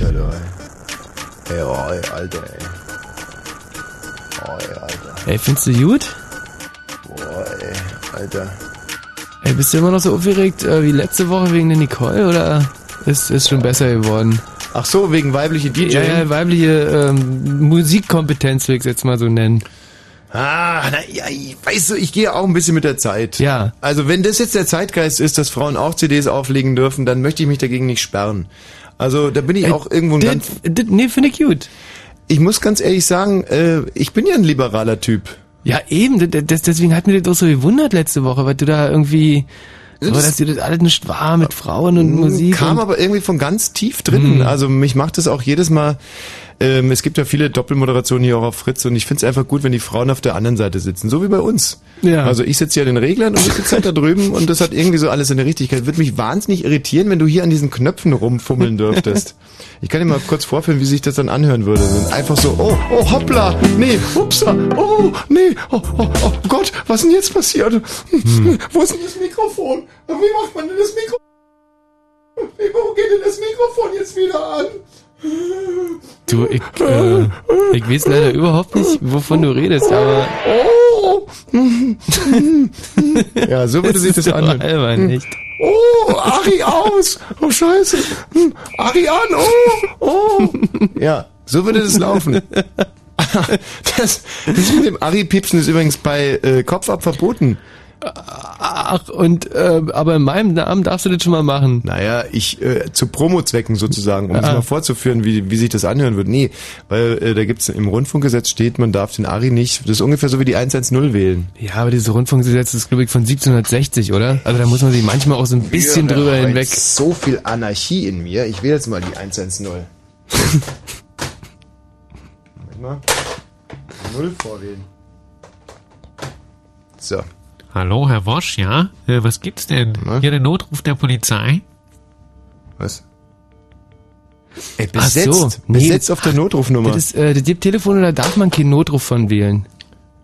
Du, ey. Ey, oh, ey, Alter, ey. Oh, ey, Alter. Ey, findest du gut? Boah, ey, Alter. Ey, bist du immer noch so aufgeregt äh, wie letzte Woche wegen der Nicole oder ist ist schon besser geworden? Ach so, wegen weibliche DJ? Ja, ja, weibliche ähm, Musikkompetenz will ich jetzt mal so nennen. Ah, na ja, weißt du, ich gehe auch ein bisschen mit der Zeit. Ja. Also wenn das jetzt der Zeitgeist ist, dass Frauen auch CDs auflegen dürfen, dann möchte ich mich dagegen nicht sperren. Also da bin ich Ey, auch irgendwo ein das- ganz... das- nee, finde ich gut. Ich muss ganz ehrlich sagen, äh, ich bin ja ein liberaler Typ. Ja, eben, das, das, deswegen hat mir das doch so gewundert letzte Woche, weil du da irgendwie, so, Das- dass dir das alles nicht war mit Frauen und Musik. Kam und, aber irgendwie von ganz tief drinnen. Mhm. Also mich macht es auch jedes Mal. Ähm, es gibt ja viele Doppelmoderationen hier auch auf Fritz und ich finde es einfach gut, wenn die Frauen auf der anderen Seite sitzen, so wie bei uns. Ja. Also ich sitze hier an den Reglern und du sitzt halt da drüben und das hat irgendwie so alles seine Richtigkeit. Würde mich wahnsinnig irritieren, wenn du hier an diesen Knöpfen rumfummeln dürftest. Ich kann dir mal kurz vorführen, wie sich das dann anhören würde. Einfach so, oh, oh, hoppla, nee, upsa, oh, nee, oh, oh, oh Gott, was ist denn jetzt passiert? Hm. Wo ist denn das Mikrofon? Wie macht man denn das Mikrofon? Wie, wo geht denn das Mikrofon jetzt wieder an? Du, ich, äh, ich weiß leider überhaupt nicht, wovon du redest, aber Oh! ja, so würde sich das anhören. albern, nicht? Oh, Ari aus! Oh, scheiße! Hm, Ari an! Oh! Oh! Ja, so würde das laufen. Das, das mit dem Ari-Piepsen ist übrigens bei äh, Kopf ab verboten. Ach, und, äh, aber in meinem Namen darfst du das schon mal machen. Naja, ich äh, zu Promo-Zwecken sozusagen, um das Ah. mal vorzuführen, wie, wie sich das anhören wird. Nee, weil äh, da gibt's im Rundfunkgesetz steht, man darf den Ari nicht, das ist ungefähr so wie die 110 wählen. Ja, aber dieses Rundfunkgesetz ist, glaube ich, von 1760, oder? Also da muss man sich manchmal auch so ein bisschen Ja, drüber hinweg. So viel Anarchie in mir. Ich wähle jetzt mal die 110. Moment mal. Null vorwählen. So. Hallo, Herr Wosch, ja? Äh, was gibt's denn? Was? Hier der Notruf der Polizei? Was? Ey, Ach besetzt. so, nee. besetzt auf der Notrufnummer. Das ist, äh, das gibt Telefone, da darf man keinen Notruf von wählen.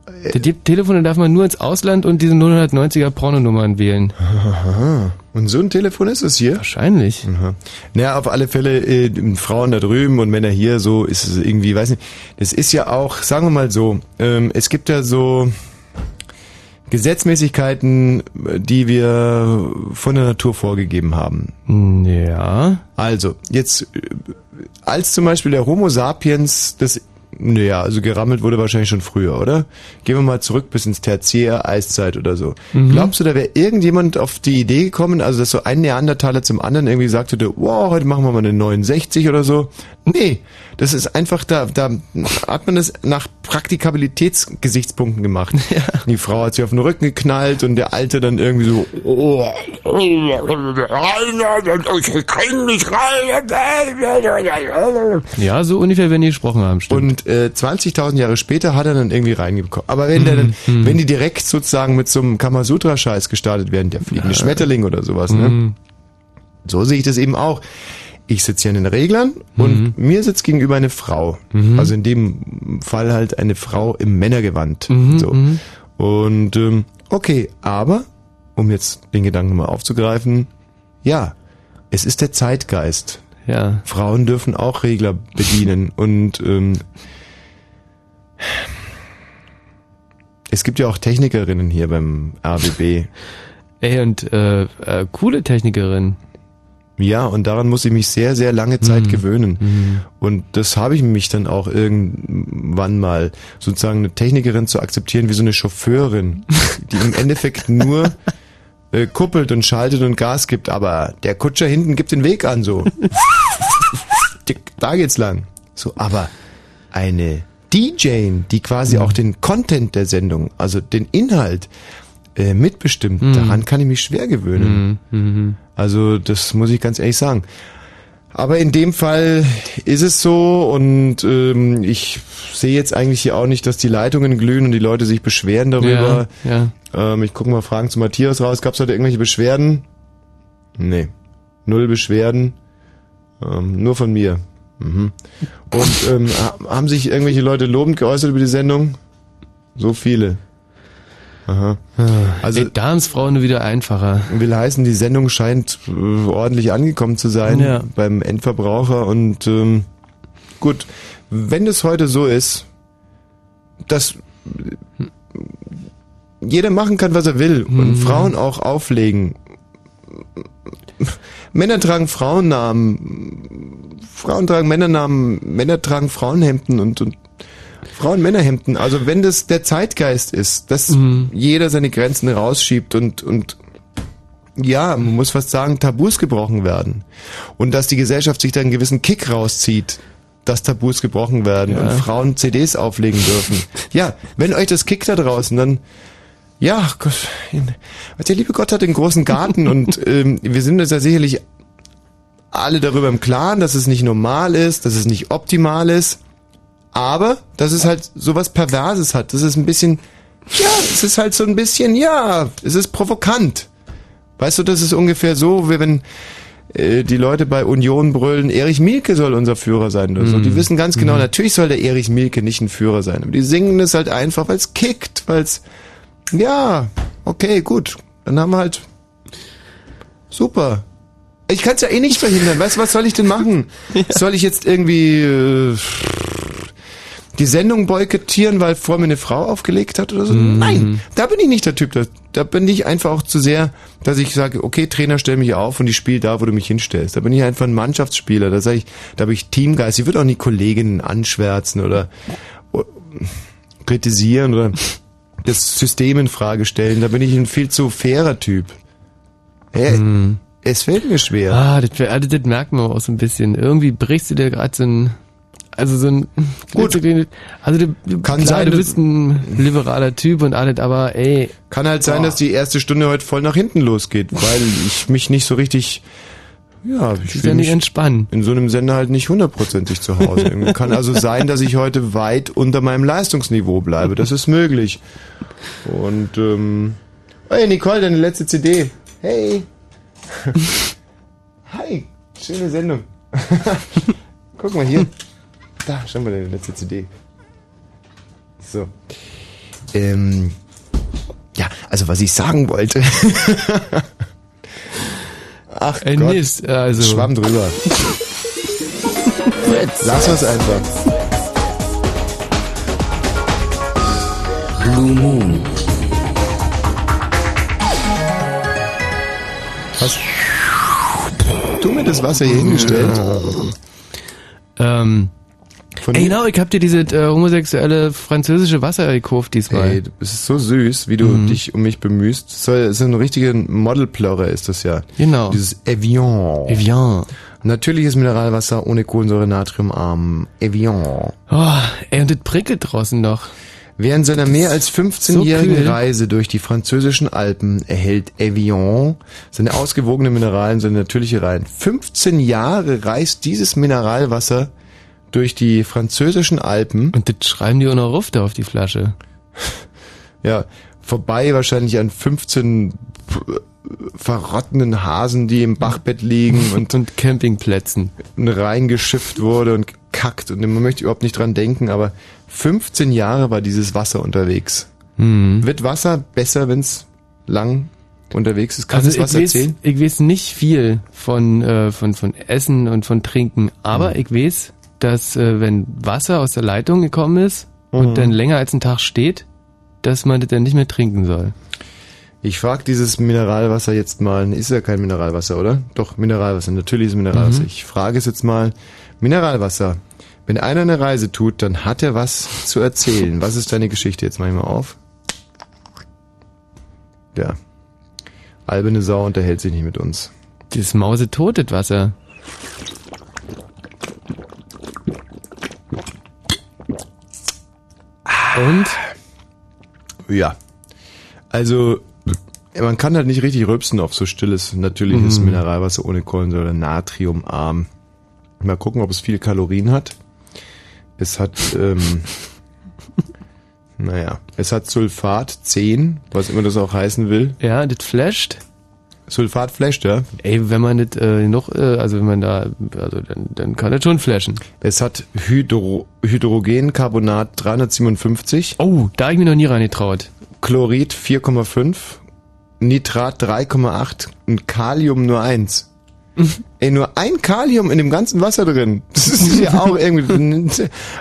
Äh. Das gibt Telefone, da darf man nur ins Ausland und diese 090er Pornonummern wählen. Aha. Und so ein Telefon ist es hier? Wahrscheinlich. Aha. Naja, auf alle Fälle, äh, Frauen da drüben und Männer hier, so ist es irgendwie, weiß nicht. Das ist ja auch, sagen wir mal so, ähm, es gibt ja so Gesetzmäßigkeiten, die wir von der Natur vorgegeben haben. Ja. Also, jetzt, äh, als zum Beispiel der Homo sapiens das naja, also gerammelt wurde wahrscheinlich schon früher, oder? Gehen wir mal zurück bis ins Tertiär, Eiszeit oder so. Mhm. Glaubst du, da wäre irgendjemand auf die Idee gekommen, also dass so ein Neandertaler zum anderen irgendwie sagt hätte, wow, heute machen wir mal eine 69 oder so? Nee, das ist einfach, da, da hat man das nach Praktikabilitätsgesichtspunkten gemacht. Die Frau hat sich auf den Rücken geknallt und der Alte dann irgendwie so, oh, Ich kann nicht rein. Ja, so ungefähr, wenn die gesprochen haben, stimmt. Und äh, 20.000 Jahre später hat er dann irgendwie reingekommen. Aber wenn der dann, Mhm. wenn die direkt sozusagen mit so einem Kamasutra-Scheiß gestartet werden, der fliegende Schmetterling oder sowas, ne? Mhm. So sehe ich das eben auch. Ich sitze hier in den Reglern und mir sitzt gegenüber eine Frau. Mhm. Also in dem Fall halt eine Frau im Männergewand. Mhm, So. mhm. Und ähm, okay, aber um jetzt den Gedanken mal aufzugreifen, ja, es ist der Zeitgeist. Ja. Frauen dürfen auch Regler bedienen und ähm, es gibt ja auch Technikerinnen hier beim RBB. Ey, und äh, äh, coole Technikerin. Ja, und daran muss ich mich sehr, sehr lange Zeit Mhm. gewöhnen. Mhm. Und das habe ich mich dann auch irgendwann mal, sozusagen eine Technikerin zu akzeptieren wie so eine Chauffeurin, die im Endeffekt nur äh, kuppelt und schaltet und Gas gibt, aber der Kutscher hinten gibt den Weg an, so. Da geht's lang. So, aber eine DJ, die quasi auch den Content der Sendung, also den Inhalt, äh, mitbestimmt, Mhm. daran kann ich mich schwer gewöhnen. Mhm. Mhm. Also das muss ich ganz ehrlich sagen. Aber in dem Fall ist es so und ähm, ich sehe jetzt eigentlich hier auch nicht, dass die Leitungen glühen und die Leute sich beschweren darüber. Ja, Ähm, ich gucke mal Fragen zu Matthias raus. Gab es heute irgendwelche Beschwerden? Nee. Null Beschwerden. Ähm, nur von mir. Mhm. Und ähm, ha- haben sich irgendwelche Leute lobend geäußert über die Sendung? So viele. Aha. Also Ey, da haben's Frauen wieder einfacher. Will heißen, die Sendung scheint äh, ordentlich angekommen zu sein Ja. beim Endverbraucher und ähm, gut, wenn es heute so ist, dass jeder machen kann, was er will und Mhm. Frauen auch auflegen. Männer tragen Frauennamen, Frauen tragen Männernamen, Männer tragen Frauenhemden und, und Frauen Männerhemden. Also wenn das der Zeitgeist ist, dass Mhm. jeder seine Grenzen rausschiebt und und ja, man muss fast sagen, Tabus gebrochen werden. Und dass die Gesellschaft sich da einen gewissen Kick rauszieht, dass Tabus gebrochen werden Ja. und Frauen CDs auflegen dürfen. Ja, wenn euch das kickt da draußen, dann ja, Gott, der liebe Gott hat den großen Garten und ähm, wir sind uns ja sicherlich alle darüber im Klaren, dass es nicht normal ist, dass es nicht optimal ist, aber dass es halt sowas Perverses hat. Das ist ein bisschen, ja, es ist halt so ein bisschen, ja, es ist provokant. Weißt du, das ist ungefähr so, wie wenn äh, die Leute bei Union brüllen, Erich Mielke soll unser Führer sein oder so. Die wissen ganz genau, natürlich soll der Erich Mielke nicht ein Führer sein. Aber die singen das halt einfach, weil es kickt, weil es, ja, okay, gut. Dann haben wir halt, super. Ich kann es ja eh nicht verhindern. Weißt du, was soll ich denn machen? Soll ich jetzt irgendwie äh, die Sendung boykottieren, weil vor mir eine Frau aufgelegt hat oder so? Nein, da bin ich nicht der Typ. Da, da bin ich einfach auch zu sehr, dass ich sage, okay, Trainer, stell mich auf und ich spiele da, wo du mich hinstellst. Da bin ich einfach ein Mannschaftsspieler. Da sage ich, da habe ich Teamgeist. Ich würde auch nie Kolleginnen anschwärzen oder, oder kritisieren oder das System in Frage stellen. Da bin ich ein viel zu fairer Typ. Hä? Es fällt mir schwer. Ah, das, also das merkt man auch so ein bisschen. Irgendwie brichst du dir gerade so ein, also so ein, Gut. also du, du, Kann klar, sein, du bist ein liberaler Typ und alles, aber ey, Kann halt sein, Boah. dass die erste Stunde heute voll nach hinten losgeht, weil ich mich nicht so richtig, ja, ich fühle ja nicht entspannen. in so einem Sender halt nicht hundertprozentig zu Hause. Kann also sein, dass ich heute weit unter meinem Leistungsniveau bleibe. Das ist möglich. Und, ähm, hey Nicole, deine letzte CD. Hey. Hi, schöne Sendung. Guck mal hier. Da, schau mal deine letzte CD. So. Ähm, ja, also was ich sagen wollte. Ach Ey, Gott, Mist, also. schwamm drüber. Lass uns einfach. Blue Moon. Was? Du mir das Wasser hier hingestellt? Ähm, ey, genau, ich hab dir diese äh, homosexuelle französische Wasser gekauft diesmal. Ey, es ist so süß, wie du Mhm. dich um mich bemühst. So, so eine richtige Modelplörre ist das ja. Genau. Dieses Evian. Evian. Natürliches Mineralwasser ohne Kohlensäure, Natriumarm. Evian. Oh, ey, und das prickelt draußen noch. Während seiner mehr als 15-jährigen so. Reise durch die französischen Alpen erhält Evian seine ausgewogenen Mineralien, seine natürliche Reihen. 15 Jahre reist dieses Mineralwasser durch die französischen Alpen. Und das schreiben die auch noch Ruf da auf die Flasche. Ja, vorbei wahrscheinlich an 15 verrottenden Hasen, die im Bachbett liegen und, Und Campingplätzen. reingeschifft wurde und gekackt. Und man möchte überhaupt nicht dran denken, aber 15 Jahre war dieses Wasser unterwegs. Hm. Wird Wasser besser, wenn es lang unterwegs ist? Kannst Also du was weiß, erzählen? ich weiß nicht viel von, äh, von, von Essen und von Trinken, aber Mhm. ich weiß, dass äh, wenn Wasser aus der Leitung gekommen ist Mhm. und dann länger als einen Tag steht, dass man das dann nicht mehr trinken soll. Ich frage dieses Mineralwasser jetzt mal. Ist ja kein Mineralwasser, oder? Doch, Mineralwasser. Natürliches Mineralwasser. Mhm. Ich frage es jetzt mal. Mineralwasser. Wenn einer eine Reise tut, dann hat er was zu erzählen. Was ist deine Geschichte? Jetzt mach ich mal auf. Ja. Albene Sau unterhält sich nicht mit uns. Das Mausetot, das Wasser. Und? Ja. Also, man kann halt nicht richtig rülpsen auf so stilles, natürliches Mhm. Mineralwasser ohne Kohlensäure, natriumarm. Mal gucken, ob es viele Kalorien hat. Es hat, ähm, naja, es hat Sulfat 10, was immer das auch heißen will. Ja, das flasht. Sulfat flasht, ja. Ey, wenn man das äh, noch, äh, also wenn man da, also dann, dann kann das schon flashen. Es hat Hydro Hydrogencarbonat 357. Oh, da hab ich mir noch nie reingetraut. Chlorid 4,5, Nitrat 3,8 und Kalium nur 1. Ey, nur ein Kalium in dem ganzen Wasser drin. Das ist ja auch irgendwie.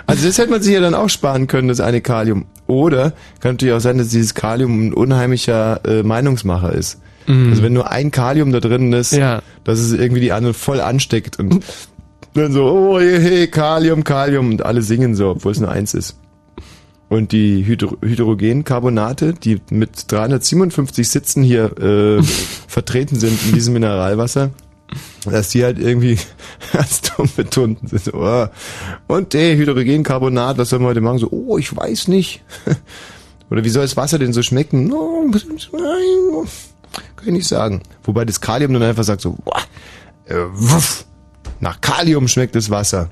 Also das hätte man sich ja dann auch sparen können, das eine Kalium. Oder kann natürlich auch sein, dass dieses Kalium ein unheimlicher äh, Meinungsmacher ist. Also wenn nur ein Kalium da drin ist, Ja. dass es irgendwie die anderen voll ansteckt und dann so, oh hey, hey, Kalium, Kalium und alle singen so, obwohl es nur eins ist. Und die Hydro Hydrogencarbonate, die mit 357 Sitzen hier äh, vertreten sind in diesem Mineralwasser, dass die halt irgendwie als dumm betunten sind. Oh. Und der Hydrogencarbonat, was soll man heute machen? So, oh, ich weiß nicht. Oder wie soll das Wasser denn so schmecken? No, kann ich nicht sagen. Wobei das Kalium dann einfach sagt so, boah, äh, wuff, nach Kalium schmeckt das Wasser.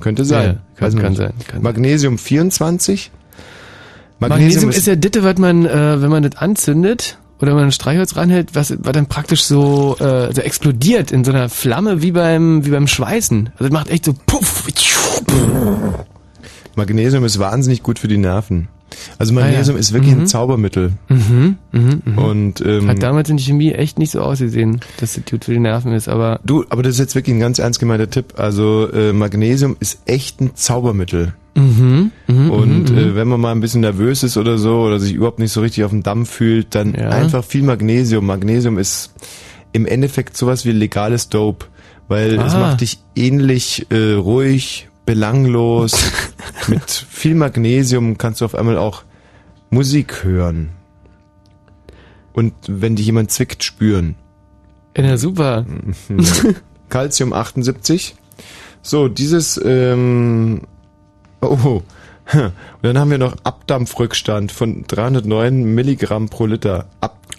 Könnte sein. Ja, kann- kann sein, kann. Magnesium 24. Magnesium ist ja Ditte, was man, äh, wenn man das anzündet oder man ein Streichholz ranhält, was, was dann praktisch so, äh, so explodiert in so einer Flamme wie beim, wie beim Schweißen. Also das macht echt so puff. Magnesium ist wahnsinnig gut für die Nerven. Also Magnesium Ah ja. ist wirklich ein Zaubermittel. Und ähm, Hat damals in der Chemie echt nicht so ausgesehen, dass das gut für die Nerven ist, aber du, aber das ist jetzt wirklich ein ganz ernst gemeinter Tipp. Also äh, Magnesium ist echt ein Zaubermittel. Mhm, Und äh, wenn man mal ein bisschen nervös ist oder so oder sich überhaupt nicht so richtig auf dem Damm fühlt, dann Ja. einfach viel Magnesium. Magnesium ist im Endeffekt sowas wie legales Dope, weil es Ah. macht dich ähnlich äh, ruhig, belanglos. Mit viel Magnesium kannst du auf einmal auch Musik hören. Und wenn dich jemand zwickt, spüren. ja, super. Calcium 78. So, dieses, ähm, oh, und dann haben wir noch Abdampfrückstand von 309 Milligramm pro Liter.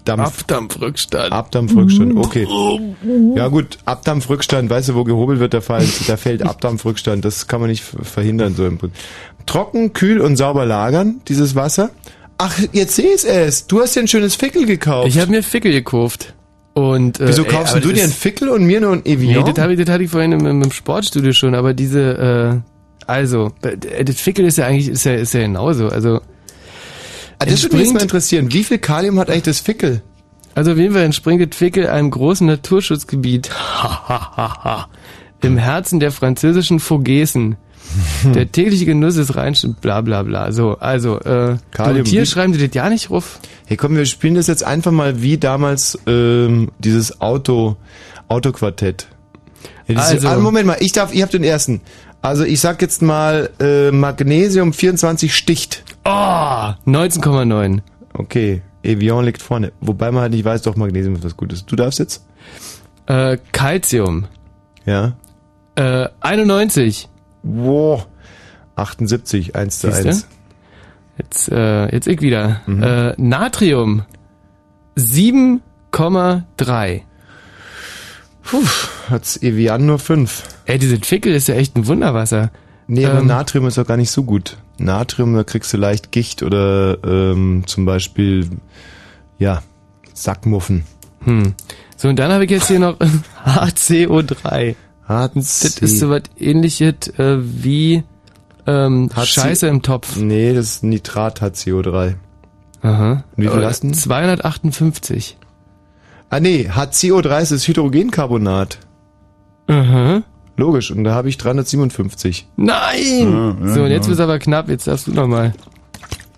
Abdampf, Abdampfrückstand. Abdampfrückstand, okay. Ja gut, Abdampfrückstand, weißt du, wo gehobelt wird, da, fallen, da fällt Abdampfrückstand, das kann man nicht ver- verhindern. so im Prinzip. Trocken, kühl und sauber lagern, dieses Wasser. Ach, jetzt seh ich es, du hast dir ein schönes Fickel gekauft. Ich habe mir Fickel gekauft. Und, äh, Wieso ey, kaufst aber du dir einen Fickel und mir nur ein Evian? Nee, das habe ich, das hatte ich vorhin im, im im Sportstudio schon, aber diese, äh, also, äh, das Fickel ist ja eigentlich, ist ja, ist ja genauso. Also, ah, das würde mich mal interessieren. Wie viel Kalium hat eigentlich das Fickel? also auf jeden Fall entspringt das Fickel einem großen Naturschutzgebiet. Im Herzen der französischen Vogesen. Der tägliche Genuss ist rein, bla bla bla. So, also, äh, Kalium, du, hier schreiben die das ja nicht ruf. Hey, komm, wir spielen das jetzt einfach mal wie damals ähm, dieses Auto Autoquartett. Ja, dieses- Also- ah, Moment mal, ich darf, ihr habt den ersten. Also ich sag jetzt mal äh, Magnesium 24 sticht. Oh, 19,9. Okay, Evian liegt vorne. Wobei man halt nicht weiß, doch Magnesium ist was Gutes. Du darfst jetzt? Äh, Calcium. Ja. Äh, 91. Wow. 78, 1 zu Siehste? 1. Jetzt, äh, jetzt ich wieder. Mhm. Äh, Natrium 7,3. Puh, hat's Evian nur 5. Ey, diese Fickel ist ja echt ein Wunderwasser. Nee, aber Ähm. Natrium ist doch gar nicht so gut. Natrium, da kriegst du leicht Gicht oder ähm, zum Beispiel, ja, Sackmuffen. Hm. So, und dann habe ich jetzt hier noch HCO3. Das ist so was ähnliches äh, wie ähm, HC Scheiße im Topf. Nee, das ist Nitrat hat CO3. Aha. Wie viel hast du denn? 258. Ah nee, HCO3 ist das Hydrogencarbonat. Aha. Logisch, und da habe ich 357. Nein! so, und jetzt wird's aber knapp. Jetzt darfst du noch mal.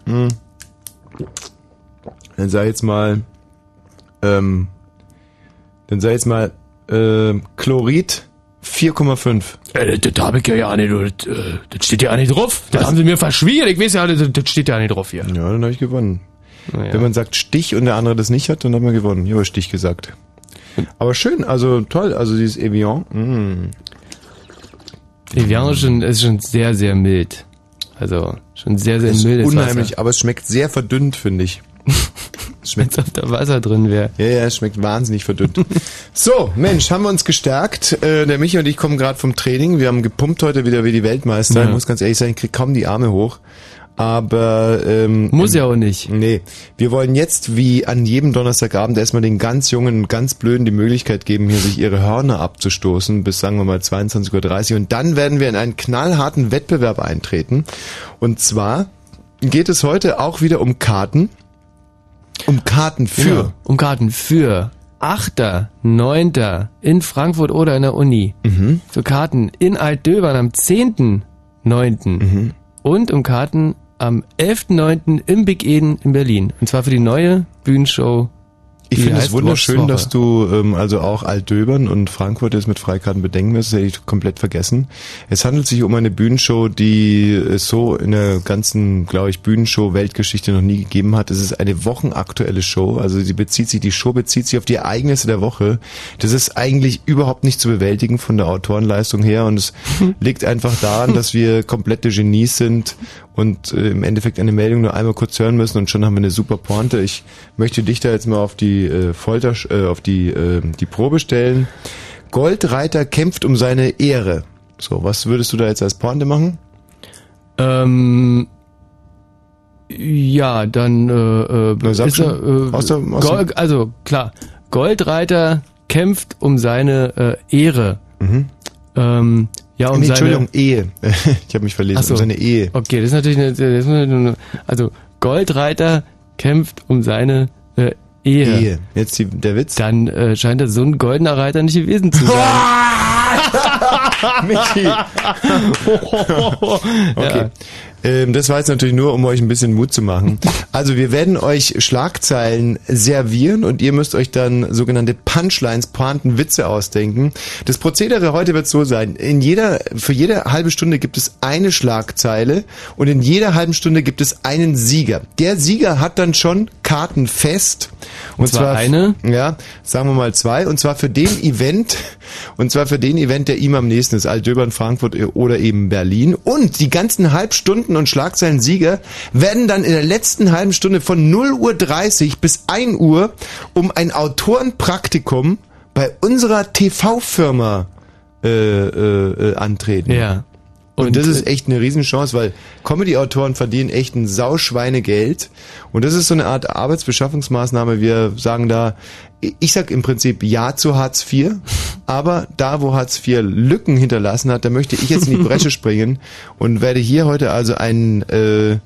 Dann sei jetzt mal, ähm, dann sei jetzt mal, ähm, Chlorid 4,5. Äh, das, das habe ich ja ja nicht, das, äh, das steht ja nicht drauf. Das haben sie mir verschwiegen. Ich weiß ja, das, das steht ja nicht drauf hier. Ja, dann habe ich gewonnen. Naja. Wenn man sagt Stich und der andere das nicht hat, dann hat man gewonnen. Ich habe Stich gesagt. Aber schön, also toll, also dieses Evian. Mm. Evian ist schon, ist schon sehr, sehr mild. Also, schon sehr, sehr mildes unheimlich, Wasser. aber es schmeckt sehr verdünnt, finde ich. Es schmeckt Als ob da Wasser drin wäre. Ja, ja, es schmeckt wahnsinnig verdünnt. so, Mensch, haben wir uns gestärkt. Äh, der Michi und ich kommen gerade vom Training. Wir haben gepumpt heute wieder wie die Weltmeister. Ja. Ich muss ganz ehrlich sagen, ich krieg kaum die Arme hoch. Aber ähm, Muss ja auch nicht. Nee, wir wollen jetzt wie an jedem Donnerstagabend erstmal den ganz Jungen und ganz Blöden die Möglichkeit geben, hier sich ihre Hörner abzustoßen bis sagen wir mal 22.30 Uhr. Und dann werden wir in einen knallharten Wettbewerb eintreten. Und zwar geht es heute auch wieder um Karten. Um Karten für? Genau, um Karten für 8., 9. in Frankfurt oder in der Uni. Mhm. Für Karten in Altdöbern am 10.9. Mhm. Und um Karten am 11.9. im Big Eden in Berlin. Und zwar für die neue Bühnenshow ich finde es wunderschön, dass du ähm, also auch Altdöbern und Frankfurt jetzt mit Freikarten bedenken wirst. Das hätte ich komplett vergessen. Es handelt sich um eine Bühnenshow, die es so in der ganzen, glaube ich, Bühnenshow-Weltgeschichte noch nie gegeben hat. Es ist eine wochenaktuelle Show. Also sie bezieht sich, die Show bezieht sich auf die Ereignisse der Woche. Das ist eigentlich überhaupt nicht zu bewältigen von der Autorenleistung her und es liegt einfach daran, dass wir komplette Genies sind und äh, im Endeffekt eine Meldung nur einmal kurz hören müssen und schon haben wir eine super Pointe. Ich möchte dich da jetzt mal auf die äh, Folter, äh, auf die, äh, die Probe stellen. Goldreiter kämpft um seine Ehre. So, was würdest du da jetzt als Pointe machen? Ähm, ja, dann äh, äh, Na, ist er, äh, aus der, aus Gold, also klar, Goldreiter kämpft um seine äh, Ehre. Mhm. Ähm, ja, um nee, Entschuldigung, Ehe. ich habe mich verlesen, so. um seine Ehe. Okay, das ist natürlich eine, das ist eine, also Goldreiter kämpft um seine äh, Ehe. Ehe. Jetzt die, der Witz. Dann äh, scheint er so ein goldener Reiter nicht gewesen zu sein. Michi. okay. Ja. Ähm, das war jetzt natürlich nur, um euch ein bisschen Mut zu machen. Also wir werden euch Schlagzeilen servieren und ihr müsst euch dann sogenannte Punchlines, Pointen, Witze ausdenken. Das Prozedere heute wird so sein. In jeder, für jede halbe Stunde gibt es eine Schlagzeile und in jeder halben Stunde gibt es einen Sieger. Der Sieger hat dann schon Karten fest. Und, und zwar, zwar eine? Ja, sagen wir mal zwei. Und zwar für den Event, und zwar für den Event, der ihm am nächsten ist. Altdöbern, Frankfurt oder eben Berlin. Und die ganzen Halbstunden Schlagzeilen und Schlagzeilensieger werden dann in der letzten halben Stunde von 0 Uhr 30 bis 1 Uhr um ein Autorenpraktikum bei unserer TV-Firma äh, äh, äh, antreten. Ja. Und, und das ist echt eine Riesenchance, weil Comedy-Autoren verdienen echt ein Sauschweinegeld. Und das ist so eine Art Arbeitsbeschaffungsmaßnahme. Wir sagen da, ich sag im Prinzip Ja zu Hartz IV, aber da, wo Hartz IV Lücken hinterlassen hat, da möchte ich jetzt in die Bresche springen und werde hier heute also ein äh,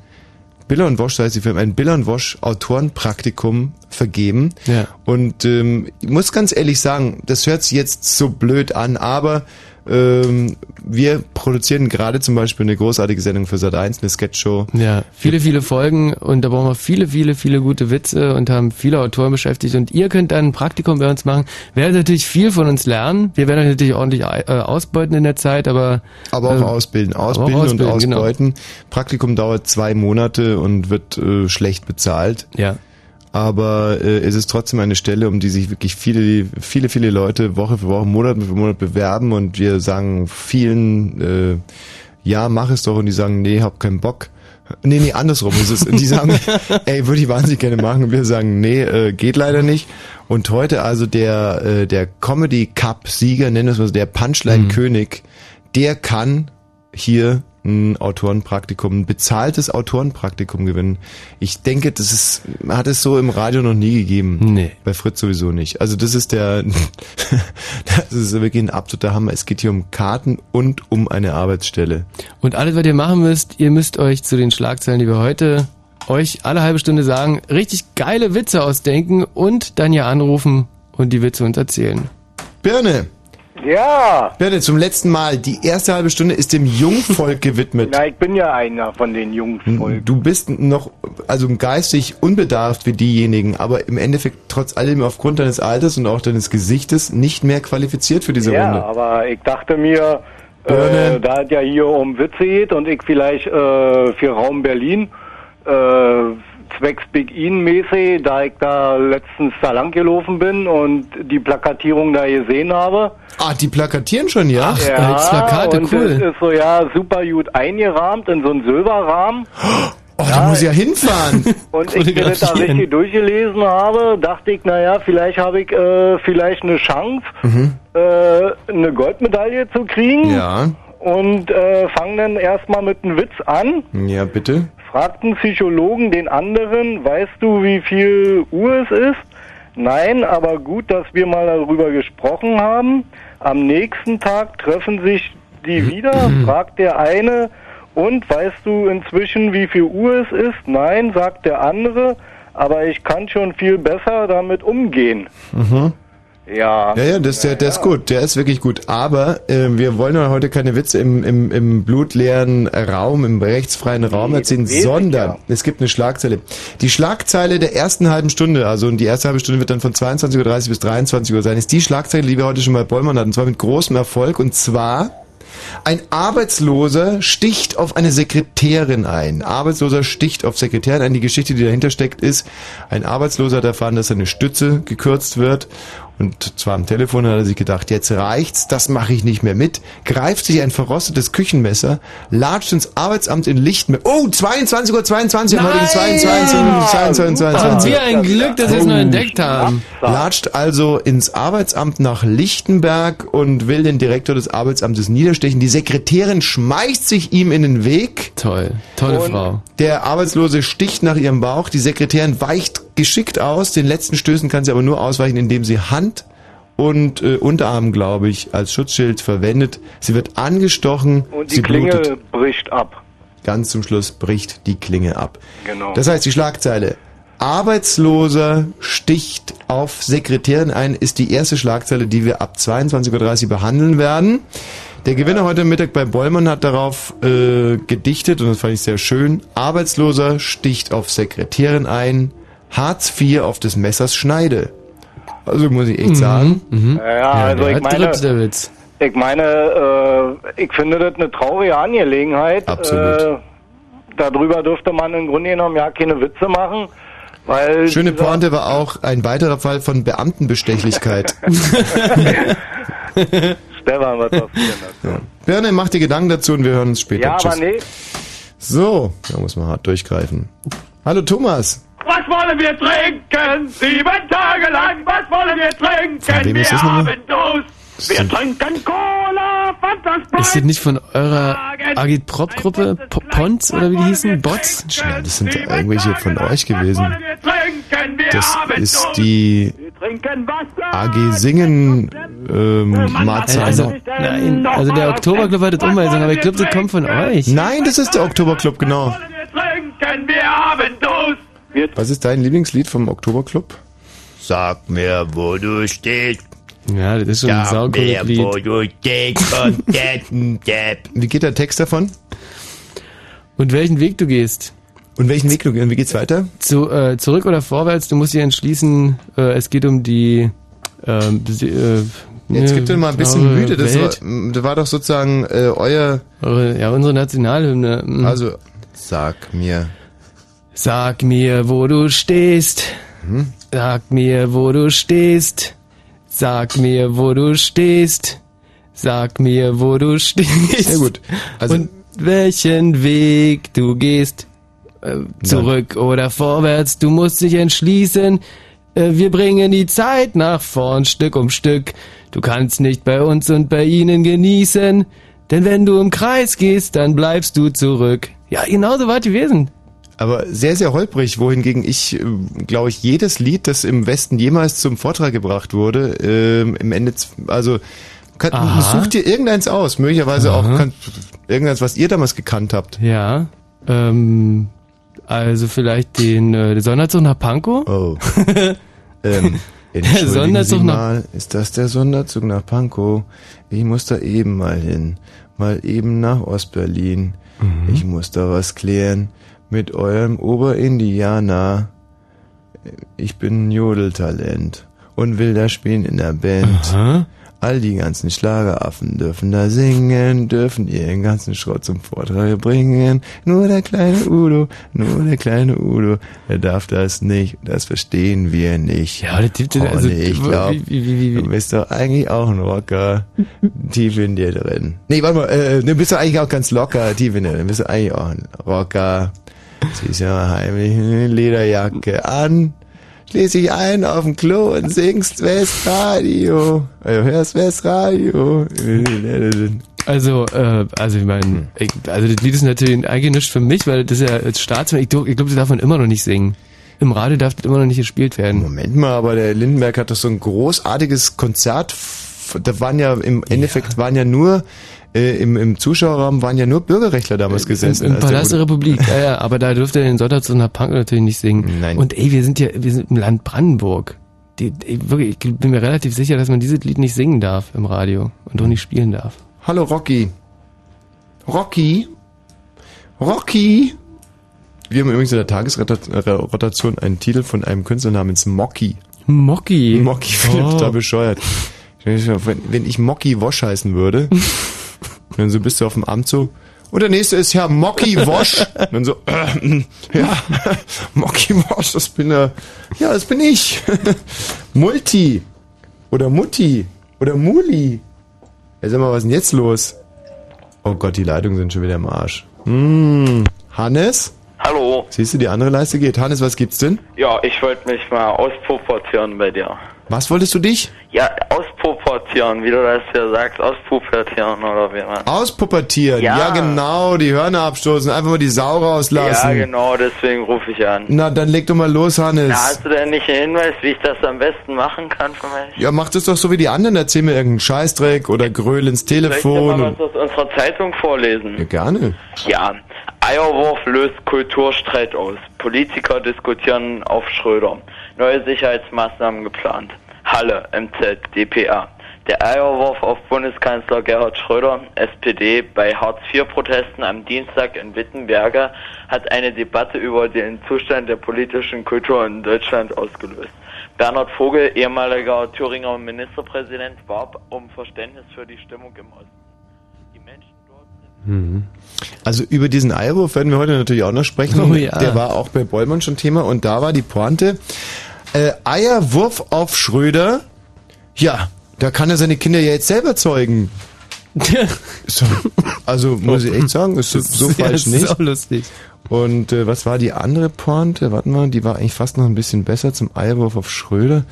Biller und Wosch, so heißt die Firma, ein Biller und Wosch Autorenpraktikum vergeben. Ja. Und ähm, ich muss ganz ehrlich sagen, das hört sich jetzt so blöd an, aber ähm, wir produzieren gerade zum Beispiel eine großartige Sendung für Sat1, eine Sketchshow. Ja, viele, viele Folgen und da brauchen wir viele, viele, viele gute Witze und haben viele Autoren beschäftigt und ihr könnt dann ein Praktikum bei uns machen. Werdet natürlich viel von uns lernen. Wir werden euch natürlich ordentlich äh, ausbeuten in der Zeit, aber aber auch äh, ausbilden, ausbilden, auch ausbilden und genau. ausbeuten. Genau. Praktikum dauert zwei Monate und wird äh, schlecht bezahlt. Ja aber äh, es ist trotzdem eine Stelle, um die sich wirklich viele, viele, viele Leute Woche für Woche, Monat für Monat bewerben und wir sagen vielen, äh, ja, mach es doch und die sagen, nee, hab keinen Bock. Nee, nee, andersrum ist es. Die sagen, ey, würde ich wahnsinnig gerne machen. Und wir sagen, nee, äh, geht leider nicht. Und heute also der, äh, der Comedy Cup Sieger, nennen wir es mal so, der Punchline König, der kann hier ein Autorenpraktikum, ein bezahltes Autorenpraktikum gewinnen. Ich denke, das ist, hat es so im Radio noch nie gegeben. Nee. Bei Fritz sowieso nicht. Also das ist der, das ist wirklich ein absoluter Hammer. Es geht hier um Karten und um eine Arbeitsstelle. Und alles, was ihr machen müsst, ihr müsst euch zu den Schlagzeilen, die wir heute euch alle halbe Stunde sagen, richtig geile Witze ausdenken und dann ja anrufen und die Witze uns erzählen. Birne! Ja. Bitte, zum letzten Mal. Die erste halbe Stunde ist dem Jungvolk gewidmet. Na, ich bin ja einer von den Jungvolk. Du bist noch, also geistig unbedarft wie diejenigen, aber im Endeffekt trotz allem aufgrund deines Alters und auch deines Gesichtes nicht mehr qualifiziert für diese ja, Runde. Ja, aber ich dachte mir, äh, da es ja hier um Witze geht und ich vielleicht äh, für Raum Berlin äh, zwecks Big In mäßig, da ich da letztens da lang gelaufen bin und die Plakatierung da gesehen habe. Ah, die plakatieren schon, ja? Ach, ja, Plakate, und cool. Das ist so, ja, super gut eingerahmt in so einen Silberrahmen. Oh, ja, da muss ich ja hinfahren. Und ich mir das da richtig durchgelesen habe, dachte ich, naja, vielleicht habe ich äh, vielleicht eine Chance, mhm. äh, eine Goldmedaille zu kriegen. Ja. Und äh, fange dann erstmal mit einem Witz an. Ja, bitte fragten Psychologen den anderen, weißt du, wie viel Uhr es ist? Nein, aber gut, dass wir mal darüber gesprochen haben. Am nächsten Tag treffen sich die mhm. wieder, fragt der eine, und weißt du inzwischen, wie viel Uhr es ist? Nein, sagt der andere. aber ich kann schon viel besser damit umgehen. Mhm. Ja. Ja, ja, das, der, der ist gut, der ist wirklich gut. Aber äh, wir wollen ja heute keine Witze im, im, im blutleeren Raum, im rechtsfreien Raum erzählen, ich sondern ja. es gibt eine Schlagzeile. Die Schlagzeile der ersten halben Stunde, also die erste halbe Stunde wird dann von 22.30 Uhr bis 23 Uhr sein, ist die Schlagzeile, die wir heute schon bei Bollmann hatten, und zwar mit großem Erfolg. Und zwar ein Arbeitsloser sticht auf eine Sekretärin ein. Arbeitsloser sticht auf Sekretärin ein. Die Geschichte, die dahinter steckt, ist, ein Arbeitsloser hat erfahren, dass seine Stütze gekürzt wird. Und zwar am Telefon hat er sich gedacht, jetzt reicht's, das mache ich nicht mehr mit. Greift sich ein verrostetes Küchenmesser, latscht ins Arbeitsamt in Lichtenberg. Oh, 22 Uhr 22, am heutigen 22, 22, 22. Haben wir ein Glück, dass wir es noch entdeckt haben. Latscht also ins Arbeitsamt nach Lichtenberg und will den Direktor des Arbeitsamtes niederstechen. Die Sekretärin schmeißt sich ihm in den Weg. Toll, tolle Und- Frau. Der Arbeitslose sticht nach ihrem Bauch. Die Sekretärin weicht geschickt aus. Den letzten Stößen kann sie aber nur ausweichen, indem sie Hand und äh, Unterarm, glaube ich, als Schutzschild verwendet. Sie wird angestochen. Und die sie Klinge blutet. bricht ab. Ganz zum Schluss bricht die Klinge ab. Genau. Das heißt, die Schlagzeile Arbeitsloser sticht auf Sekretärin ein, ist die erste Schlagzeile, die wir ab 22.30 Uhr behandeln werden. Der Gewinner heute Mittag bei Bollmann hat darauf äh, gedichtet, und das fand ich sehr schön, Arbeitsloser sticht auf Sekretärin ein, Hartz IV auf des Messers Schneide. Also muss ich echt sagen. Ja, also der ich meine, der Witz. ich meine, äh, ich finde das eine traurige Angelegenheit. Absolut. Äh, darüber dürfte man im Grunde genommen ja keine Witze machen, weil Schöne Pointe war auch ein weiterer Fall von Beamtenbestechlichkeit. Stefan, was sagst du dazu? Birne, mach dir Gedanken dazu und wir hören uns später. Ja, Tschüss. aber nee. So, da muss man hart durchgreifen. Hallo Thomas. Was wollen wir trinken? Sieben Tage lang, was wollen wir trinken? wem Wir ist das nochmal? haben Durst. Wir trinken Cola, Fanta Ist das nicht von eurer Agitprop-Gruppe? Po- Pons oder wie die hießen? Bots? Ja, das sind irgendwelche von euch gewesen. Wir trinken, wir Das haben ist die. AG Singen ähm, Marzahn. Also, nein, also der Oktoberclub hat das umweisen, aber ich glaube, das kommt von euch. Nein, das ist der Oktoberclub, genau. Durst. Was ist dein Lieblingslied vom Oktoberclub? Sag mir, wo du stehst. Ja, das ist schon ein saucooles Lied. du stehst und Wie geht der Text davon? Und welchen Weg du gehst? Und welchen Weg du gehst? Wie geht's weiter? Zu, äh, zurück oder vorwärts? Du musst dich entschließen, äh, es geht um die... ähm, äh, Jetzt ne, gibt dir mal ein bisschen Müde. Das war, das war doch sozusagen äh, euer... eure, ja, unsere Nationalhymne. Mhm. Also, sag mir. Sag mir, wo du stehst. Hm? Sag mir, wo du stehst. Sag mir, wo du stehst. Sag mir, wo du stehst. Sehr gut. Also, Und welchen Weg du gehst. Äh, zurück oder vorwärts, du musst dich entschließen. Äh, wir bringen die Zeit nach vorn, Stück um Stück. Du kannst nicht bei uns und bei ihnen genießen. Denn wenn du im Kreis gehst, dann bleibst du zurück. Ja, genau so es gewesen. Aber sehr, sehr holprig, wohingegen ich, äh, glaube ich, jedes Lied, das im Westen jemals zum Vortrag gebracht wurde, ähm, im Ende, also kann, Aha. such dir irgendeins aus, möglicherweise auch kann, irgendeins, was ihr damals gekannt habt. Ja, ähm, also vielleicht den, äh, den Sonderzug nach Pankow? Oh. ähm, entschuldigen Sonderzug Sie nach- mal, ist das der Sonderzug nach Pankow? Ich muss da eben mal hin. Mal eben nach Ostberlin. Mhm. Ich muss da was klären mit eurem Oberindianer. Ich bin ein Jodeltalent und will da spielen in der Band. Aha. All die ganzen Schlageraffen dürfen da singen, dürfen ihren ganzen Schrott zum Vortrag bringen. Nur der kleine Udo, nur der kleine Udo, der darf das nicht. Das verstehen wir nicht. Ja, der Typ, der- also, Conny, ich wo- glaub, wie- wie- wie- wie- du bist doch eigentlich auch ein Rocker. tief in dir drin. Nee, warte mal, äh, du bist doch eigentlich auch ganz locker, tief in dir drin. Du bist doch eigentlich auch ein Rocker. Ziehst ja heimlich eine Lederjacke an, schließ dich ein auf dem Klo und singst Westradio. Also hörst Westradio. Also, äh, also ich meine, also das Lied ist natürlich eigentlich nicht für mich, weil das ist ja als Staatsmann, ich, ich glaube, das darf man immer noch nicht singen. Im Radio darf das immer noch nicht gespielt werden. Moment mal, aber der Lindenberg hat doch so ein großartiges Konzert. Da waren ja im Endeffekt waren ja nur Äh, im, Im Zuschauerraum waren ja nur Bürgerrechtler damals gesessen. Im, im Palast der Republik, ja, ja, aber da dürfte er den Sonntagsonder Punk natürlich nicht singen. Nein. Und ey, wir sind ja, wir sind im Land Brandenburg. Die, ey, wirklich, ich bin mir relativ sicher, dass man dieses Lied nicht singen darf im Radio und auch nicht spielen darf. Hallo Rocky. Rocky? Rocky? Wir haben übrigens in der Tagesrotation einen Titel von einem Künstler namens Mocky. Mocky? Mocky, oh. total bescheuert. Wenn ich Mocky Wosch heißen würde, dann so bist du auf dem Amt so, und der nächste ist Herr Mocky Wosch. Und dann so, äh, ja, Mocky Wosch, das bin er. Ja, das bin ich. Multi. Oder Mutti. Oder Muli. Ja, sag mal, was ist denn jetzt los? Oh Gott, die Leitungen sind schon wieder im Arsch. Hm. Hannes? Hallo. Siehst du, die andere Leiste geht. Hannes, was gibt's denn? Ja, ich wollte mich mal ausproportieren bei dir. Was wolltest du dich? Ja, ausproportieren, wie du das ja sagst, auspubertieren oder wie man. Auspubertieren, ja. ja. genau, die Hörner abstoßen, einfach mal die Sau rauslassen. Ja genau, deswegen rufe ich an. Na, dann leg doch mal los, Hannes. Na, hast du denn nicht einen Hinweis, wie ich das am besten machen kann für mich? Ja, mach das doch so wie die anderen, erzähl mir irgendeinen Scheißdreck oder gröl ins Telefon. Soll ich dir mal was aus unserer Zeitung vorlesen? Ja, gerne. Ja, Eierwurf löst Kulturstreit aus. Politiker diskutieren auf Schröder. Neue Sicherheitsmaßnahmen geplant. Halle, MZ, DPA. Der Eierwurf auf Bundeskanzler Gerhard Schröder, SPD, bei Hartz-IV-Protesten am Dienstag in Wittenberge hat eine Debatte über den Zustand der politischen Kultur in Deutschland ausgelöst. Bernhard Vogel, ehemaliger Thüringer Ministerpräsident, warb um Verständnis für die Stimmung im Osten. Also über diesen Eierwurf werden wir heute natürlich auch noch sprechen. Oh, ja. Der war auch bei Bollmann schon Thema und da war die Pointe, äh, Eierwurf auf Schröder. Ja, da kann er seine Kinder ja jetzt selber zeugen. so, also muss ich echt sagen, ist so, so ja, falsch nicht. Ist auch lustig. Und äh, was war die andere Pointe? Warte mal, die war eigentlich fast noch ein bisschen besser zum Eierwurf auf Schröder.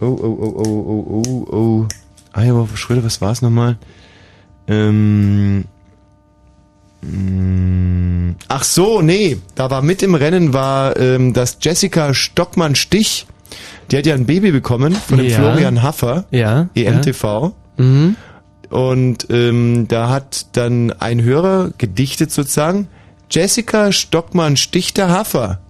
Oh, oh, oh, oh, oh, oh, oh. Eierwurf auf Schröder, was war es nochmal? Ähm, Ach so, nee, da war mit im Rennen war, ähm, dass Jessica Stockmann-Stich die hat ja ein Baby bekommen von dem ja. Florian Haffer, ja, EMTV. Ja. Mhm. Und ähm, da hat dann ein Hörer gedichtet sozusagen, Jessica Stockmann Stichter Haffer.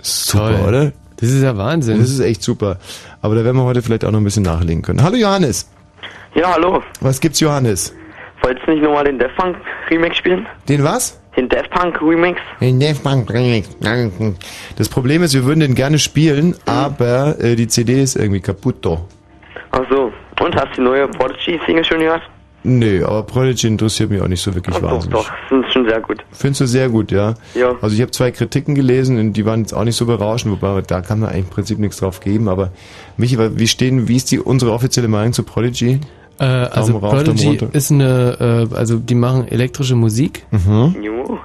Super, Toll. oder? Das ist ja Wahnsinn. Das ist echt super. Aber da werden wir heute vielleicht auch noch ein bisschen nachlegen können. Hallo Johannes. Ja, hallo. Was gibt's Johannes? Wolltest du nicht nochmal den Death Punk Remake spielen? Den was? Den Death Punk Remix? Den Death Punk Remix. Das Problem ist, wir würden den gerne spielen, mhm. aber äh, die CD ist irgendwie kaputt. Ach so. Und hast du die neue Prodigy Single schon gehört? Nee, aber Prodigy interessiert mich auch nicht so wirklich Ach, wahnsinnig. Doch, doch, sind schon sehr gut. Findest du sehr gut, ja? Ja. Also ich habe zwei Kritiken gelesen und die waren jetzt auch nicht so berauschend, wobei da kann man eigentlich im Prinzip nichts drauf geben, aber Michi, wie stehen, wie ist die unsere offizielle Meinung zu Prodigy? Äh, also Prodigy ist eine, äh, also die machen elektrische Musik. Mhm.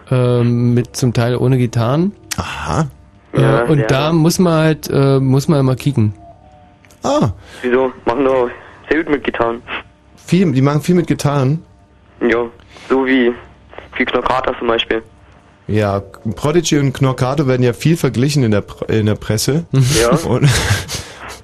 Äh, mit zum Teil ohne Gitarren. Aha. Äh, ja, und ja. da muss man halt, äh, muss man immer kicken. Ah. Wieso? Machen doch sehr gut mit Gitarren. Viel, die machen viel mit Gitarren? Ja, so wie, wie Knockator zum Beispiel. Ja, Prodigy und Knorkato werden ja viel verglichen in der, in der Presse. Ja. Und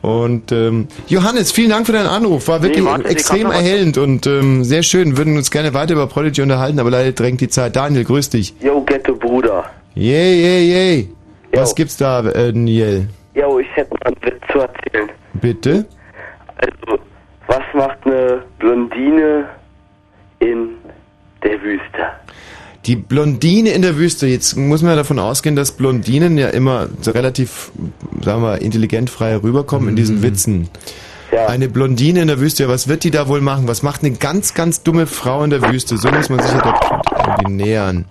und ähm, Johannes, vielen Dank für deinen Anruf. War wirklich nee, warte, extrem erhellend und ähm, sehr schön. Würden uns gerne weiter über Prodigy unterhalten, aber leider drängt die Zeit. Daniel, grüß dich. Yo, Ghetto Bruder. Yay, yay, yay. Was gibt's da, äh, Niel? Yo, ich hätte mal einen Witz zu erzählen. Bitte? Also, was macht eine Blondine in der Wüste? Die Blondine in der Wüste. Jetzt muss man ja davon ausgehen, dass Blondinen ja immer relativ, sagen wir, intelligent frei rüberkommen in diesen mhm. Witzen. Ja. Eine Blondine in der Wüste, ja, was wird die da wohl machen? Was macht eine ganz, ganz dumme Frau in der Wüste? So muss man sich ja dort irgendwie nähern.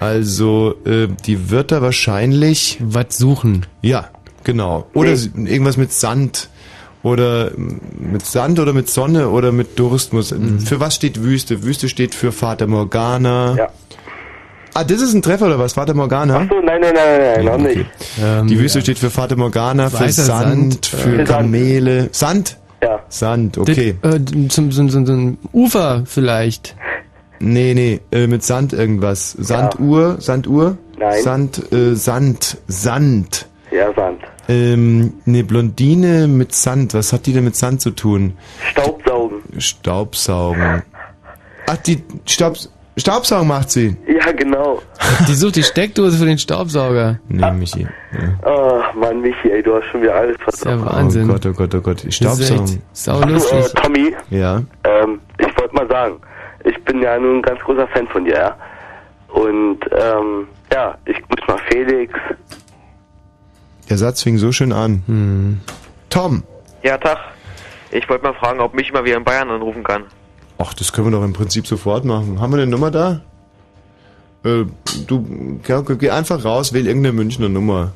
Also, äh, die wird da wahrscheinlich... Was suchen. Ja, genau. Oder nee. irgendwas mit Sand. Oder mit Sand oder mit Sonne oder mit Durst muss. Mhm. Für was steht Wüste? Wüste steht für Vater Morgana. Ja. Ah, das ist ein Treffer oder was? Vater Morgana? Ach so, nein, nein, nein, nein, noch nicht. Ähm, die Wüste ja. steht für Vater Morgana, für Sand, Sand, für äh, Kamele. Sand? Ja. Sand, okay. Das, äh, zum, zum, zum, zum Ufer vielleicht. Nee, nee, äh, mit Sand irgendwas. Sanduhr, ja. Sanduhr? Nein. Sand, äh, Sand, Sand. Ja, Sand. Ähm, eine Blondine mit Sand. Was hat die denn mit Sand zu tun? Staubsaugen. Staubsaugen. Ach, die Staub, Staubsaugen macht sie. Ja, genau. Die sucht die Steckdose für den Staubsauger. Nee, Michi. Ja. Oh, Mann, Michi, ey, du hast schon wieder alles ist ja versaut. Wahnsinn. Oh Gott, oh Gott, oh Gott. Das ist echt Staubsaugen. sau Du, äh, lustig. Tommy, Ja. ähm, ich wollte mal sagen, ich bin ja nun ein ganz großer Fan von dir, ja? Und, ähm, ja, ich grüße mal Felix. Der Satz fing so schön an. Hm. Tom. Ja, Tag. Ich wollte mal fragen, ob mich mal wieder in Bayern anrufen kann. Ach, das können wir doch im Prinzip sofort machen. Haben wir eine Nummer da? Äh, du, geh, einfach raus, wähl irgendeine Münchner Nummer.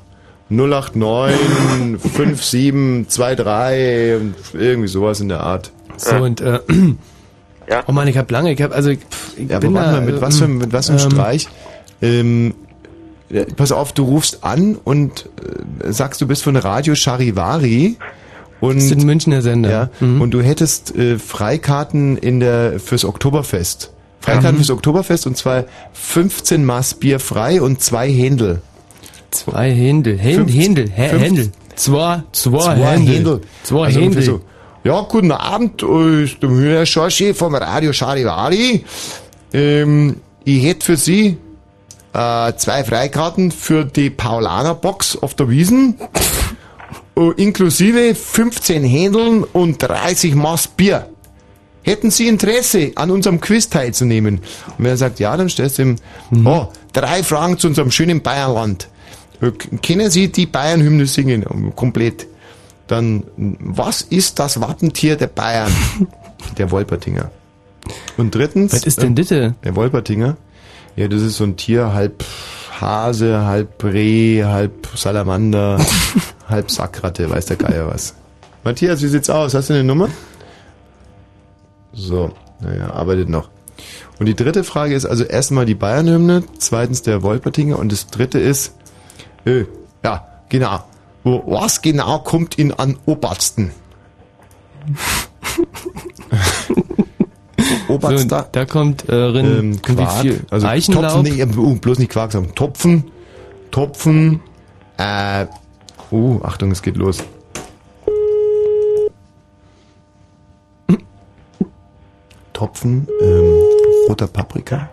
089 5723 und irgendwie sowas in der Art. So und äh, Ja. oh Mann, ich hab lange, ich hab also ich, Ja, aber bin warte da, mal, mit äh, was für, mit was für einem ähm, Streich? Ähm, ja, pass auf, du rufst an und äh, sagst, du bist von Radio Charivari. Und, Das ist ein Münchner Sender. ja, Mhm. und du hättest äh, Freikarten in der fürs Oktoberfest. Freikarten Mhm. fürs Oktoberfest und zwar 15 Maß Bier frei und zwei Händel. Zwei Händel. Händel, Händel, Händel. Zwei, zwei, Zwei Händel. Händel. Zwei Also Händel. so, ja, guten Abend, ist der Herr Schorschi vom Radio Charivari. Ähm, ich hätte für Sie äh, zwei Freikarten für die Paulaner-Box auf der Wiesen, inklusive 15 Händeln und 30 Maß Bier. Hätten Sie Interesse, an unserem Quiz teilzunehmen? Und wenn er sagt, ja, dann stellst du ihm, oh, drei Fragen zu unserem schönen Bayernland. Äh, Kennen Sie die Bayern-Hymne singen? Ähm, Komplett. Dann, was ist das Wappentier der Bayern? Der Wolpertinger. Und drittens. Was ist denn äh, das? Der Wolpertinger. Ja, das ist so ein Tier, halb Hase, halb Reh, halb Salamander, halb Sackratte, weiß der Geier was. Matthias, wie sieht's aus? Hast du eine Nummer? So, naja, arbeitet noch. Und die dritte Frage ist also erstmal die Bayern-Hymne, zweitens der Wolpertinger und das dritte ist, äh, ja, genau. Wo- Was genau kommt in an Obersten? So, Oberster? da kommt äh, rein ähm, wie Quark, viel also Eichenlaub. Topfen, nee, uh, bloß nicht Quark sagen, Topfen, Topfen, äh, uh, Achtung, es geht los. Topfen, ähm, roter Paprika.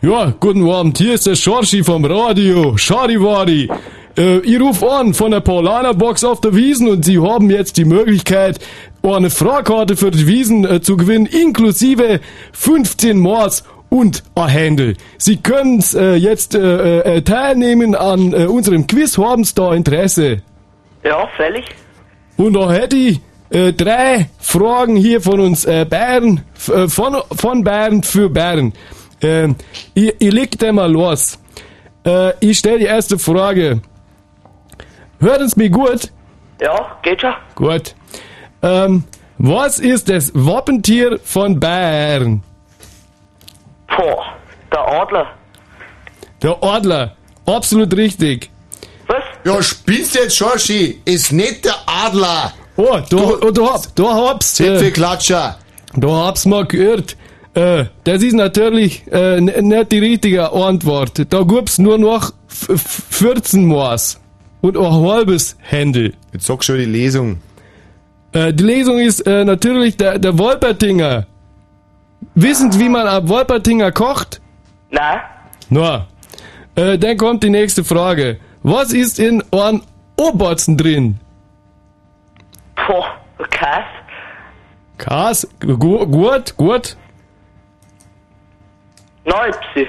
Ja, guten Abend, hier ist der Schorschi vom Radio, Charivari. Äh, ich rufe an von der Paulaner Box auf der Wiesen und Sie haben jetzt die Möglichkeit, eine Fahrkarte für die Wiesen äh, zu gewinnen, inklusive 15 Maß und ein Händel. Sie können äh, jetzt äh, äh, teilnehmen an äh, unserem Quiz, haben Sie da Interesse? Ja, fällig? Und da hätte ich äh, drei Fragen hier von uns äh, Bayern, von, von Bayern für Bayern. Ähm, ich, ich leg da mal los. Ich stelle die erste Frage. Hört Sie mich gut? Ja, geht schon. Gut. Ähm, was ist das Wappentier von Bayern? Boah, der Adler. Der Adler. Absolut richtig. Was? Ja, spielst jetzt, Schorschi, ist nicht der Adler. Oh, du, du, du, hab- du hab's. Zipfelklatscher. Du hab's mal gehört. Äh, das ist natürlich äh, nicht die richtige Antwort. Da gibt's nur noch f- f- 14 Maß und ein halbes Händel. Jetzt sag schon die Lesung. Äh, die Lesung ist äh, natürlich der, der Wolpertinger. Wissen Sie, wie man ab Wolpertinger kocht? Nein. Na, äh, dann kommt die nächste Frage. Was ist in einem Oberzen drin? Boah, Käse. Kas? Gu gut, gut. Nein, Psi.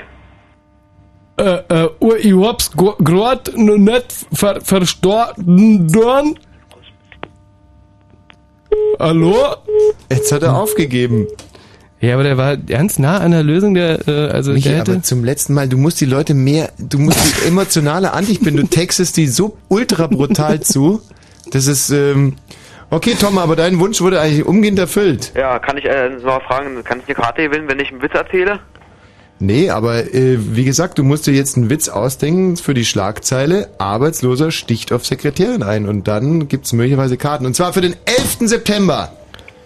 Äh, äh, ich hab's gerade noch nicht ver verstanden. Hallo? Jetzt hat er aufgegeben. Ja, aber der war ganz nah an der Lösung der, äh, also Michi, der aber hätte. zum letzten Mal, du musst die Leute mehr, du musst die emotionaler an dich binden. Du textest die so ultra brutal zu. Das ist, ähm, okay, Tom, aber dein Wunsch wurde eigentlich umgehend erfüllt. Ja, kann ich äh, mal fragen, kann ich eine Karte gewinnen, wenn ich einen Witz erzähle? Nee, aber äh, wie gesagt, du musst dir jetzt einen Witz ausdenken für die Schlagzeile. Arbeitsloser sticht auf Sekretärin ein und dann gibt's möglicherweise Karten. Und zwar für den 11. September.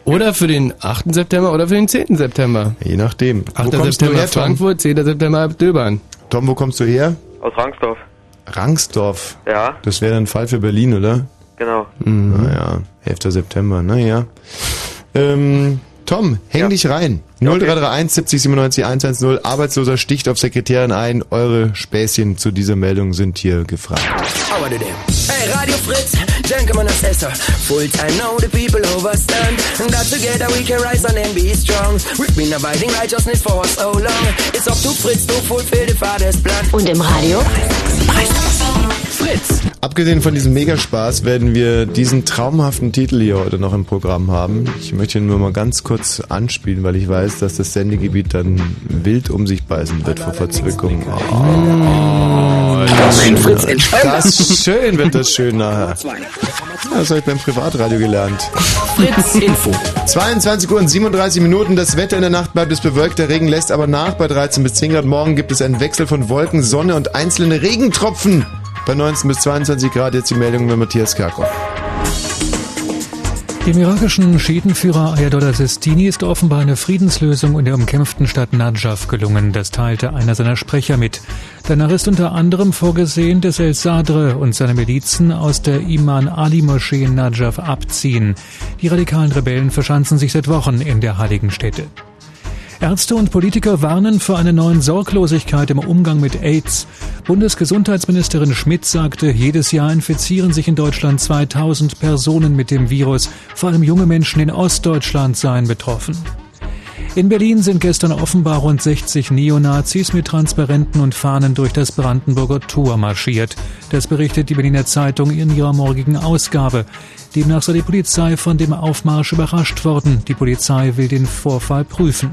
Oder für den 8. September oder für den 10. September. Je nachdem. 8. wo kommst September du her? Frankfurt, 10. September Döbern. Tom, wo kommst du her? Aus Rangsdorf. Rangsdorf. Ja, Das wäre dann ein Fall für Berlin, oder? genau. Naja, 11. September, naja. Ähm, Tom, häng Ja. dich rein. 0331 70 97 110. Arbeitsloser sticht auf Sekretärin ein. Eure Späßchen zu dieser Meldung sind hier gefragt. Hey, Radio Fritz, gentlemen assessor. Full time now, the people overstand. And that together we can rise and then be strong. We've been abiding righteousness for so long. It's up to Fritz to fulfill the Father's plan. Und im Radio? Fritz. Abgesehen von diesem Megaspaß werden wir diesen traumhaften Titel hier heute noch im Programm haben. Ich möchte ihn nur mal ganz kurz anspielen, weil ich weiß, dass das Sendegebiet dann wild um sich beißen wird vor Verzwickung. Oh, das, Mein Fritz das schön wird das schön nachher. Das habe ich beim Privatradio gelernt. Fritz Info. 22 Uhr und 37 Minuten. Das Wetter in der Nacht bleibt es bewölkt. Der Regen lässt aber nach. Bei 13 bis 10 Grad morgen gibt es einen Wechsel von Wolken, Sonne und einzelne Regentropfen. Bei 19 bis 22 Grad jetzt die Meldung mit Matthias Kerkhoff. Dem irakischen Schiitenführer Ayatollah Sistini ist offenbar eine Friedenslösung in der umkämpften Stadt Najaf gelungen. Das teilte einer seiner Sprecher mit. Danach ist unter anderem vorgesehen, dass El Sadr und seine Milizen aus der Iman Ali Moschee in Najaf abziehen. Die radikalen Rebellen verschanzen sich seit Wochen in der heiligen Stätte. Ärzte und Politiker warnen vor einer neuen Sorglosigkeit im Umgang mit AIDS. Bundesgesundheitsministerin Schmidt sagte, jedes Jahr infizieren sich in Deutschland 2000 Personen mit dem Virus. Vor allem junge Menschen in Ostdeutschland seien betroffen. In Berlin sind gestern offenbar rund 60 Neonazis mit Transparenten und Fahnen durch das Brandenburger Tor marschiert. Das berichtet die Berliner Zeitung in ihrer morgigen Ausgabe. Demnach sei die Polizei von dem Aufmarsch überrascht worden. Die Polizei will den Vorfall prüfen.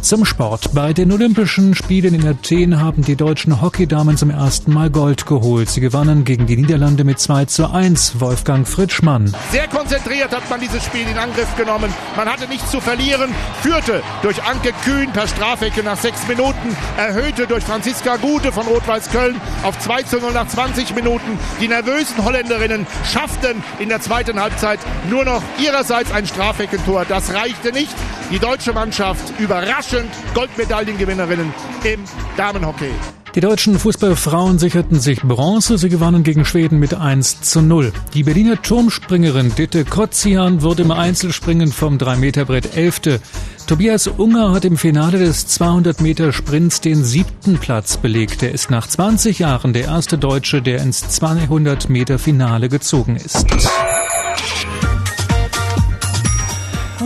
Zum Sport. Bei den Olympischen Spielen in Athen haben die deutschen Hockeydamen zum ersten Mal Gold geholt. Sie gewannen gegen die Niederlande mit 2 zu 1. Wolfgang Fritschmann. Sehr konzentriert hat man dieses Spiel in Angriff genommen. Man hatte nichts zu verlieren, führte durch Anke Kühn per Strafecke nach sechs Minuten, erhöhte durch Franziska Gute von Rot-Weiß Köln auf 2 zu 0 nach 20 Minuten. Die nervösen Holländerinnen schafften in der zweiten Halbzeit nur noch ihrerseits ein Strafeckentor. Das reichte nicht. Die deutsche Mannschaft überraschend Goldmedaillengewinnerinnen im Damenhockey. Die deutschen Fußballfrauen sicherten sich Bronze. Sie gewannen gegen Schweden mit 1 zu 0. Die Berliner Turmspringerin Ditte Kotzian wurde im Einzelspringen vom 3-Meter-Brett Elfte. Tobias Unger hat im Finale des 200-Meter-Sprints den siebten Platz belegt. Er ist nach 20 Jahren der erste Deutsche, der ins 200-Meter-Finale gezogen ist.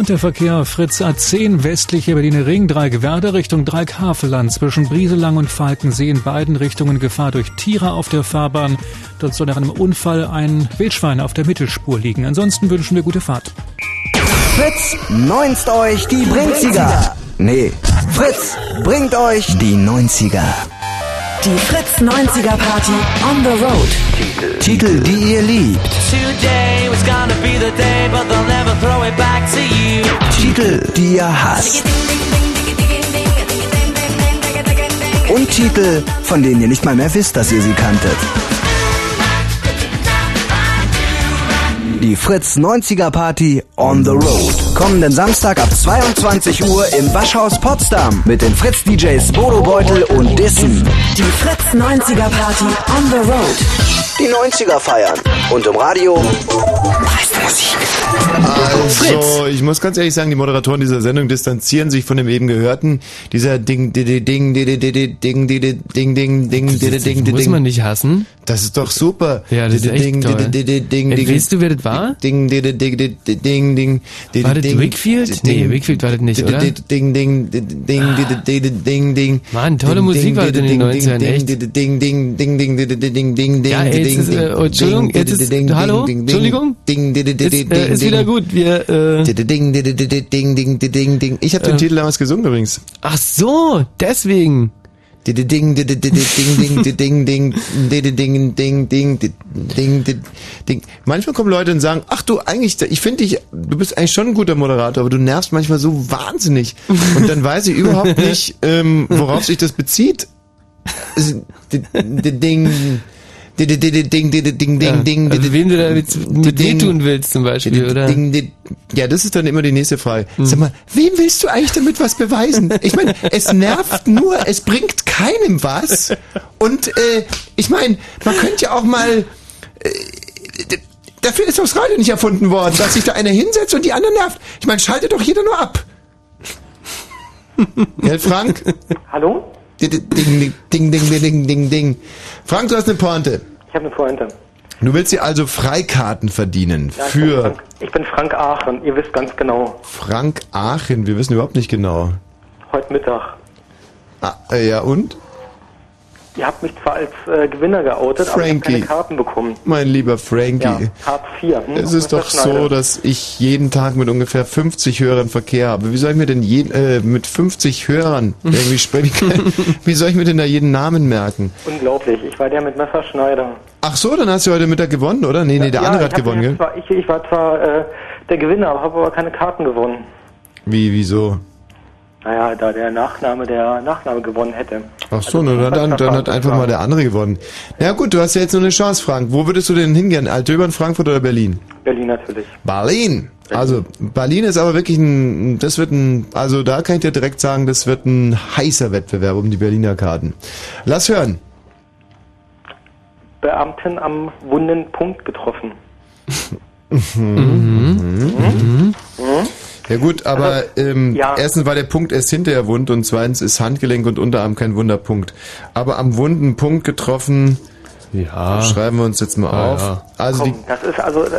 Und der Verkehr Fritz A10 westliche Berliner Ring, Dreieckwerder Richtung Dreieckhaveland zwischen Brieselang und Falkensee in beiden Richtungen Gefahr durch Tiere auf der Fahrbahn. Dort soll nach einem Unfall ein Wildschwein auf der Mittelspur liegen. Ansonsten wünschen wir gute Fahrt. Fritz, neunst euch die Brinziger. Nee, Fritz, bringt euch die 90er. Die Fritz 90er Party on the road. Titel, die ihr liebt. Today was gonna be the day, but they'll never throw it back to you. Titel, die ihr hasst. Und Titel, von denen ihr nicht mal mehr wisst, dass ihr sie kanntet. Die Fritz 90er Party on the Road. Kommenden Samstag ab 22 Uhr im Waschhaus Potsdam mit den Fritz DJs Bodo Beutel und Dissen. Die Fritz 90er Party on the road. Die 90er feiern. Und im Radio meiste Musik. Also, ich muss ganz ehrlich sagen, die Moderatoren dieser Sendung distanzieren sich von dem eben gehörten, dieser Ding, Ding, Ding, Ding, Ding, Ding, Ding, Ding, Ding, Ding, Ding, Ding, Ding, Muss man nicht hassen. Das ist doch super. Ja, das ist echt Ding, toll. Ding, Ding, Ding, Ding, weißt du, wer das war? Ding, Ding, Ding, Ding, Ding, Ding, Ding, War das Ding, Wickfield? Ding, Nee, Wickfield war das nicht, oder? Ding, Ding, Ding, Ding, Ding, Ding, Ding, Ding. Mann, tolle Ding, Musik Ding, war das in den Ding, 90ern, Ding, echt. Ding, Ding, Ding, Ding, Ding, Ding, Ding, Ding, Ding, Ja, Ding, jetzt ist, äh, oh, Entschuldigung, jetzt ist, hallo, Entschuldigung, Ding, Ding, Ding, ist, Ding, äh, ist wieder gut, wir, äh. Ich habe den Ähm. Titel damals gesungen übrigens. ach so, deswegen. Ding, ding, ding, ding, ding, ding, ding, ding, ding, ding. Manchmal kommen Leute und sagen, ach du, eigentlich, ich finde dich, du bist eigentlich schon ein guter Moderator, aber du nervst manchmal so wahnsinnig. Und dann weiß ich überhaupt nicht, ähm, worauf sich das bezieht. Also, Ding, ding, ding, ding, ding, ding, ding, Ja, ding, also wem du da mit, mit Ding. wehtun willst zum Beispiel, oder? Ding, ding. Ja, das ist dann immer die nächste Frage. Sag mal, wem willst du eigentlich damit was beweisen? Ich meine, es nervt nur, es bringt keinem was. Und äh, ich meine, man könnte ja auch mal. Äh, Dafür ist das Radio nicht erfunden worden, dass sich da einer hinsetzt und die anderen nervt. Ich meine, schaltet doch jeder nur ab. Gell, Frank? Hallo? Ding, ding, ding, ding, ding, ding, ding, ding. Frank, du hast eine Pointe. Ich habe eine Pointe. Du willst dir also Freikarten verdienen Ja, ich bin für Frank, ich bin Frank Aachen, ihr wisst ganz genau. Frank Aachen. Wir wissen überhaupt nicht genau. Heute Mittag. Ah, äh, ja, und? Ihr habt mich zwar als äh, Gewinner geoutet, aber ich habe Frankie. keine Karten bekommen. Mein lieber Frankie. Ja, Hartz IV. Hm? Es ist doch so, dass ich jeden Tag mit ungefähr 50 Hörern Verkehr habe. Wie soll ich mir denn jeden, äh, mit 50 Hörern irgendwie sprechen? Wie soll ich mir denn da jeden Namen merken? Unglaublich, ich war der mit Messerschneider. Ach so, dann hast du heute Mittag gewonnen, oder? Nee, nee, der ja, andere hat gewonnen, gell? Zwar, ich, ich war zwar äh, der Gewinner, aber habe aber keine Karten gewonnen. Wie, wieso? Naja, da der Nachname der Nachname gewonnen hätte. Ach so, na, dann, dann, hat einfach mal der andere gewonnen. Ja gut, du hast ja jetzt nur eine Chance, Frank. Wo würdest du denn hingehen? Altdöbern, Frankfurt oder Berlin? Berlin natürlich. Berlin! Also, Berlin ist aber wirklich ein, das wird ein, also da kann ich dir direkt sagen, das wird ein heißer Wettbewerb um die Berliner Karten. Lass hören. Beamten am wunden Punkt getroffen. Mhm. Ja gut, aber Also, ähm, ja. erstens war der Punkt erst hinterher wund und zweitens ist Handgelenk und Unterarm kein Wunderpunkt. Aber am wunden Punkt getroffen, ja. schreiben wir uns jetzt mal Ja, auf. ja. Also die, Komm, das ist also. Äh,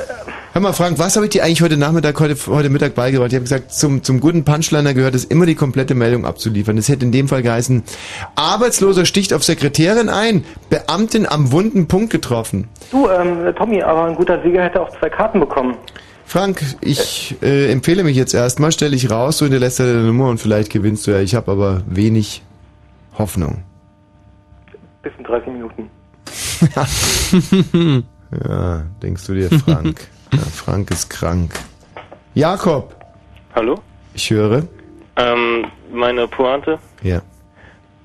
hör mal Frank, was habe ich dir eigentlich heute Nachmittag, heute, heute Mittag beigebracht? Ich habe gesagt, zum, zum guten Punchliner gehört es immer die komplette Meldung abzuliefern. Das hätte in dem Fall geheißen, Arbeitsloser sticht auf Sekretärin ein, Beamtin am wunden Punkt getroffen. du, ähm, Tommy, aber ein guter Sieger hätte auch zwei Karten bekommen. Frank, ich äh, empfehle mich jetzt erstmal, stell dich raus, du hinterlässt deine Nummer und vielleicht gewinnst du ja. Ich habe aber wenig Hoffnung. Bis in 30 Minuten. ja, denkst du dir, Frank. ja, Frank ist krank. Jakob, Hallo? ich höre. Ähm, meine Pointe? Ja.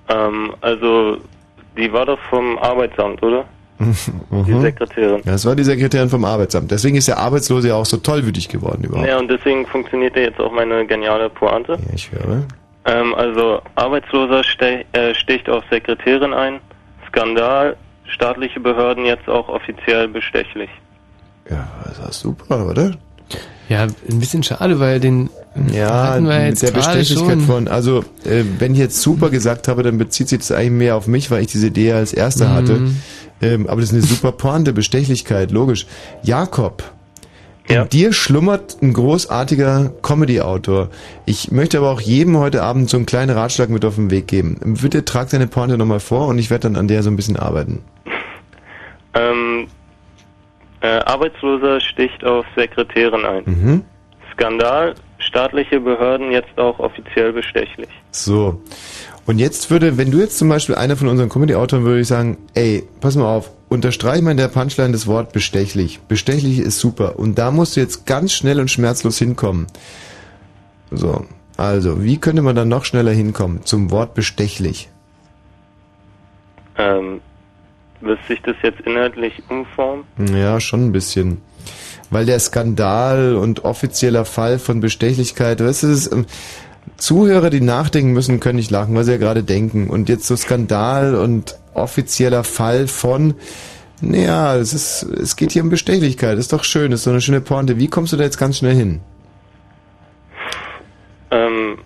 Ähm, also, die war doch vom Arbeitsamt, oder? Die Mhm. Sekretärin. Ja, Das war die Sekretärin vom Arbeitsamt. Deswegen ist der Arbeitslose ja auch so tollwütig geworden überhaupt. Ja, und deswegen funktioniert ja jetzt auch meine geniale Pointe. Ja, ich höre. Ähm, also, Arbeitsloser ste äh, sticht auf Sekretärin ein. Skandal. Staatliche Behörden jetzt auch offiziell bestechlich. Ja, das ist super, oder? Ja, ein bisschen schade, weil den Ja, hatten wir mit jetzt der gerade Bestechlichkeit schon. von, also äh, wenn ich jetzt super gesagt habe, dann bezieht sich das eigentlich mehr auf mich, weil ich diese Idee als erster Mhm. hatte. Ähm, aber das ist eine super Pointe, Bestechlichkeit, logisch. Jakob, in dir schlummert ein großartiger Comedy-Autor. Ich möchte aber auch jedem heute Abend so einen kleinen Ratschlag mit auf den Weg geben. Bitte trag deine Pointe nochmal vor und ich werde dann an der so ein bisschen arbeiten. Ähm, äh, Arbeitsloser sticht auf Sekretärin ein. Mhm. Skandal. Staatliche Behörden jetzt auch offiziell bestechlich. So. Und jetzt würde, wenn du jetzt zum Beispiel einer von unseren Comedy-Autoren würde ich sagen, ey, pass mal auf, unterstreich mal in der Punchline das Wort bestechlich. Bestechlich ist super. Und da musst du jetzt ganz schnell und schmerzlos hinkommen. So. Also, wie könnte man dann noch schneller hinkommen zum Wort bestechlich? Ähm, lässt sich das jetzt inhaltlich umformen? Ja, schon ein bisschen. Weil der Skandal und offizieller Fall von Bestechlichkeit, weißt du, das ist, ähm, Zuhörer, die nachdenken müssen, können nicht lachen, weil sie ja gerade denken. Und jetzt so Skandal und offizieller Fall von, naja, es ist, es geht hier um Bestechlichkeit, ist doch schön, ist so eine schöne Pointe. Wie kommst du da jetzt ganz schnell hin? Ähm,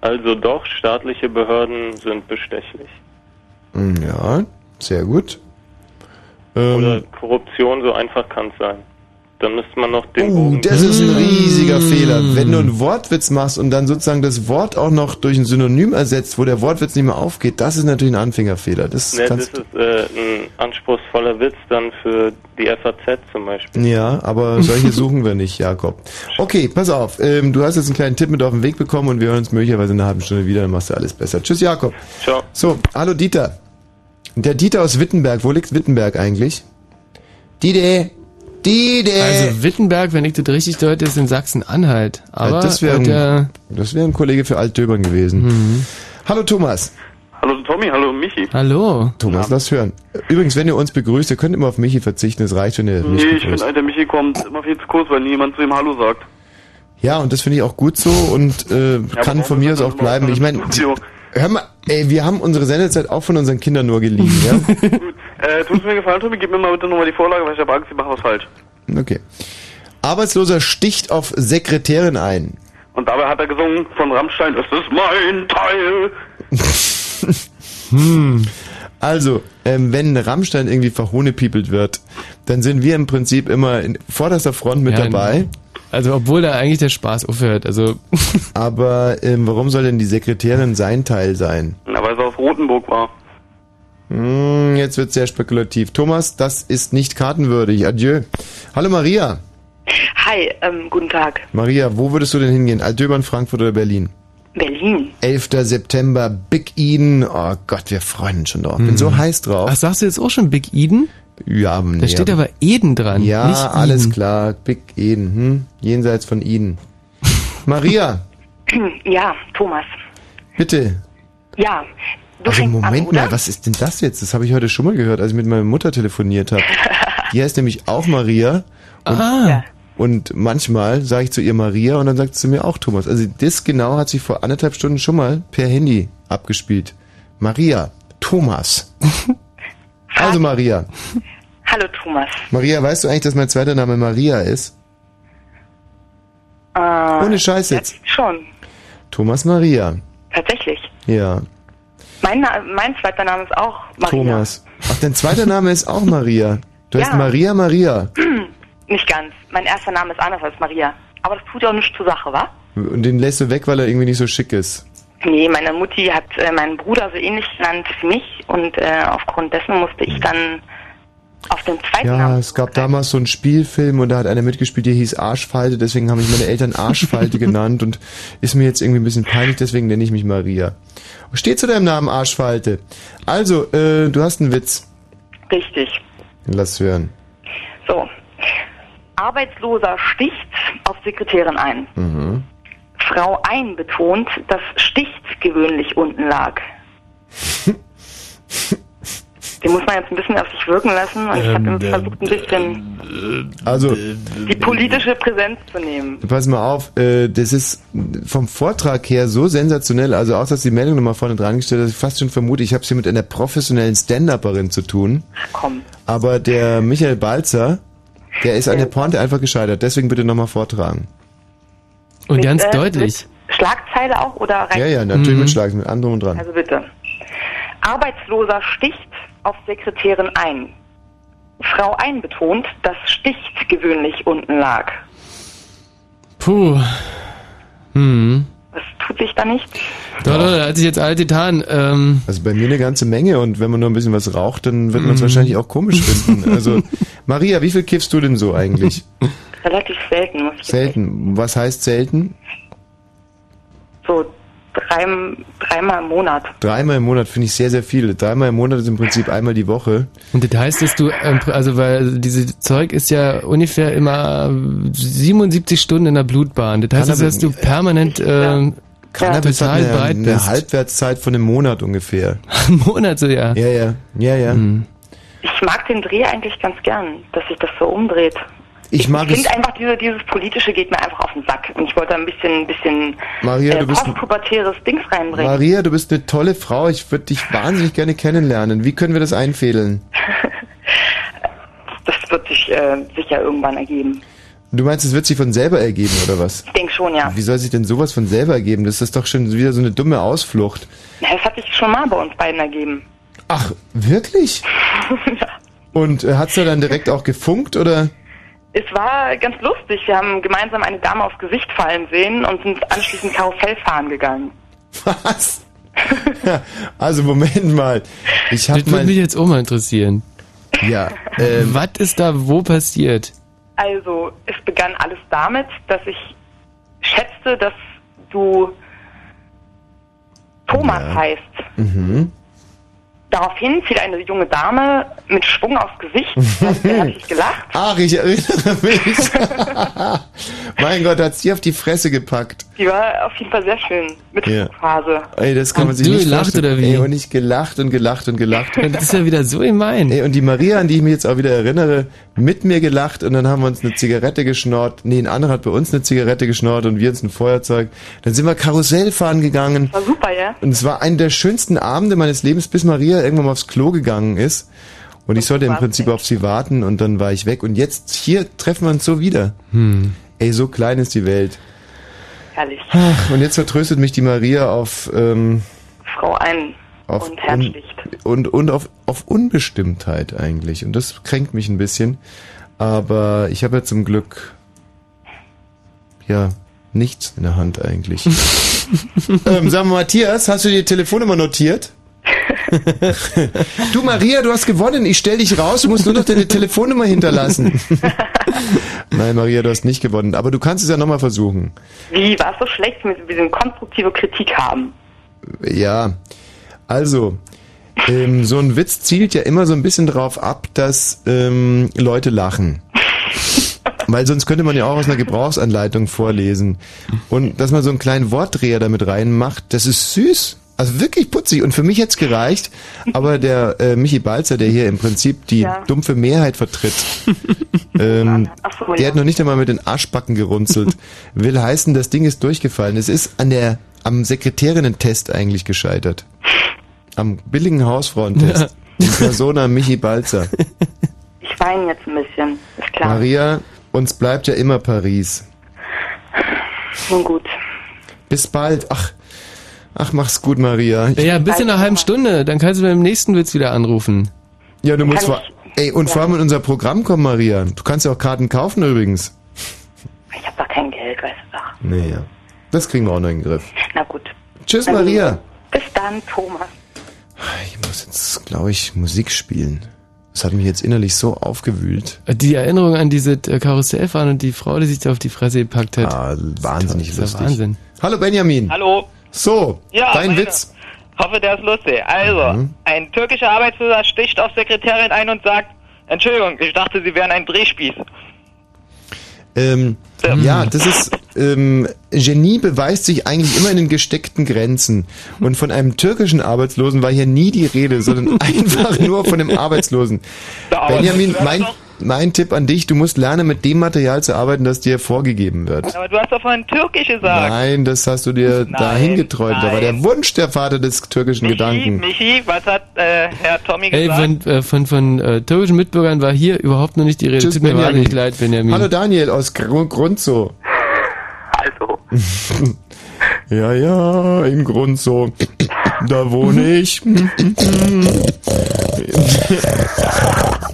also doch, staatliche Behörden sind bestechlich. Hm, Ja, sehr gut. Ähm, Oder Korruption, so einfach kann es sein. Dann müsste man noch den Uh, Bogen... das ist ein riesiger Fehler. Wenn du einen Wortwitz machst und dann sozusagen das Wort auch noch durch ein Synonym ersetzt, wo der Wortwitz nicht mehr aufgeht, das ist natürlich ein Anfängerfehler. Das Ne, das ist äh, ein anspruchsvoller Witz dann für die FAZ zum Beispiel. Ja, aber solche suchen wir nicht, Jakob. Okay, pass auf. Ähm, du hast jetzt einen kleinen Tipp mit auf den Weg bekommen und wir hören uns möglicherweise in einer halben Stunde wieder, dann machst du alles besser. Tschüss, Jakob. Ciao. So, hallo Dieter. Der Dieter aus Wittenberg. Wo liegt Wittenberg eigentlich? Dieter. Dieter. Also Wittenberg, wenn ich das richtig deute, ist in Sachsen-Anhalt. Aber Ja, das wäre ein, das wär ein Kollege für Altdöbern gewesen. Hallo Thomas. Hallo Tommy, hallo Michi. Hallo. Thomas, lass hören. Übrigens, wenn ihr uns begrüßt, ihr könnt immer auf Michi verzichten, es reicht, wenn ihr mich Nee, ich begrüßt. finde, der Michi kommt immer viel zu kurz, weil niemand zu ihm Hallo sagt. Ja, und das finde ich auch gut so und äh, kann warum von mir aus auch bleiben. Ich eine meine? Hör mal, ey, wir haben unsere Sendezeit auch von unseren Kindern nur geliehen, ja? Äh, tust du mir gefallen, Tommy? Gib mir mal bitte nochmal die Vorlage, weil ich habe Angst, ich mache was falsch. Okay. Arbeitsloser sticht auf Sekretärin ein. Und dabei hat er gesungen von Rammstein, es ist mein Teil. Hm. Also, ähm, wenn Rammstein irgendwie verhohnepiepelt wird, dann sind wir im Prinzip immer in vorderster Front mit Ja, dabei. Also obwohl da eigentlich der Spaß aufhört. Also Aber ähm, warum soll denn die Sekretärin sein Teil sein? Na, weil es aus Rotenburg war. Hm, jetzt wird sehr spekulativ. Thomas, das ist nicht kartenwürdig. Adieu. Hallo Maria. Hi, ähm, guten Tag. Maria, wo würdest du denn hingehen? Altöbern, Frankfurt oder Berlin? Berlin. 11. September, Big Eden. Oh Gott, wir freuen uns schon drauf. Bin so heiß drauf. Ach, sagst du jetzt auch schon Big Eden? Ja, nee, Da steht aber Eden dran. Ja, nicht Eden. alles klar. Big Eden. Hm? Jenseits von Eden. Maria, Ja, Thomas. bitte. Ja, du Also an, Moment oder? mal, was ist denn das jetzt? Das habe ich heute schon mal gehört, als ich mit meiner Mutter telefoniert habe. Die heißt nämlich auch Maria. Und, Ah. und manchmal sage ich zu ihr Maria und dann sagt sie zu mir auch Thomas. Also das genau hat sich vor anderthalb Stunden schon mal per Handy abgespielt. Maria, Thomas. Also Maria. Hallo, Thomas. Maria, weißt du eigentlich, dass mein zweiter Name Maria ist? Äh, Ohne Scheiß jetzt. Schon, Thomas Maria. tatsächlich. Ja. Mein, Na mein zweiter Name ist auch Maria. Thomas. Ach, dein zweiter Name ist auch Maria. Du heißt Ja. Maria Maria. Nicht ganz. Mein erster Name ist anders als Maria. Aber das tut ja auch nichts zur Sache, wa? Und den lässt du weg, weil er irgendwie nicht so schick ist. Nee, meine Mutti hat äh, meinen Bruder so ähnlich genannt wie mich und äh, aufgrund dessen musste ich dann auf den zweiten Ja, Namen. es gab damals so einen Spielfilm und da hat einer mitgespielt, der hieß Arschfalte, deswegen haben mich meine Eltern Arschfalte genannt und ist mir jetzt irgendwie ein bisschen peinlich, deswegen nenne ich mich Maria. Steht zu deinem Namen Arschfalte. Also, äh, du hast einen Witz. Richtig. Lass hören. So. Arbeitsloser sticht auf Sekretärin ein. Mhm. Frau ein betont, dass sticht gewöhnlich unten lag. Den muss man jetzt ein bisschen auf sich wirken lassen und ich habe Ähm, versucht, ein bisschen Also, die politische Präsenz zu nehmen. pass mal auf, äh, das ist vom Vortrag her so sensationell, also auch, dass die Meldung nochmal vorne dran gestellt dass ich fast schon vermute, ich habe es hier mit einer professionellen Stand-Upperin zu tun. Komm. Aber der Michael Balzer, der ist an der Pointe einfach gescheitert, deswegen bitte nochmal vortragen. Und Mit, ganz äh, deutlich. Mit Schlagzeile auch oder rein? Ja, ja, natürlich mit Schlag, mit anderem und dran. Also bitte. Arbeitsloser sticht auf Sekretärin ein. Frau ein betont, dass sticht gewöhnlich unten lag. Puh. Hm. Das tut sich da nicht. Doch, doch, da hat sich jetzt alt getan. Ähm, Also bei mir eine ganze Menge und wenn man nur ein bisschen was raucht, dann wird man es Mhm. wahrscheinlich auch komisch finden. Also, Maria, wie viel kiffst du denn so eigentlich? Relativ selten, muss ich Selten. Was heißt selten? so drei, dreimal im Monat. Dreimal im Monat finde ich sehr, sehr viel. Dreimal im Monat ist im Prinzip einmal die Woche. Und das heißt, dass du, ähm, also weil dieses Zeug ist ja ungefähr immer 77 Stunden in der Blutbahn. Das heißt, Kann aber- dass du permanent ähm, Cannabis hat total eine, breit eine. Halbwertszeit von einem Monat ungefähr. Ein Monat so, ja. Ja, ja, ja, ja. Ich mag den Dreh eigentlich ganz gern, dass sich das so umdreht. Ich mag Ich es. finde einfach, diese, dieses Politische geht mir einfach auf den Sack. Und ich wollte ein bisschen, bisschen Maria, äh, du bist- postpubertäres Dings reinbringen. Maria, du bist eine tolle Frau. Ich würde dich wahnsinnig gerne kennenlernen. Wie können wir das einfädeln? Das wird sich äh, sicher irgendwann ergeben. Du meinst, es wird sich von selber ergeben, oder was? Ich denke schon, ja. Wie soll sich denn sowas von selber ergeben? Das ist doch schon wieder so eine dumme Ausflucht. Na, Das hat sich schon mal bei uns beiden ergeben. Ach, wirklich? Und äh, hat's da dann direkt auch gefunkt, oder? Es war ganz lustig. Wir haben gemeinsam eine Dame aufs Gesicht fallen sehen und sind anschließend Karussell fahren gegangen. Was? also, Moment mal. Ich hab Das würde mich jetzt auch mal interessieren. Ja, ähm, Was ist da wo passiert? Also, es begann alles damit, dass ich schätzte, dass du Thomas heißt. Mhm. Daraufhin fiel eine junge Dame mit Schwung aufs Gesicht, hat sehr herzlich gelacht. Ach, ich erinnere mich. Mein Gott, hat's die auf die Fresse gepackt. Die war auf jeden Fall sehr schön. Mit Ja. Phase. Ey, das kann Und man sich du nicht gelacht vorstellen. oder wie? Ey, und ich gelacht und gelacht und gelacht. Das ist ja wieder so gemein. Ey, und die Maria, an die ich mich jetzt auch wieder erinnere, mit mir gelacht und dann haben wir uns eine Zigarette geschnort. Nee, ein anderer hat bei uns eine Zigarette geschnort und wir uns ein Feuerzeug. Dann sind wir Karussell fahren gegangen. War super, ja? Und es war einer der schönsten Abende meines Lebens, bis Maria irgendwann mal aufs Klo gegangen ist. Und ich sollte im Prinzip auf sie warten und dann war ich weg. Und jetzt hier treffen wir uns so wieder. Hm. Ey, so klein ist die Welt. Herrlich. Ach, Und jetzt vertröstet mich die Maria auf, ähm, Frau ein auf und Herrn un- Sticht. und, und auf, auf Unbestimmtheit eigentlich. Und das kränkt mich ein bisschen. Aber ich habe ja zum Glück ja nichts in der Hand eigentlich. ähm, sag mal, Matthias, hast du die Telefonnummer notiert? du Maria, du hast gewonnen. Ich stell dich raus. Du musst nur noch deine Telefonnummer hinterlassen. Nein, Maria, du hast nicht gewonnen. Aber du kannst es ja nochmal versuchen. Wie, war es so schlecht, wenn wir eine konstruktive Kritik haben? Ja, also, ähm, so ein Witz zielt ja immer so ein bisschen drauf ab, dass ähm, Leute lachen. Weil sonst könnte man ja auch aus einer Gebrauchsanleitung vorlesen. Und dass man so einen kleinen Wortdreher damit reinmacht, das ist süß. Also wirklich putzig. Und für mich hätte es gereicht. Aber der äh, Michi Balzer, der hier im Prinzip die Ja. dumpfe Mehrheit vertritt, ähm, so, der ja. hat noch nicht einmal mit den Arschbacken gerunzelt. Will heißen, das Ding ist durchgefallen. Es ist an der, am Sekretärinnen-Test eigentlich gescheitert. Am billigen Hausfrauentest. In Persona Michi Balzer. Ich weine jetzt ein bisschen, ist klar. Maria, uns bleibt ja immer Paris. Nun gut. Bis bald. Ach, ach, mach's gut, Maria. Ja, ja, bis in einer halben Stunde. Dann kannst du beim nächsten Witz wieder anrufen. Ja, du musst vor, ey, und vor allem in unser Programm kommen, Maria. Du kannst ja auch Karten kaufen übrigens. Ich habe doch kein Geld, weißt du doch. Nee, ja. Das kriegen wir auch noch in den Griff. Na gut. Tschüss, Na. Maria. Bis dann, Thomas. Ich muss jetzt, glaube ich, Musik spielen. Das hat mich jetzt innerlich so aufgewühlt. Die Erinnerung an diese äh, Karussellfahren und die Frau, die sich da auf die Fresse gepackt hat. Ah, wahnsinnig das ist ja lustig. Wahnsinn. Hallo Benjamin. Hallo. So, Ja, dein meine- Witz. Hoffe, der ist lustig. Also, Mhm. ein türkischer Arbeitsloser sticht auf Sekretärin ein und sagt, Entschuldigung, ich dachte, Sie wären ein Drehspieß. Ähm, ja, das ist ähm, Genie beweist sich eigentlich immer in den gesteckten Grenzen. Und von einem türkischen Arbeitslosen war hier nie die Rede, sondern einfach nur von dem Arbeitslosen. Benjamin, mein, doch- mein Tipp an dich, du musst lernen, mit dem Material zu arbeiten, das dir vorgegeben wird. Aber du hast doch vorhin türkisch gesagt. Nein, das hast du dir Nein, dahin geträumt. Da war nein. der Wunsch der Vater des türkischen Michi, Gedanken. Michi, was hat äh, Herr Tommy Ey, gesagt? von, äh, von, von äh, türkischen Mitbürgern war hier überhaupt noch nicht die Rede. Tschüss, Tut mir wahnsinnig leid, Benjamin. Hallo Daniel aus Gr Grundso. Also. ja, ja, im Grund so. Da wohne ich.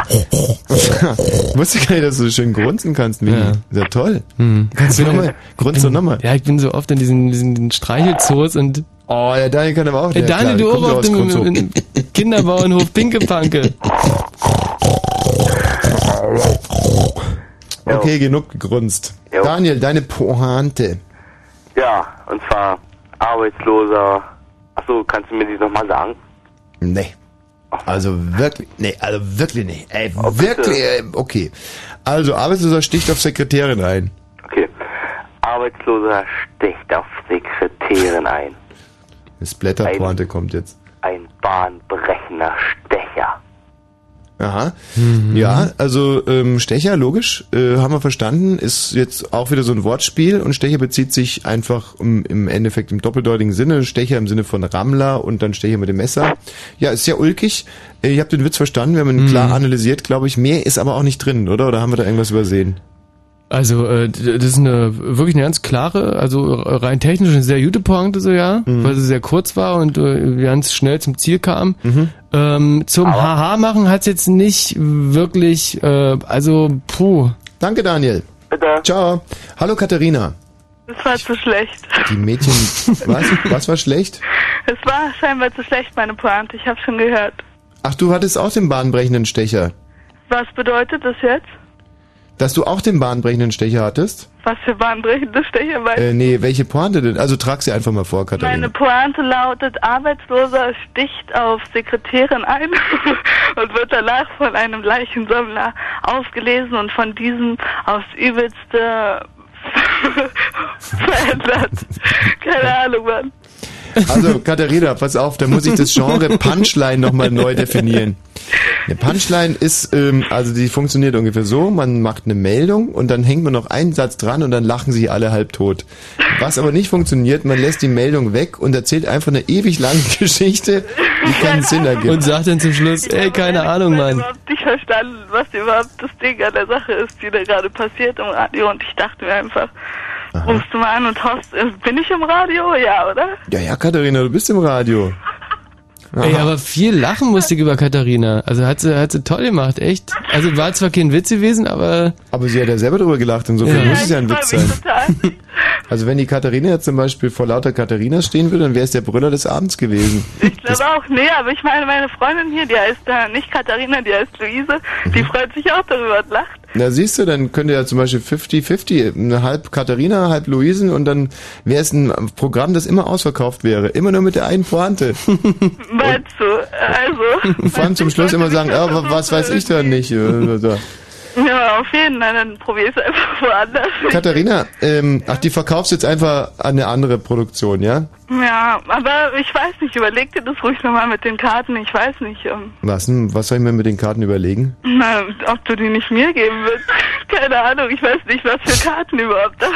Wusste gar nicht, dass du so schön grunzen kannst, Mini. Ja. Ja toll. Hm. Kannst du nochmal? Grunz doch nochmal. Ja, ich bin so oft in diesen, diesen Streichelzoos und... Oh, der Daniel kann aber auch. Ey, der, Daniel, klar, du der auch auf dem Kinderbauernhof Pinkepanke. Okay, genug gegrunzt. Daniel, deine Pointe. Ja, und zwar Arbeitsloser. Achso, kannst du mir die nochmal sagen? Nee. Also wirklich, nee, also wirklich nicht. Ey, wirklich, äh, okay. Also, Arbeitsloser sticht auf Sekretärin ein. Okay. Arbeitsloser sticht auf Sekretärin ein. Das Blätterpointe kommt jetzt. Ein bahnbrechender Stecher. Aha. Mhm. Ja, also ähm, Stecher, logisch, äh, haben wir verstanden, ist jetzt auch wieder so ein Wortspiel und Stecher bezieht sich einfach im, im Endeffekt im doppeldeutigen Sinne. Stecher im Sinne von Rammler und dann Stecher mit dem Messer. Ja, ist sehr ulkig. Äh, Ihr habt den Witz verstanden, wir haben ihn Mhm. klar analysiert, glaube ich. Mehr ist aber auch nicht drin, oder? Oder haben wir da irgendwas übersehen? Also, äh, d- das ist eine wirklich eine ganz klare, also rein technisch eine sehr gute Pointe so, ja, Mhm. weil sie sehr kurz war und äh, ganz schnell zum Ziel kam. Ähm, zum Haha machen hat's jetzt nicht wirklich, äh, also puh. Danke, Daniel. Bitte. Ciao. Hallo, Katharina. Es war zu schlecht. Die Mädchen, was? Was war schlecht? Es war scheinbar zu schlecht, meine Pointe. Ich habe schon gehört. Ach, du hattest auch den bahnbrechenden Stecher. Was bedeutet das jetzt? Dass du auch den bahnbrechenden Stecher hattest? Was für bahnbrechende Stecher Äh, nee, welche Pointe denn? Also trag sie einfach mal vor, Katharina. Meine Pointe lautet, Arbeitsloser sticht auf Sekretärin ein und wird danach von einem Leichensammler ausgelesen und von diesem aufs Übelste verändert. Keine Ahnung, Mann. Also, Katharina, pass auf, da muss ich das Genre Punchline nochmal neu definieren. Eine Punchline ist, ähm, also die funktioniert ungefähr so, man macht eine Meldung und dann hängt man noch einen Satz dran und dann lachen sich alle halb tot. Was aber nicht funktioniert, man lässt die Meldung weg und erzählt einfach eine ewig lange Geschichte, die keinen Sinn ergibt. Und sagt dann zum Schluss, ey, keine Ahnung, Mann. Ich habe nicht verstanden, was überhaupt das Ding an der Sache ist, die da gerade passiert im Radio. Und ich dachte mir einfach, rufst du mal an und hoffst, äh, bin ich im Radio? Ja, oder? Ja, ja, Katharina, du bist im Radio. Ey, aber viel lachen musste ich über Katharina. Also hat sie, hat sie toll gemacht, echt. Also war zwar kein Witz gewesen, aber... Aber sie hat ja selber drüber gelacht, insofern Ja, muss es ja ein ich Witz sein. Also wenn die Katharina jetzt zum Beispiel vor lauter Katharina stehen würde, dann wäre es der Brüller des Abends gewesen. Ich glaube auch, nee, aber ich meine, meine Freundin hier, die heißt äh, nicht Katharina, die heißt Luise, die Mhm. freut sich auch darüber und lacht. Na siehst du, dann könnte ja zum Beispiel 50-50, eine halb Katharina, halb Luisen und dann wäre es ein Programm, das immer ausverkauft wäre. Immer nur mit der einen Pointe. Du? Also. Und vor allem zum Schluss immer sagen, ah, wa- was weiß ich da nicht. Ja, auf jeden Fall, dann probier es einfach woanders. Katharina, ähm, ach, die verkaufst jetzt einfach an eine andere Produktion, ja? Ja, aber ich weiß nicht, überleg dir das ruhig nochmal mit den Karten, ich weiß nicht, ähm, Was denn? Was soll ich mir mit den Karten überlegen? na, ob du die nicht mir geben willst. Keine Ahnung, ich weiß nicht, was für Karten überhaupt da.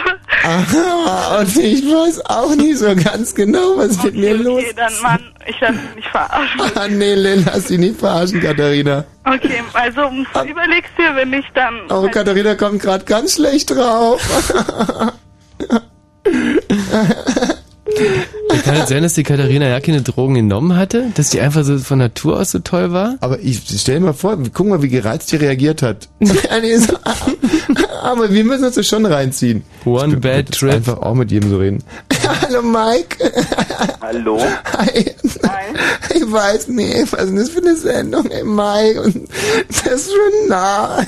Aha, und ich weiß auch nicht so ganz genau, was mit mir los Okay, dann Mann, ich lass mich nicht verarschen. Ah, nee, Lynn, lass dich nicht verarschen, Katharina. Okay, also überlegst dir, wenn ich dann. Oh, Katharina kommt gerade ganz schlecht drauf. Kann es sein, dass die Katharina ja keine Drogen genommen hatte? Dass die einfach so von Natur aus so toll war? Aber ich stell dir mal vor, guck mal, wie gereizt die reagiert hat. Nee, so, Aber wir müssen uns das schon reinziehen. One ich bad trip. Einfach auch mit jedem so reden. Hallo Mike. Hallo? Hi. Ich weiß nicht, was ist denn das für eine Sendung, ey Mike? Und das ist schon nah.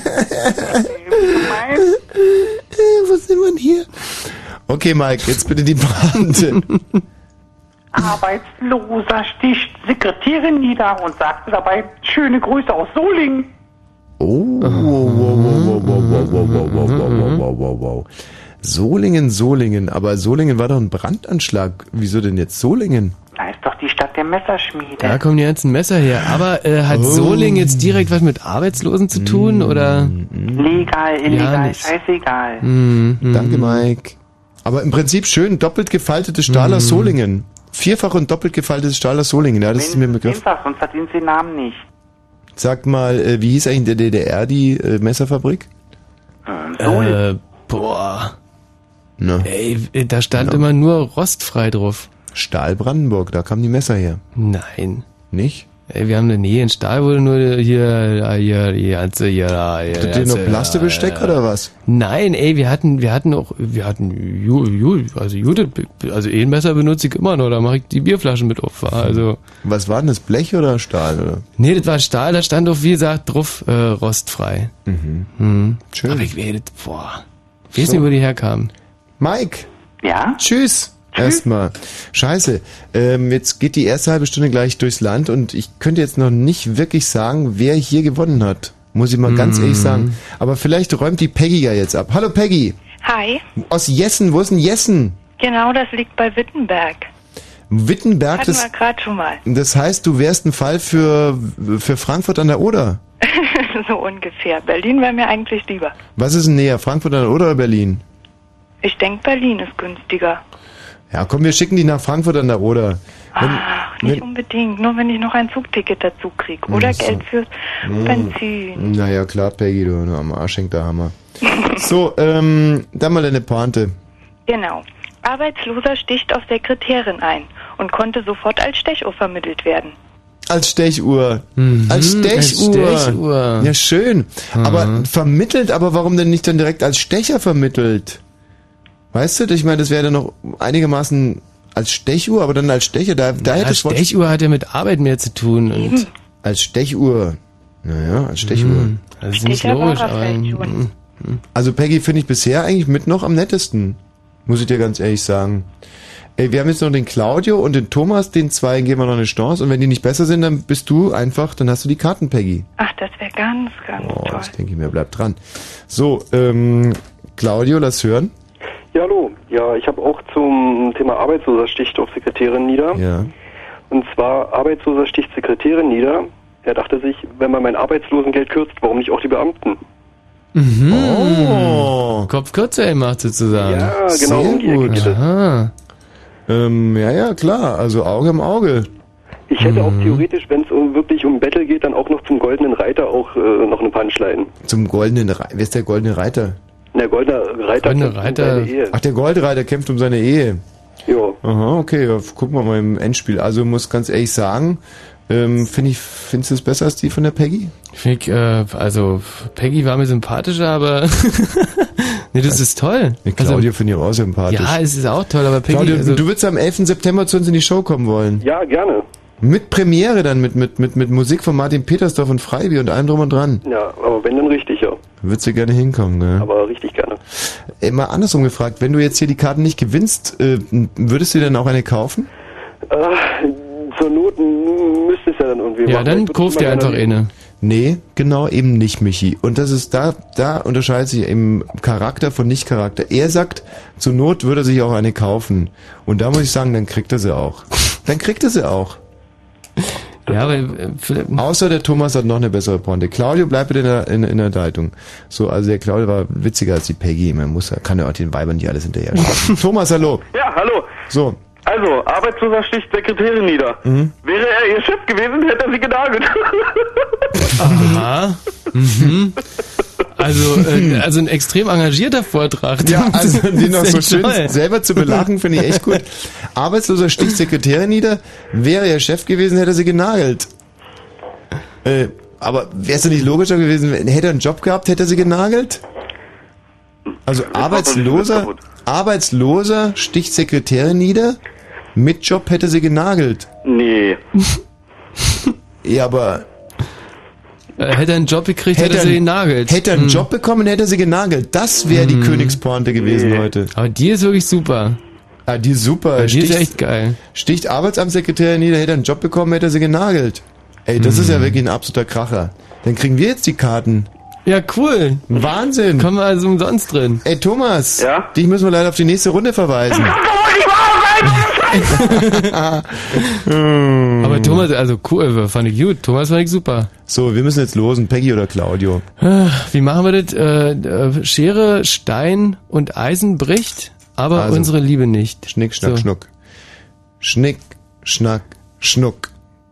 Wo sind wir denn hier? Okay, Mike, jetzt bitte die Pointe. Arbeitsloser sticht Sekretärin nieder und sagte dabei schöne Grüße aus Solingen. Oh, wow, wow, wow, wow, wow, wow, wow, wow, wow, wow. Solingen, Solingen, aber Solingen war doch ein Brandanschlag. Wieso denn jetzt Solingen? Da ist doch die Stadt der Messerschmiede. Da kommen die ganzen Messer her. Aber äh, hat oh. Solingen jetzt direkt was mit Arbeitslosen zu tun, mm. oder? Legal, illegal, ja, scheißegal. Mm. Danke, Mike. Aber im Prinzip schön doppelt gefaltete Stahl aus mm. Solingen. Vierfach und doppelt gefaltetes Stahl aus Solingen. Ja, das ist mir ein Begriff. Einfach, sonst verdient sie den Namen nicht. Sag mal, äh, wie hieß eigentlich in der DDR die äh, Messerfabrik? Äh, boah. Na. Ey, da stand Ja. immer nur rostfrei drauf. Stahl Brandenburg, da kamen die Messer her. Nein. Nicht? Ey, wir haben eine Nähe in Stahl wurde nur hier, hier, hier, also hier, hier, Hattet ihr noch Plastebesteck oder was? Nein, ey, wir hatten, wir hatten auch, wir hatten, Ju, Ju, also Judith, also eh ein Messer benutze ich immer noch, da mache ich die Bierflaschen mit auf, also. Was war denn das, Blech oder Stahl, oder? Nee, das war Stahl, da stand auch, wie gesagt, drauf, äh, rostfrei. Mhm. Mhm. Schön. Aber ich weiß, boah. Ich weiß So. nicht, wo die herkamen. Mike. Ja? Tschüss. Erstmal. Scheiße. Ähm, jetzt geht die erste halbe Stunde gleich durchs Land und ich könnte jetzt noch nicht wirklich sagen, wer hier gewonnen hat. Muss ich mal ganz Mhm. ehrlich sagen. Aber vielleicht räumt die Peggy ja jetzt ab. Hallo Peggy. Hi, Aus Jessen. Wo ist denn Jessen? genau das liegt bei Wittenberg. Wittenberg. Hatten Das, wir gerade schon mal. das heißt, du wärst ein Fall für, für Frankfurt an der Oder. so ungefähr. Berlin wäre mir eigentlich lieber. Was ist denn näher? Frankfurt an der Oder oder Berlin? Ich denke, Berlin ist günstiger. Ja, komm, wir schicken die nach Frankfurt an der Oder. Wenn, Ach, nicht wenn, unbedingt. Nur wenn ich noch ein Zugticket dazu kriege. Oder so. Geld fürs Mm. Benzin. Naja, klar, Peggy, du, du am Arsch hängt der Hammer. So, ähm, dann mal deine Pointe. Genau. Arbeitsloser sticht auf Sekretärin ein und konnte sofort als Stechuhr vermittelt werden. Als Stechuhr. als Mhm, als Stechuhr. Stechuhr. Ja, schön. Mhm. Aber vermittelt, aber warum denn nicht dann direkt als Stecher vermittelt? Weißt du, ich meine, das wäre dann noch einigermaßen als Stechuhr, aber dann als Stecher, da, da Ja, hätte Stechuhr hat ja mit Arbeit mehr zu tun. Und Als Stechuhr. Naja, als Stechuhr. Mhm. Das ist nicht logisch, schon. Mhm. Also Peggy finde ich bisher eigentlich mit noch am nettesten. Muss ich dir ganz ehrlich sagen. Ey, wir haben jetzt noch den Claudio und den Thomas, den zwei geben wir noch eine Chance. Und wenn die nicht besser sind, dann bist du einfach, dann hast du die Karten, Peggy. Ach, das wäre ganz, ganz Oh, toll. das denke ich mir, bleib dran. So, ähm, Claudio, lass hören. Ja, hallo. Ja, ich habe auch zum Thema Arbeitsloser sticht auf Sekretärin nieder. Ja. Und zwar Arbeitsloser sticht Sekretärin nieder. Er dachte sich, wenn man mein Arbeitslosengeld kürzt, warum nicht auch die Beamten? Mhm. Oh. Kopf kürzer gemacht sozusagen. Ja, genau, um die Sehr Ecke gut. Aha. Ähm, ja, ja, klar. Also Auge im Auge. Ich hätte Mhm. auch theoretisch, wenn es um, wirklich um Battle geht, dann auch noch zum Goldenen Reiter auch äh, noch eine Punchline. Zum goldenen Reiter. Wer ist der goldene Reiter? Der Goldene Reiter Goldene kämpft um seine Ehe. Ach, der Goldreiter kämpft um seine Ehe. Ja. Aha, okay, ja, gucken wir mal im Endspiel. Also muss ganz ehrlich sagen, ähm, finde ich, findest du es besser als die von der Peggy? Fick, äh, also Peggy war mir sympathischer, aber nee, das ist toll. Nee, Claudio finde ich auch sympathisch. Ja, es ist auch toll, aber Peggy, Claudio, also, du würdest am 11. September zu uns in die Show kommen wollen. Ja, gerne. Mit Premiere dann, mit, mit, mit, mit Musik von Martin Petersdorf und Freibier und allem drum und dran. Ja, aber wenn dann richtig, ja. Würdest du gerne hinkommen, ne? Aber richtig gerne. Ey, mal andersrum gefragt, wenn du jetzt hier die Karten nicht gewinnst, äh, würdest du dir dann auch eine kaufen? Äh, zur Not müsste es ja dann irgendwie Ja, machen. dann Ich würd's kauf dir immer einfach eine. Nee, genau eben nicht, Michi. Und das ist da, da unterscheidet sich im Charakter von Nicht-Charakter. Er sagt, zur Not würde er sich auch eine kaufen. Und da muss ich sagen, dann kriegt er sie auch. Dann kriegt er sie auch. Ja, aber Außer der Thomas hat noch eine bessere Pointe. Claudio bleibt bitte in der, in, in der Leitung. So, also der Claudio war witziger als die Peggy. Man muss, kann ja auch den Weibern nicht alles hinterher. Thomas, hallo. Ja, hallo. So. Also, Arbeitsloser sticht Sekretärin nieder. Mhm. Wäre er ihr Chef gewesen, hätte er sie genagelt. Aha. Mhm. Also, äh, also ein extrem engagierter Vortrag. Ja, also den noch so schön toll. selber zu belachen, finde ich echt gut. Arbeitsloser sticht Sekretärin nieder. Wäre er Chef gewesen, hätte er sie genagelt. Äh, aber wäre es doch nicht logischer gewesen, wenn- hätte er einen Job gehabt, hätte er sie genagelt? Also Arbeitsloser, Arbeitsloser sticht Sekretärin nieder. Mit Job hätte sie genagelt. nee. Ja, aber Äh, Hätte er einen Job gekriegt, hätte, Hätte er sie genagelt. hätte er einen Hm. Job bekommen, hätte er sie genagelt. Das wäre die Hm. Königspointe gewesen heute. Aber die ist wirklich super. Ah, die ist super. Ja, die ist Sticht- echt geil. Sticht Arbeitsamtssekretär nieder, hätte er einen Job bekommen, hätte er sie genagelt. Ey, das ist Hm. ja wirklich ein absoluter Kracher. Dann kriegen wir jetzt die Karten. Ja, cool. Wahnsinn. Kommen wir also umsonst drin. Ey, Thomas. Ja? Dich müssen wir leider auf die nächste Runde verweisen. Aber Thomas, also cool, fand ich gut. Thomas fand ich super. So, wir müssen jetzt losen. Peggy oder Claudio? Ah, Wie machen wir das? Äh, äh, Schere, Stein und Eisen bricht, aber Also, unsere Liebe nicht. Schnick, schnack, So. schnuck. Schnick, schnack, schnuck.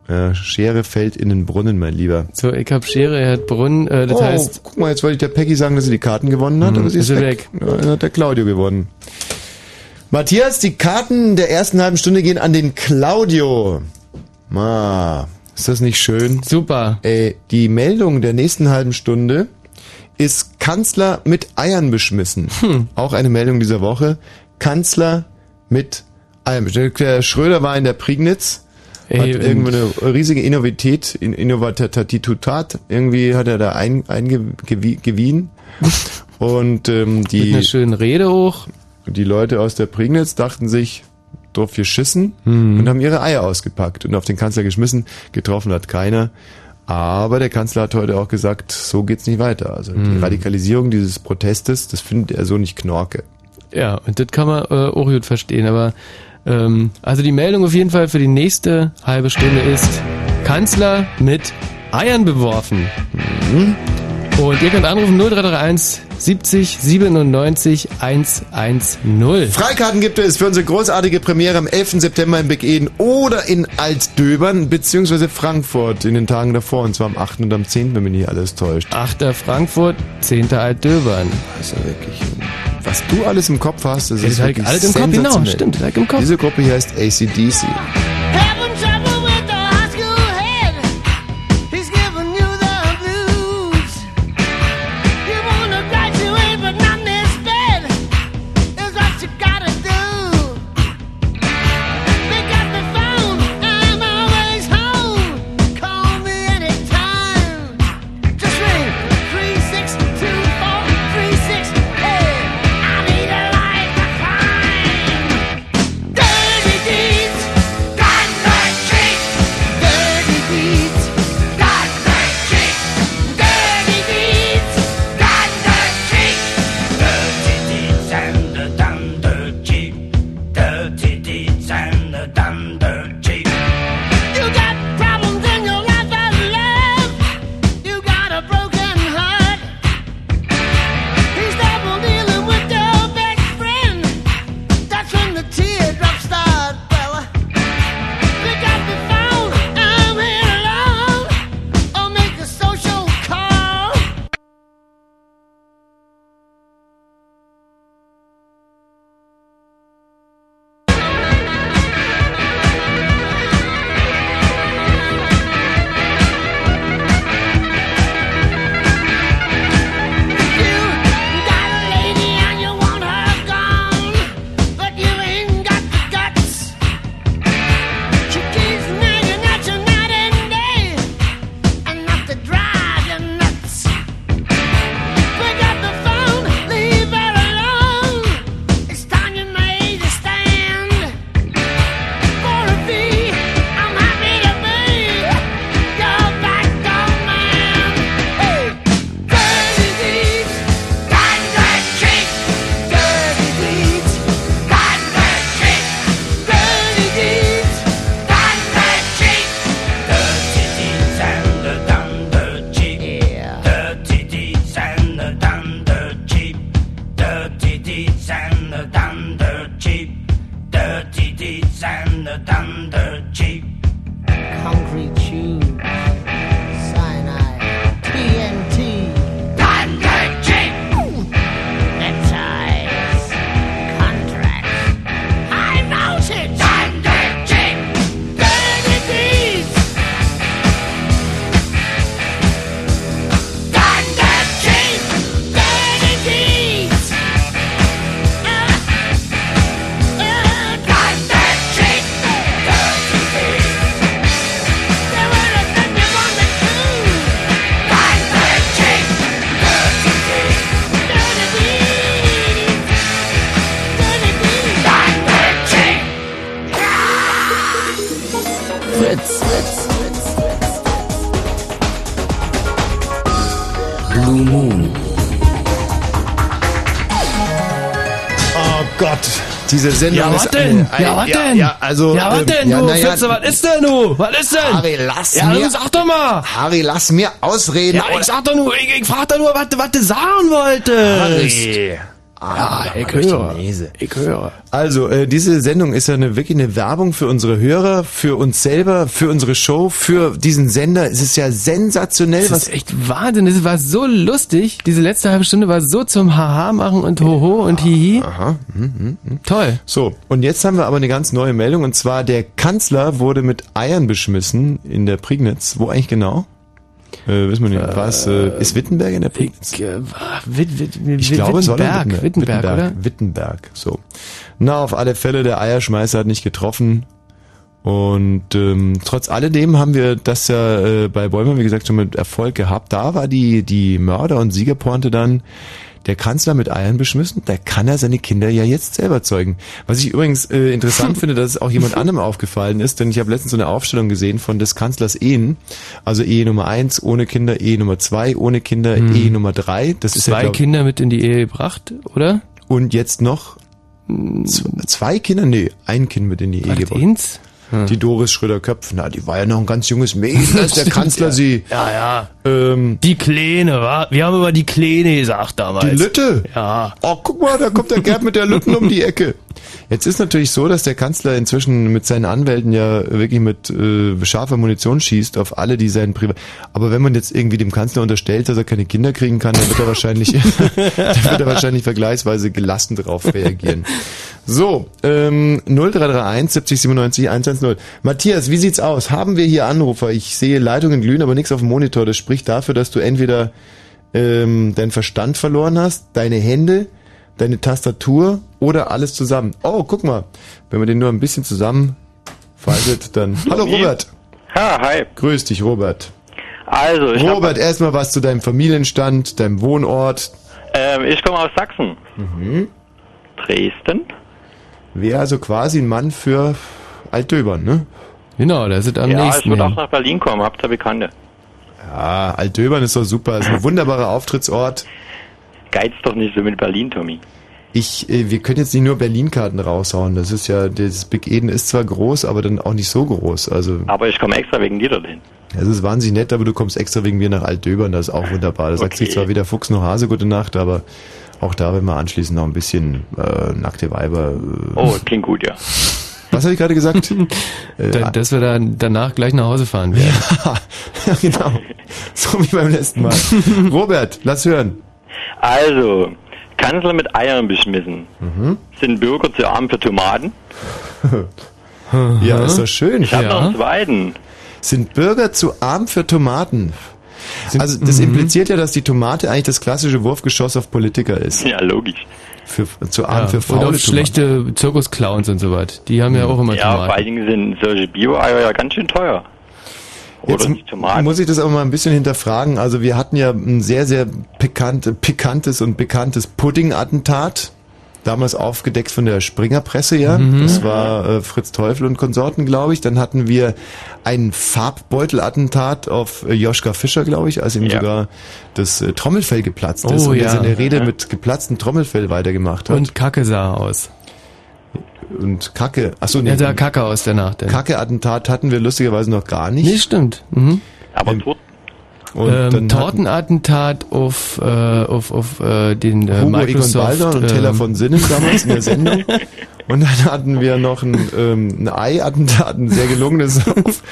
Ja, Schere fällt in den Brunnen, mein Lieber. So, ich hab Schere, er hat Brunnen, äh, das oh, heißt, guck mal, jetzt wollte ich der Peggy sagen, dass sie die Karten gewonnen hat, Hm, aber sie ist, ist sie weg. Ja, dann hat der Claudio gewonnen. Matthias, die Karten der ersten halben Stunde gehen an den Claudio. Ma, ist das nicht schön? Super. Ey, die Meldung der nächsten halben Stunde ist Kanzler mit Eiern beschmissen. Hm. Auch eine Meldung dieser Woche. Kanzler mit Eiern beschmissen. Der Schröder war in der Prignitz. Ey, hat irgendwo eine riesige Innovität, in- Innovatitutat. Irgendwie hat er da ein, eingewiesen. Und ähm, mit die, einer schönen Rede hoch. die Leute aus der Prignitz dachten sich, drauf geschissen Hm. und haben ihre Eier ausgepackt und auf den Kanzler geschmissen. Getroffen hat keiner. Aber der Kanzler hat heute auch gesagt, so geht's nicht weiter. Also die Hm. Radikalisierung dieses Protestes, das findet er so nicht knorke. Ja, und das kann man äh, auch gut verstehen, aber ähm, also die Meldung auf jeden Fall für die nächste halbe Stunde ist Kanzler mit Eiern beworfen. Mhm. Und ihr könnt anrufen 0331 70 97 110. Freikarten gibt es für unsere großartige Premiere am 11. September in Big Eden oder in Altdöbern beziehungsweise Frankfurt in den Tagen davor und zwar am 8. und am 10., wenn mich nicht alles täuscht. 8. Frankfurt, 10. Altdöbern. Also wirklich, was du alles im Kopf hast, das ist ich wirklich alles im Kopf, genau, stimmt, ich im Kopf. Diese Gruppe hier heißt ACDC. Having Diese Sendung Ja, was denn? eine- Ja, was ja, denn? Ja, also, Ja, was ähm, denn, ja, du? na ja, Fritze, was ist denn, du? Was ist denn? Harry, lass ja, mir- du sag doch mal. Harry, lass mir ausreden. Ja, ich sag doch nur, ich, ich frag doch nur, was, du- was du sagen wolltest. Harry. Ja, ich höre. Ich höre. Also, äh, diese Sendung ist ja eine, wirklich eine Werbung für unsere Hörer, für uns selber, für unsere Show, für diesen Sender. Es ist ja sensationell, Das was ist echt Wahnsinn. Das war so lustig. Diese letzte halbe Stunde war so zum Haha machen und Hoho und Hihi. Aha. Mhm, mhm. Toll. So, und jetzt haben wir aber eine ganz neue Meldung und zwar der Kanzler wurde mit Eiern beschmissen in der Prignitz. Wo eigentlich genau? Äh, wissen wir nicht. Was äh, ist Wittenberg in der Prignitz? Ich, äh, Wit, Wit, Wit, Ich glaube, es soll Wittenberg, Wittenberg, oder? Wittenberg, so. Na, auf alle Fälle, der Eierschmeißer hat nicht getroffen. Und ähm, trotz alledem haben wir das ja äh, bei Bäumer, wie gesagt, schon mit Erfolg gehabt. Da war die, die Mörder- und Siegerpointe dann der Kanzler mit Eiern beschmissen. Da kann er seine Kinder ja jetzt selber zeugen. Was ich übrigens äh, interessant finde, dass es auch jemand anderem aufgefallen ist, denn ich habe letztens so eine Aufstellung gesehen von des Kanzlers Ehen. Also Ehe Nummer eins ohne Kinder, Ehe Nummer zwei ohne Kinder, Hm. Ehe Nummer drei Das ist ja, Zwei glaub, Kinder mit in die Ehe gebracht, oder? und jetzt noch z- zwei Kinder? Nee, ein Kind mit in die Ehe gebracht. eins? Hm. Die Doris Schröder-Köpf, na, die war ja noch ein ganz junges Mädchen, als der Kanzler ja. sie... Ja, ja. Ähm, Die Kleine, wa? Wir haben über die Kleine gesagt damals. die Lütte? Ja. Oh, guck mal, da kommt der Gerd mit der Lütten um die Ecke. Jetzt ist natürlich so, dass der Kanzler inzwischen mit seinen Anwälten ja wirklich mit äh, scharfer Munition schießt auf alle, die seinen Privat... Aber wenn man jetzt irgendwie dem Kanzler unterstellt, dass er keine Kinder kriegen kann, dann wird er wahrscheinlich, dann wird er wahrscheinlich vergleichsweise gelassen darauf reagieren. So, ähm, 0331 70 97 110. Matthias, wie sieht's aus? Haben wir hier Anrufer? Ich sehe Leitungen glühen, aber nichts auf dem Monitor. Das spricht dafür, dass du entweder ähm, deinen Verstand verloren hast, deine Hände, deine Tastatur oder alles zusammen. Oh, guck mal, wenn man den nur ein bisschen zusammenfaltet, dann... Hallo Robert. Ha, hi. Grüß dich, Robert. Also, ich, Robert, erstmal was zu deinem Familienstand, deinem Wohnort. ähm, ich komme aus Sachsen. Mhm. Dresden. Wäre also quasi ein Mann für Altdöbern, ne? Genau, da sind am ja, nächsten. ich würde auch nach Berlin kommen, habt ihr Bekannte. Ja, Altdöbern ist doch super, ist ein wunderbarer Auftrittsort. Geiz doch nicht so mit Berlin, Tommy. Ich, äh, wir können jetzt nicht nur Berlin-Karten raushauen. Das ist ja, das Big Eden ist zwar groß, aber dann auch nicht so groß. Also, Aber ich komme extra wegen dir dorthin. es ist wahnsinnig nett, aber du kommst extra wegen mir nach Altdöbern, das ist auch wunderbar. Da sagt Okay. sich zwar weder Fuchs noch Hase gute Nacht, aber auch da, wenn wir anschließend noch ein bisschen äh, nackte Weiber. Äh, Oh, klingt gut, ja. Was habe ich gerade gesagt? äh, Da, dass wir dann danach gleich nach Hause fahren werden. ja, genau. So wie beim letzten Mal. Robert, lass hören. Also, Kanzler mit Eiern beschmissen. Mhm. Sind Bürger zu arm für Tomaten? Ja, ist doch schön. Ich habe noch einen zweiten. Sind Bürger zu arm für Tomaten? also das mhm. impliziert ja, dass die Tomate eigentlich das klassische Wurfgeschoss auf Politiker ist. Ja, logisch. Für, zu arm Ja, für oder faule Tomaten. schlechte Zirkusclowns und so was. Die haben ja auch immer Ja, vor Tomaten. allen Dingen sind solche Bio-Eier ja ganz schön teuer. Oder Jetzt die Tomaten. muss ich das aber mal ein bisschen hinterfragen. Also wir hatten ja ein sehr, sehr pikante, pikantes und bekanntes Pudding-Attentat. Damals aufgedeckt von der Springerpresse, ja. Mhm. Das war äh, Fritz Teufel und Konsorten, glaube ich. Dann hatten wir ein Farbbeutel-Attentat auf äh, Joschka Fischer, glaube ich, als ihm Ja. sogar das äh, Trommelfell geplatzt ist Oh, und er ja. seine Rede Mhm. mit geplatztem Trommelfell weitergemacht hat. Und Kacke sah aus. Und Kacke, achso, nee. Er sah Kacke aus der Nacht. Kacke-Attentat hatten wir lustigerweise noch gar nicht. Nee, stimmt. Mhm. Aber Ähm, tot. Und ähm, Tortenattentat auf, äh, auf, auf äh, den äh, Hugo Egon Microsoft. Balder und Teller ähm, von Sinnen damals in der Sendung. Und dann hatten wir noch ein, ähm, ein Ei-Attentat, ein sehr gelungenes auf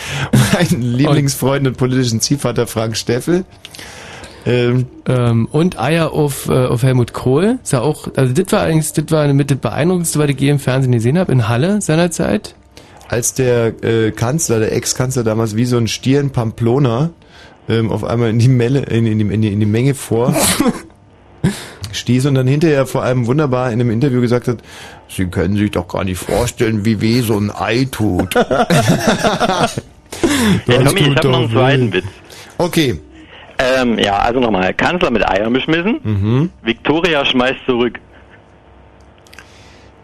meinen Lieblingsfreund und politischen Ziehvater Frank Steffel. Ähm, ähm, und Eier auf, äh, auf Helmut Kohl. Ist ja auch, also das war eigentlich, das war mit das beeindruckendste, was ich je im Fernsehen gesehen habe, in Halle seinerzeit. als der äh, Kanzler, der Ex-Kanzler damals wie so ein Stier in Pamplona ähm, auf einmal in die, Melle, in, in, die, in, die, in die Menge vor stieß und dann hinterher vor allem wunderbar in einem Interview gesagt hat, Sie können sich doch gar nicht vorstellen, wie weh so ein Ei tut. Ja, Tommy, ich habe noch einen doch zweiten. Witz. Okay. Ähm, ja, also nochmal. Kanzler mit Eiern beschmissen. Mhm. Victoria schmeißt zurück.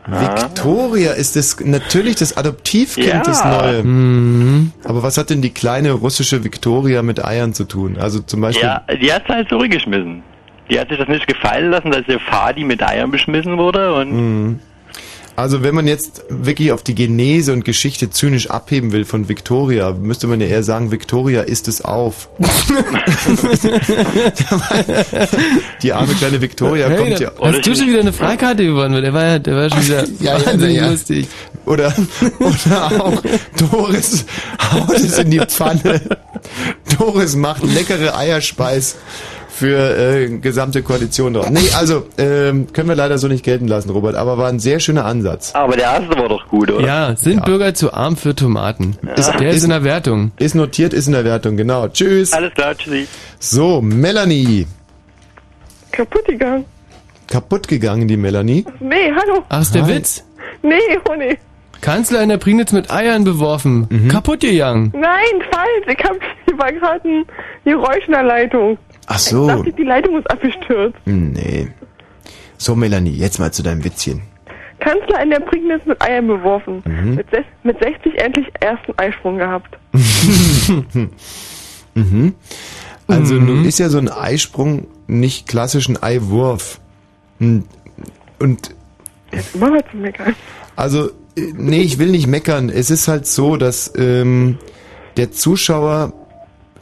Victoria ist das natürlich das Adoptivkind, Ja. das neue. Mhm. Aber was hat denn die kleine russische Victoria mit Eiern zu tun? Also zum Beispiel. Ja, die hat halt zurückgeschmissen. Die hat sich das nicht gefallen lassen, dass ihr Fadi mit Eiern beschmissen wurde und Mhm. Also wenn man jetzt wirklich auf die Genese und Geschichte zynisch abheben will von Victoria, müsste man ja eher sagen, Victoria isst es auf. die arme kleine Victoria Hey, kommt da- ja... hast du schon wieder eine Freikarte gewonnen? Der war ja, der war schon wieder Ja, ja, wahnsinnig ja. lustig. Oder, oder auch Doris haut es in die Pfanne. Doris macht leckere Eierspeis für äh, gesamte Koalition dort. Nee, also ähm, können wir leider so nicht gelten lassen, Robert, aber war ein sehr schöner Ansatz. Aber der erste war doch gut, oder? Ja, sind Bürger zu arm für Tomaten? Ist- der ist, ist- in der Wertung. Ist notiert, ist in der Wertung, genau. Tschüss. Alles klar, tschüssi. So, Melanie. Kaputt gegangen. Kaputt gegangen, die Melanie. Nee, hallo. Ach, ist der Hi. Witz? Nee, oh nee. Kanzler in der Prignitz mit Eiern beworfen. Mhm. Kaputt gegangen. Nein, falsch. Ich hab, hier war gerade ein Geräusch in der Leitung. Ach Ich so. dachte, die Leitung ist abgestürzt. Hm, Nee. So, Melanie, jetzt mal zu deinem Witzchen. Kanzler in der Prignitz mit Eiern beworfen. Mhm. Mit, mit 60 endlich ersten Eisprung gehabt. mhm. Also nun ist ja so ein Eisprung nicht klassisch ein Eiwurf. Hm, Und Immer mal zu meckern. also, äh, nee, ich will nicht meckern. Es ist halt so, dass ähm, der Zuschauer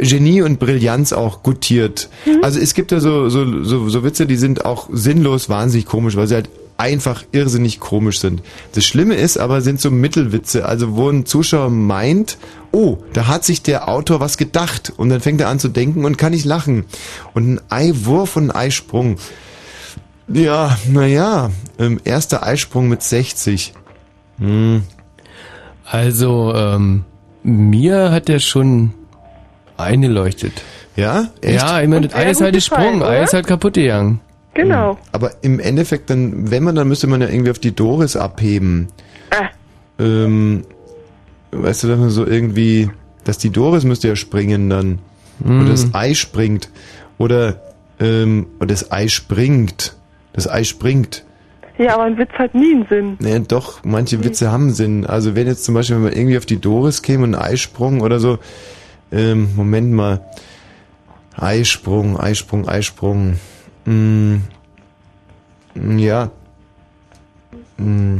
Genie und Brillanz auch gutiert. Also es gibt ja so, so, so, so Witze, die sind auch sinnlos wahnsinnig komisch, weil sie halt einfach irrsinnig komisch sind. Das Schlimme ist aber, sind so Mittelwitze, also wo ein Zuschauer meint, oh, da hat sich der Autor was gedacht und dann fängt er an zu denken und kann nicht lachen. Und ein Eiwurf und ein Eisprung. Ja, naja, ähm, erster Eisprung mit 60. Hm. Also, ähm, mir hat der schon eingeleuchtet. Ja? Echt? Ja, ich meine, das Und sehr Ei ist halt gesprungen. Ei oder? ist halt kaputt gegangen. Genau. Aber im Endeffekt, dann, wenn man, dann müsste man ja irgendwie auf die Doris abheben. Äh. Ähm, weißt du, dass man so irgendwie, dass die Doris müsste ja springen dann. Mm. Oder das Ei springt. Oder, ähm, oder das Ei springt. Das Ei springt. Ja, aber ein Witz hat nie einen Sinn. Naja, doch, manche Witze haben Sinn. Also wenn jetzt zum Beispiel, wenn man irgendwie auf die Doris käme und ein Eisprung oder so, ähm, Moment mal. Eisprung, Eisprung, Eisprung. Mm, ja. Mm.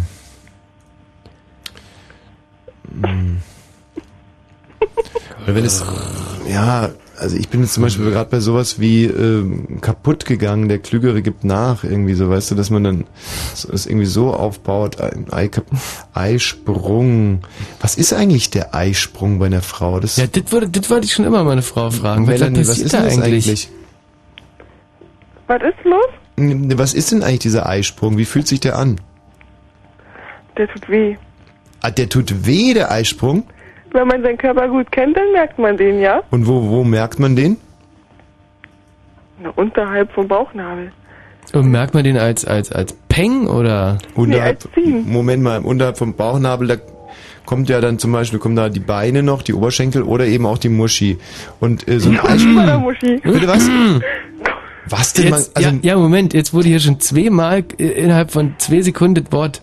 Oder wenn es, ja, also ich bin jetzt zum Beispiel gerade bei sowas wie ähm, kaputt gegangen, der Klügere gibt nach, irgendwie so, weißt du, dass man dann so- es irgendwie so aufbaut, ein Ei, Eisprung. Was ist eigentlich der Eisprung bei einer Frau? Das Ja, das wollte, das wollte ich schon immer meine Frau fragen. Was, Melanie, was was ist da denn das eigentlich? eigentlich? Was ist los? Was ist denn eigentlich dieser Eisprung? Wie fühlt sich der an? Der tut weh. Ah, der tut weh, der Eisprung. Wenn man seinen Körper gut kennt, dann merkt man den, ja? Und wo, wo merkt man den? Na, unterhalb vom Bauchnabel. Und merkt man den als, als, als Peng oder? Unterhalb, Moment mal, unterhalb vom Bauchnabel, da kommt ja dann zum Beispiel, kommen da die Beine noch, die Oberschenkel oder eben auch die Muschi. Und äh, so ein Eisprung. Muschi. Bitte was? Was denn? Jetzt, man, also, ja, ja, Moment, jetzt wurde hier schon zweimal äh, innerhalb von zwei Sekunden das Wort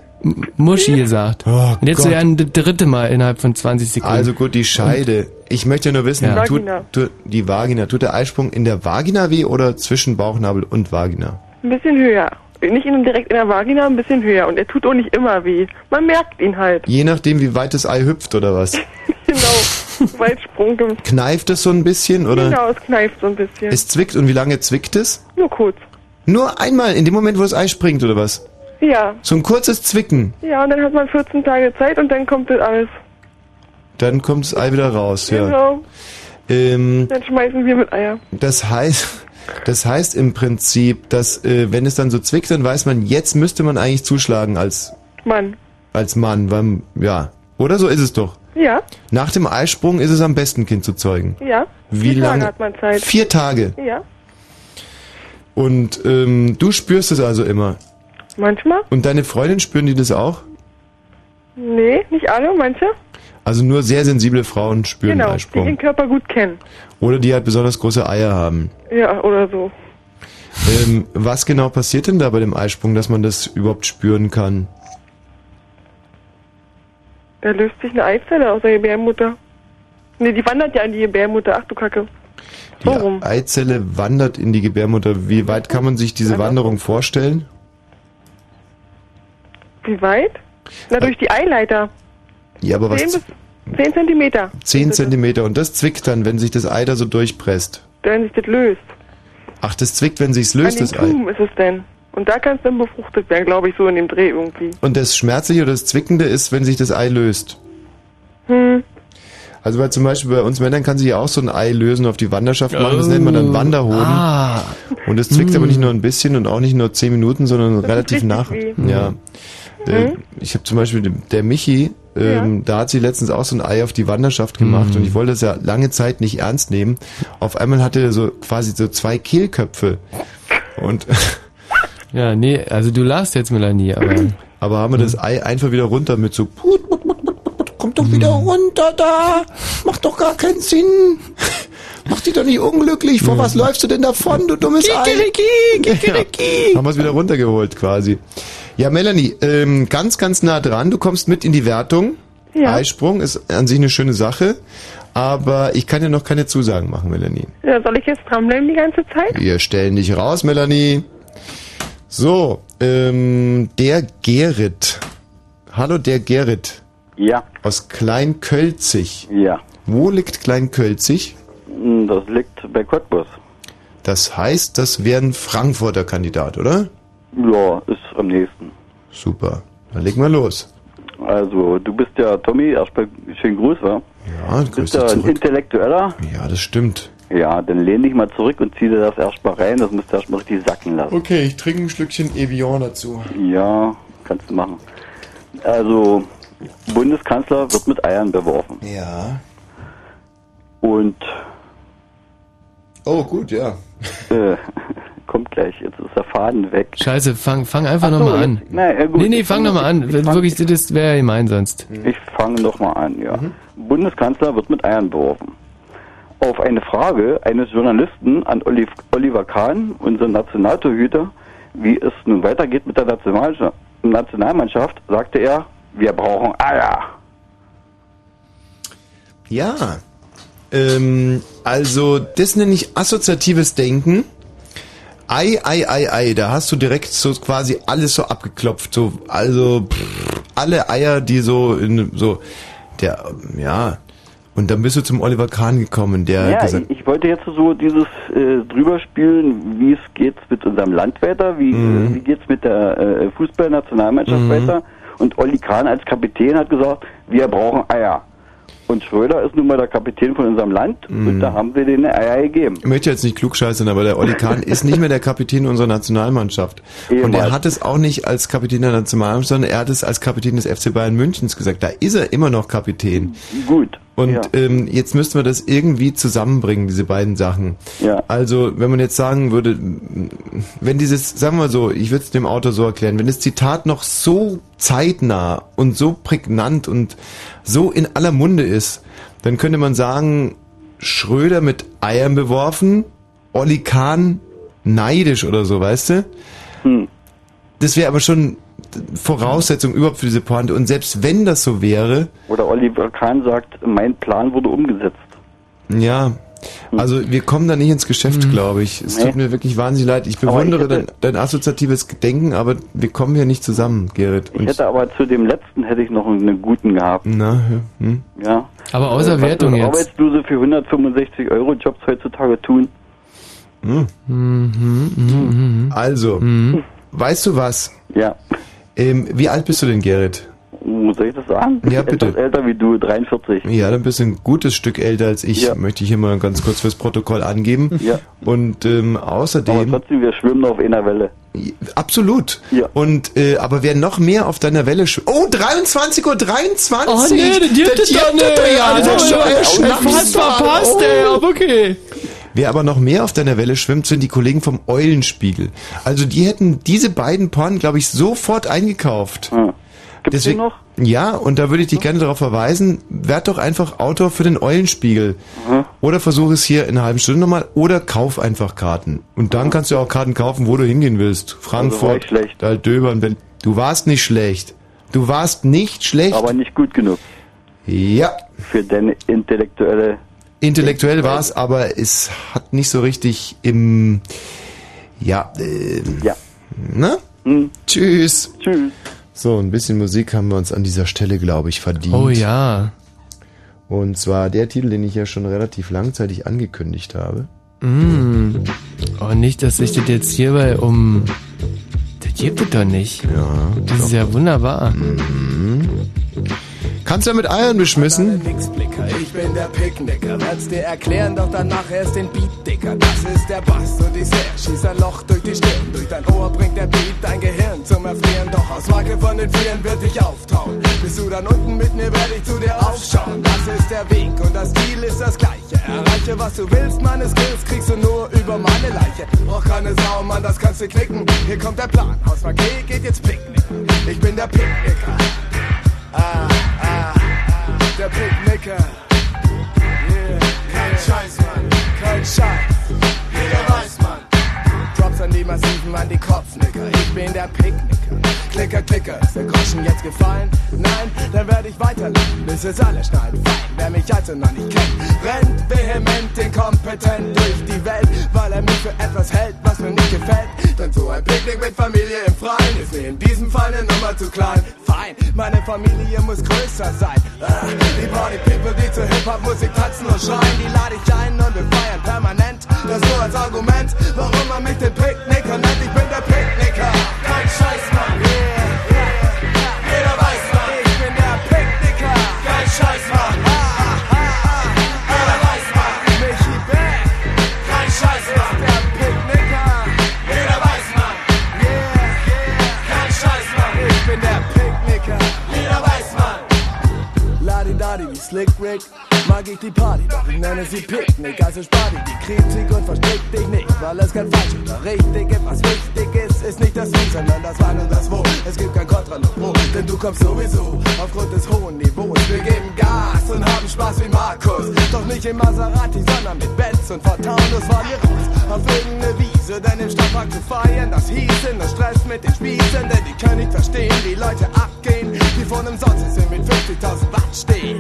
Muschi gesagt. Oh Und jetzt so Gott. ja ein d- dritte Mal innerhalb von 20 Sekunden. Also gut, die Scheide. Ich möchte ja nur wissen, Ja. tut, tut die Vagina, tut der Eisprung in der Vagina weh oder zwischen Bauchnabel und Vagina? Ein bisschen höher. Nicht in, direkt in der Vagina, ein bisschen höher. Und er tut auch nicht immer weh. Man merkt ihn halt. Je nachdem, wie weit das Ei hüpft oder was. Genau. Weitsprung. Kneift es so ein bisschen oder? Genau, es kneift so ein bisschen. Es zwickt und wie lange zwickt es? Nur kurz. Nur einmal, in dem Moment, wo das Ei springt oder was? Ja. So ein kurzes Zwicken. Ja, und dann hat man 14 Tage Zeit und dann kommt das alles. Dann kommt das Ei wieder raus, ja. Genau. Ähm, Dann schmeißen wir mit Eier. das heißt, das heißt im Prinzip, dass äh, wenn es dann so zwickt, dann weiß man, jetzt müsste man eigentlich zuschlagen als Mann. als Mann, weil ja, oder so ist es doch. Ja, Nach dem Eisprung ist es am besten, Kind zu zeugen. ja. Wie Vier lange? Tage hat man Zeit. Vier Tage. Ja. Und ähm, du spürst es also immer. Manchmal? Und deine Freundin spüren die das auch? Nee, nicht alle, manche. Also nur sehr sensible Frauen spüren genau, die Eisprung. ihren Körper gut kennen. Oder die halt besonders große Eier haben. Ja, oder so. Ähm, was genau passiert denn da bei dem Eisprung, dass man das überhaupt spüren kann? Da löst sich eine Eizelle aus der Gebärmutter. Nee, die wandert ja in die Gebärmutter. Ach du Kacke. So rum. Die Eizelle wandert in die Gebärmutter. Wie weit kann man sich diese Wanderung vorstellen? Wie weit? Na, durch die Eileiter. Ja, aber was? 10 bis 10 Zentimeter. 10 Zentimeter. Und das zwickt dann, wenn sich das Ei da so durchpresst. Wenn sich das löst. Ach, das zwickt, wenn sich's löst, An das den Ei. Tuben ist es denn. Und da kann es dann befruchtet werden, glaube ich, so in dem Dreh irgendwie. Und das Schmerzliche oder das Zwickende ist, wenn sich das Ei löst. Hm. Also weil zum Beispiel bei uns Männern kann sich ja auch so ein Ei lösen auf die Wanderschaft machen. Das nennt man dann Wanderhoden. Ah. Und es zwickt Mm. aber nicht nur ein bisschen und auch nicht nur 10 Minuten, sondern relativ richtig nach. weh. Ja. Äh, Ich habe zum Beispiel den- der Michi, ähm, da hat sie letztens auch so ein Ei auf die Wanderschaft gemacht und ich wollte das ja lange Zeit nicht ernst nehmen. Auf einmal hatte er so quasi so zwei Kehlköpfe. Und Ja, nee, also du lachst jetzt, Melanie, aber. aber haben wir das Ei einfach wieder runter mit so put, put, put, put, put, komm doch wieder runter da, macht doch gar keinen Sinn. Mach dich doch nicht unglücklich, vor was läufst du denn davon, du dummes Ei? Kikeriki, kikeriki. Haben wir es wieder runtergeholt quasi. Ja, Melanie, ähm, ganz, ganz nah dran. Du kommst mit in die Wertung. Ja. Eisprung ist an sich eine schöne Sache. Aber ich kann dir noch keine Zusagen machen, Melanie. Ja, soll ich jetzt dranbleiben die ganze Zeit? Wir stellen dich raus, Melanie. So, ähm, der Gerrit. Hallo, der Gerrit. Ja. Aus Kleinkölzig. Ja. Wo liegt Kleinkölzig? Das liegt bei Cottbus. Das heißt, das wäre ein Frankfurter Kandidat, oder? Ja, ist am nächsten. Super. Dann legen wir los. Also, du bist ja, Tommy, erstmal schönen Gruß, wa? Ja, Du bist ja ein. Intellektueller. Ja, das stimmt. Ja, dann lehn dich mal zurück und zieh dir das erstmal rein. Das musst du erstmal richtig sacken lassen. Okay, ich trinke ein Schlückchen Evian dazu. Ja, kannst du machen. Also, Bundeskanzler wird mit Eiern beworfen. Ja. Und Oh, gut, ja. äh, kommt gleich, jetzt ist der Faden weg. Scheiße, fang, fang einfach Ach so, nochmal an. na, ja, gut. nee, nee, fang nochmal an. Wirklich, das wäre ja gemein sonst. Ich fange noch mal an, ja. Bundeskanzler wird mit Eiern beworfen. Auf eine Frage eines Journalisten an Oliv Oliver Kahn, unseren Nationaltorhüter, wie es nun weitergeht mit der Nationalmannschaft, Nationalmannschaft sagte er, wir brauchen Eier. Ja. Ähm, also, das nenne ich assoziatives Denken. Ei, ei, ei, ei, da hast du direkt so quasi alles so abgeklopft, so, also, pff, alle Eier, die so in, so, der, ja, und dann bist du zum Oliver Kahn gekommen, der ja, gesagt, ich, ich wollte jetzt so dieses äh, drüber spielen, wie es geht mit unserem Land weiter, wie, Mhm. äh, wie geht's mit der äh, Fußballnationalmannschaft Mhm. weiter. Und Olli Kahn als Kapitän hat gesagt, wir brauchen Eier. Und Schröder ist nun mal der Kapitän von unserem Land Mhm. und da haben wir denen Eier gegeben. ich möchte jetzt nicht klugscheißern, aber der Olli Kahn ist nicht mehr der Kapitän unserer Nationalmannschaft. Und er Ehemals. hat es auch nicht als Kapitän der Nationalmannschaft, sondern er hat es als Kapitän des FC Bayern Münchens gesagt. Da ist er immer noch Kapitän. Gut. Und ja. ähm, jetzt müssten wir das irgendwie zusammenbringen, diese beiden Sachen. Ja. Also, wenn man jetzt sagen würde, wenn dieses, sagen wir so, ich würde es dem Autor so erklären, wenn das Zitat noch so zeitnah und so prägnant und so in aller Munde ist, dann könnte man sagen, Schröder mit Eiern beworfen, Olli Kahn neidisch oder so, weißt du? Hm. Das wäre aber schon Voraussetzung überhaupt für diese Pointe. Und selbst wenn das so wäre, Oder Oliver Kahn sagt, mein Plan wurde umgesetzt. Ja, also wir kommen da nicht ins Geschäft, glaube ich. Es Nee. tut mir wirklich wahnsinnig leid. Ich Aber ich bewundere hätte- dein, dein assoziatives Denken, aber wir kommen hier nicht zusammen, Gerrit. Ich hätte aber zu dem letzten hätte ich noch einen guten gehabt. Na, ja, hm? Ja. Aber außer was Wertung jetzt. Arbeitslose für 165 Euro Jobs heutzutage tun. Hm. Mhm, mhm, Also, weißt du was? Ja. Ähm, wie alt bist du denn, Gerrit? Oh, Soll ich das sagen? Ja, bitte. Etwas älter wie du, 43. Ja, dann bist du ein gutes Stück älter als ich, Ja. möchte ich hier mal ganz kurz fürs Protokoll angeben. Ja. Und ähm, Aber außerdem... trotzdem, wir schwimmen auf einer Welle. Absolut. Ja. Und äh, aber wer noch mehr auf deiner Welle sch Oh, 23.23 Uhr. 23. Oh nee, das gibt es doch nicht. Das ist schon ein Schnaps verpasst, ey, aber okay. Wer aber noch mehr auf deiner Welle schwimmt, sind die Kollegen vom Eulenspiegel. Also die hätten diese beiden Porn, glaube ich, sofort eingekauft. Gibt's die noch? Ja, und da würde ich dich gerne darauf verweisen, werd doch einfach Autor für den Eulenspiegel. Oder versuch es hier in einer halben Stunde nochmal, oder kauf einfach Karten. Und dann kannst du auch Karten kaufen, wo du hingehen willst. Also Frankfurt, schlecht. Döbern, Berlin. Du warst nicht schlecht. Du warst nicht schlecht. Aber nicht gut genug. Ja. Für deine intellektuelle... Intellektuell war es, aber es hat nicht so richtig im... Ja, äh, ja. Ne? Tschüss. Tschüss. So, ein bisschen Musik haben wir uns an dieser Stelle, glaube ich, verdient. Oh ja. Und zwar der Titel, den ich ja schon relativ langzeitig angekündigt habe. Mm. Oh, nicht, dass sich das jetzt hierbei um... Das gibt es doch nicht. Ja. Das ist ja wunderbar. Mhm. Kannst du ja mit Eiern beschmissen? Ich bin der Picknicker. Werd's dir erklären, doch danach erst den Beat, Dicker. Das ist der Bass und ich sehe, schieß ein Loch durch die Stirn. Durch dein Ohr bringt der Beat dein Gehirn zum Erfrieren. Doch aus Marke von den Vieren wird dich auftauen. Bist du dann unten mit mir, werde ich zu dir aufschauen. Das ist der Weg und das Ziel ist das gleiche. Erreiche, was du willst, meine Skills kriegst du nur über meine Leiche. Brauch keine Sau, Mann, das kannst du knicken. Hier kommt der Plan, Haus Marquet geht jetzt Picknick. Ich bin der Picknicker. Ah, ah, der Picknicker. Yeah, kein Scheiß, Mann, kein Scheiß. Jeder weiß, Mann. Drops an die Massiven, an die Kopfnicker. Ich bin der Picknicker. Klicker, Klicker, ist der Groschen jetzt gefallen? Nein, dann werde ich weiterleben, bis es alle schneiden. Fein, wer mich also noch nicht kennt, rennt vehement, inkompetent durch die Welt, weil er mich für etwas hält, was mir nicht gefällt. Denn so ein Picknick mit Familie im Freien ist mir in diesem Fall eine Nummer zu klein. Fein, meine Familie muss größer sein. Ah, die Party People, die zur Hip-Hop-Musik tanzen und schreien, die lade ich ein und wir feiern permanent. Das nur als Argument, warum man mich den Picknicker nennt. Ich bin der Picknicker, kein Scheiß, Mann. Yeah, yeah. Jeder weiß, Mann. Ich bin der Picknicker, kein Scheiß, Mann. Jeder weiß, Mann. Ich bin der Picknicker, jeder weiß, Mann. Ladi Dadi wie Slick Rick. Mag ich die Party, doch ich nenne sie Picknick. Also spar dir die Kritik und verstrick dich nicht, weil es kein falsch oder richtig gibt. Was wichtig ist, ist nicht das Wie, sondern das Wann und das Wo. Es gibt kein Kontra noch Pro, denn du kommst sowieso aufgrund des hohen Niveaus. Wir geben Gas und haben Spaß wie Markus. Doch nicht im Maserati, sondern mit Benz und Fortaunus fahren wir raus auf irgendeine Wiese, denn im Stadtpark zu feiern, das hieße nur Stress mit den Spießen, denn die können nicht verstehen, wie Leute abgehen, die von einem Sonst sind mit 50.000 Watt stehen.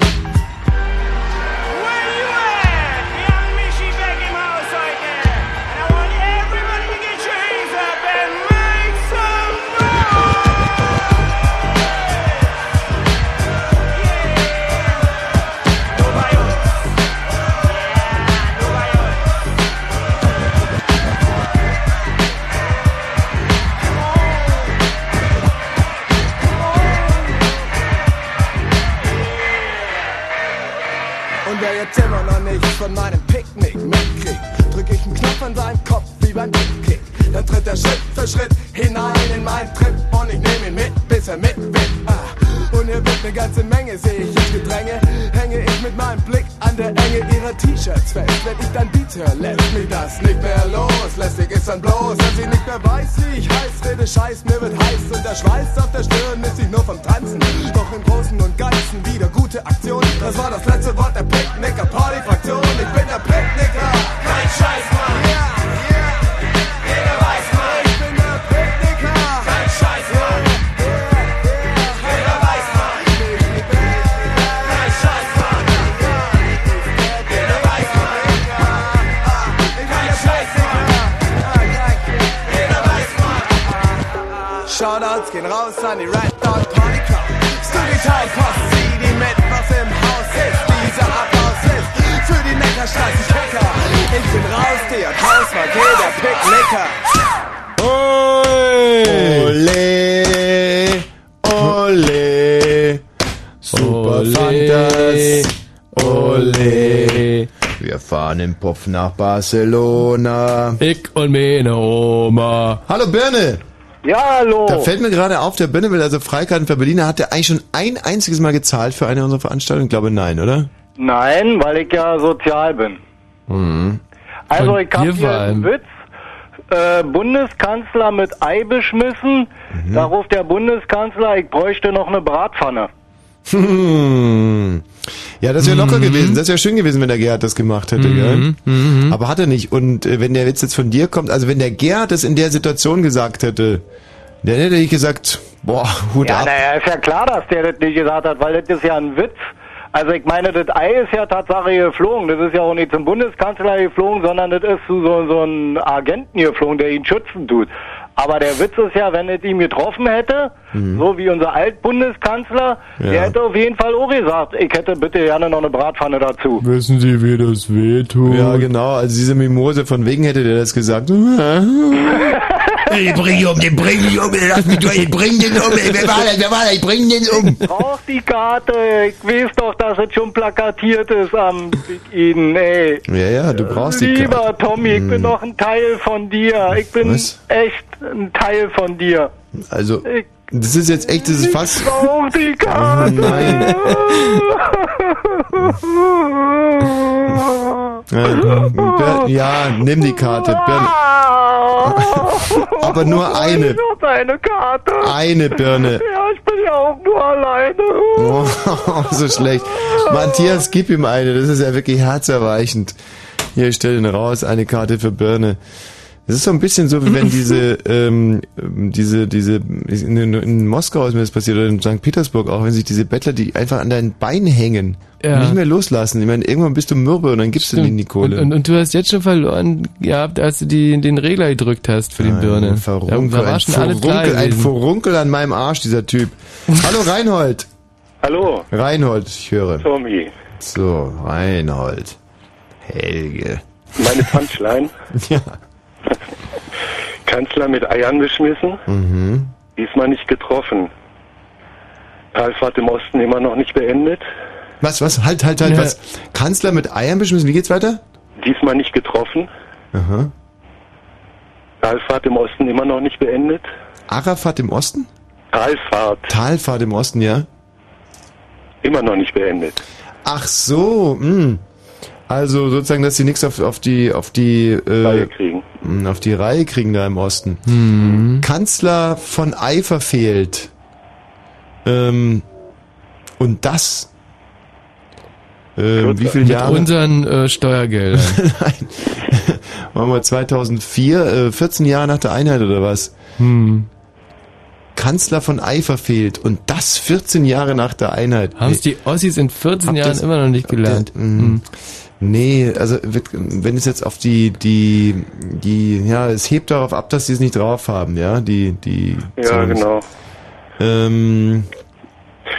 Und wer jetzt immer noch nichts von meinem Picknick mitkriegt, drück ich einen Knopf an seinen Kopf wie beim Kick. Dann tritt er Schritt für Schritt hinein in meinen Trip und ich nehm ihn mit, bis er mitwippt. Ah. Und hier wird eine ganze Menge, sehe ich ins Gedränge. Hänge ich mit meinem Blick an der Enge ihrer T-Shirts fest. Wenn ich dann Beats lässt mich das nicht mehr los. Lästig ist dann bloß, dass sie nicht mehr weiß, wie ich heiß rede. Scheiß, mir wird heiß und der Schweiß auf der Stirn ist ich nur vom Tanzen. Doch im Großen und Ganzen wieder gute Aktion. Das war das letzte Wort der Picknicker Party-Fraktion. Ich bin der Picknicker, kein Scheiß, Mann. Shoutouts gehen raus an die Red Dot Club. Studi Town Post, sieh die mit, was im Haus ist. Dieser Applaus ist für die Neckarstraßen Kicker. Ich bin raus, der Haus war der Picknicker. Ole, ole, super Ole, Fantas, ole. Wir fahren im Puff nach Barcelona. Ich und meine Oma. Hallo Birne. Ja, hallo. Da fällt mir gerade auf, der Birne will also Freikarten für Berliner. Hat der eigentlich schon ein einziges Mal gezahlt für eine unserer Veranstaltungen? Ich glaube nein, oder? Nein, weil ich ja sozial bin. Mhm. Also Von ich hab dir hier einen. Witz. Äh, Bundeskanzler mit Ei beschmissen. Mhm. Da ruft der Bundeskanzler, ich bräuchte noch eine Bratpfanne. Hm. Ja, das wäre locker gewesen. Das wäre schön gewesen, wenn der Gerhard das gemacht hätte, Mhm, gell? Aber hat er nicht. Und äh, wenn der Witz jetzt von dir kommt, also wenn der Gerhard das in der Situation gesagt hätte, dann hätte ich gesagt, boah, Hut Ja, ab. naja, ist ja klar, dass der das nicht gesagt hat, weil das ist ja ein Witz. Also ich meine, das Ei ist ja Tatsache geflogen. Das ist ja auch nicht zum Bundeskanzler geflogen, sondern das ist zu so, so einem Agenten geflogen, der ihn schützen tut. Aber der Witz ist ja, wenn es ihn getroffen hätte, so wie unser Altbundeskanzler, Ja. der hätte auf jeden Fall auch gesagt, ich hätte bitte gerne noch eine Bratpfanne dazu. Wissen Sie, wie das wehtut? Ja, genau. Also diese Mimose, von wegen hätte der das gesagt. Ich bring ihn um, den bring ich um, lass mich durch, ich bring den um, ey, wer war das, wer war das, ich bring den um. Brauch die Karte, ich weiß doch, dass es schon plakatiert ist am Big Eden, ey. Ja, ja, du brauchst die Lieber Karte. Tommy, ich bin noch ein Teil von dir. Ich bin Was? echt ein Teil von dir. Also, das ist jetzt echt, das ist fast... Brauch die Oh Karte. nein. Äh, Bir- Ja, nimm die Karte. Birne. Aber nur eine. Deine Karte. Eine Birne. Ja, ich bin ja auch nur alleine. Oh, so schlecht. Matthias, gib ihm eine. Das ist ja wirklich herzerweichend. Hier, stell den raus. Eine Karte für Birne. Es ist so ein bisschen so, wie wenn diese, ähm, diese, diese, in, in, Moskau ist mir das passiert, oder in St. Petersburg auch, wenn sich diese Bettler, die einfach an deinen Beinen hängen, Ja. und nicht mehr loslassen. Ich meine, irgendwann bist du mürbe und dann gibst du denen die Kohle. Und, und, und du hast jetzt schon verloren gehabt, als du die, den Regler gedrückt hast für die Birne. Ein Verunkel, ein Furunkel, ein. Furunkel an meinem Arsch, dieser Typ. Hallo Reinhold. Hallo. Reinhold, ich höre. Tommy. So, Reinhold. Helge. Meine Punchline. ja. Kanzler mit Eiern beschmissen, Mhm. diesmal nicht getroffen. Talfahrt im Osten immer noch nicht beendet, Was, was? Halt, halt, halt, Ja. was? Kanzler mit Eiern beschmissen, wie geht's weiter? diesmal nicht getroffen. Aha. Talfahrt im Osten immer noch nicht beendet. Arafat im Osten? Talfahrt Talfahrt im Osten, ja. immer noch nicht beendet. Ach so, mh. Also sozusagen, dass sie nichts auf, auf die auf die äh, Reihe kriegen. mh, auf die Reihe kriegen da im Osten. Kanzler von Ei verfehlt. Ähm, und das ähm, wie viele Mit Jahre? unseren äh, Steuergeldern. Nein. Machen wir 2004, äh, 14 Jahre nach der Einheit oder was? Hm. Kanzler von Ei verfehlt und das 14 Jahre nach der Einheit. Haben es die Ossis in 14 Habt Jahren ihr's- immer noch nicht gelernt. Mm, Nee, also wird- wenn es jetzt auf die, die, die, ja, es hebt darauf ab, dass sie es nicht drauf haben, ja, die, die. Ja, Zumindest. genau. Ähm,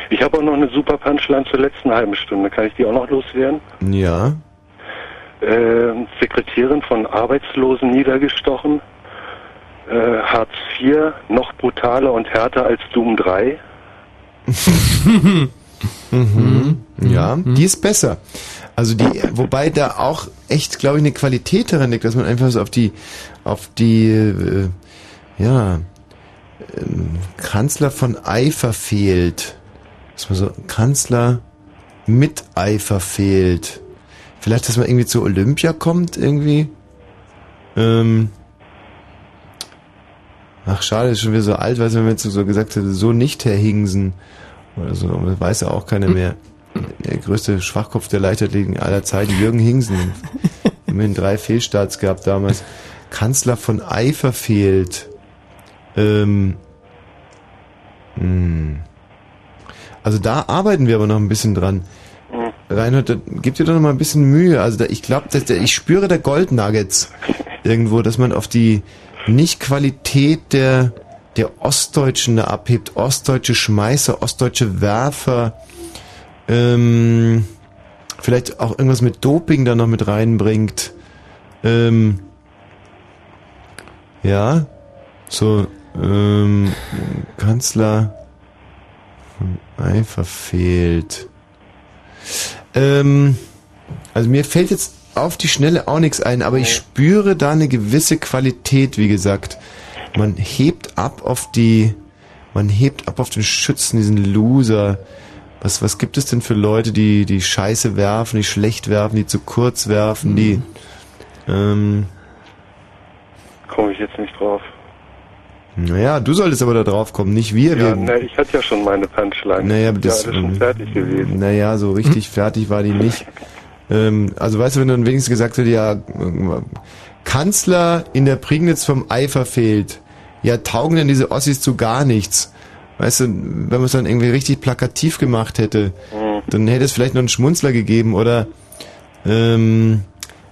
Ich habe auch noch eine super Punchline zur letzten halben Stunde. Kann ich die auch noch loswerden? ja. Ähm, Sekretärin von Arbeitslosen niedergestochen. Äh, Hartz IV noch brutaler und härter als Doom 3. Mhm. Ja, die ist besser. Also die, wobei da auch echt, glaube ich, eine Qualität darin liegt, dass man einfach so auf die, auf die, äh, ja, ähm, Kanzler von Ei verfehlt. Dass man so Kanzler mit Ei verfehlt. Vielleicht, dass man irgendwie zu Olympia kommt, irgendwie. Ähm, ach, schade, ist schon wieder so alt, weißt wenn man jetzt so gesagt hätte, so nicht Herr Hingsen. Oder so, weiß ja auch keiner mehr. Der größte Schwachkopf der Leichtathletik aller Zeiten, Jürgen Hingsen. Immerhin drei Fehlstarts gehabt damals. Kanzler von Ei verfehlt. Ähm, mh. also da arbeiten wir aber noch ein bisschen dran. Reinhard, da- gib dir doch noch mal ein bisschen Mühe. Also da, ich glaube, ich spüre da Goldnuggets irgendwo, dass man auf die Nicht-Qualität der, der Ostdeutschen da abhebt. Ostdeutsche Schmeißer, ostdeutsche Werfer, ähm, vielleicht auch irgendwas mit Doping da noch mit reinbringt. Ähm, ja, so, ähm, Kanzler von Ei verfehlt. Ähm, also mir fällt jetzt auf die Schnelle auch nichts ein, aber ich spüre da eine gewisse Qualität, wie gesagt. Man hebt ab auf die, man hebt ab auf den Schützen, diesen Loser. Was, was gibt es denn für Leute, die, die Scheiße werfen, die schlecht werfen, die zu kurz werfen, die, ähm, Komme ich jetzt nicht drauf. naja, du solltest aber da drauf kommen, nicht wir. Ja, wir ne, ich hatte ja schon meine Punchline. Naja, das, ja, alles schon fertig gewesen. Naja, so richtig fertig war die nicht. Ähm, also weißt du, wenn du dann wenigstens gesagt hättest, ja, Kanzler in der Prignitz vom Ei verfehlt. Ja, taugen denn diese Ossis zu gar nichts? Weißt du, wenn man es dann irgendwie richtig plakativ gemacht hätte, Mhm. dann hätte es vielleicht noch einen Schmunzler gegeben oder ähm,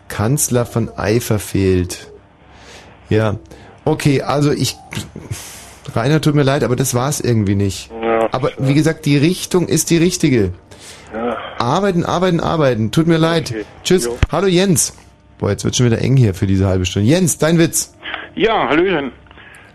Kanzler von Ei verfehlt. Ja, okay, also ich, Rainer, tut mir leid, aber das war es irgendwie nicht. Ja, aber wie gesagt, die Richtung ist die richtige. Ja. Arbeiten, arbeiten, arbeiten. Tut mir leid. Tschüss. Hallo Jens. Boah, jetzt wird schon wieder eng hier für diese halbe Stunde. Jens, dein Witz. Ja, Hallöchen.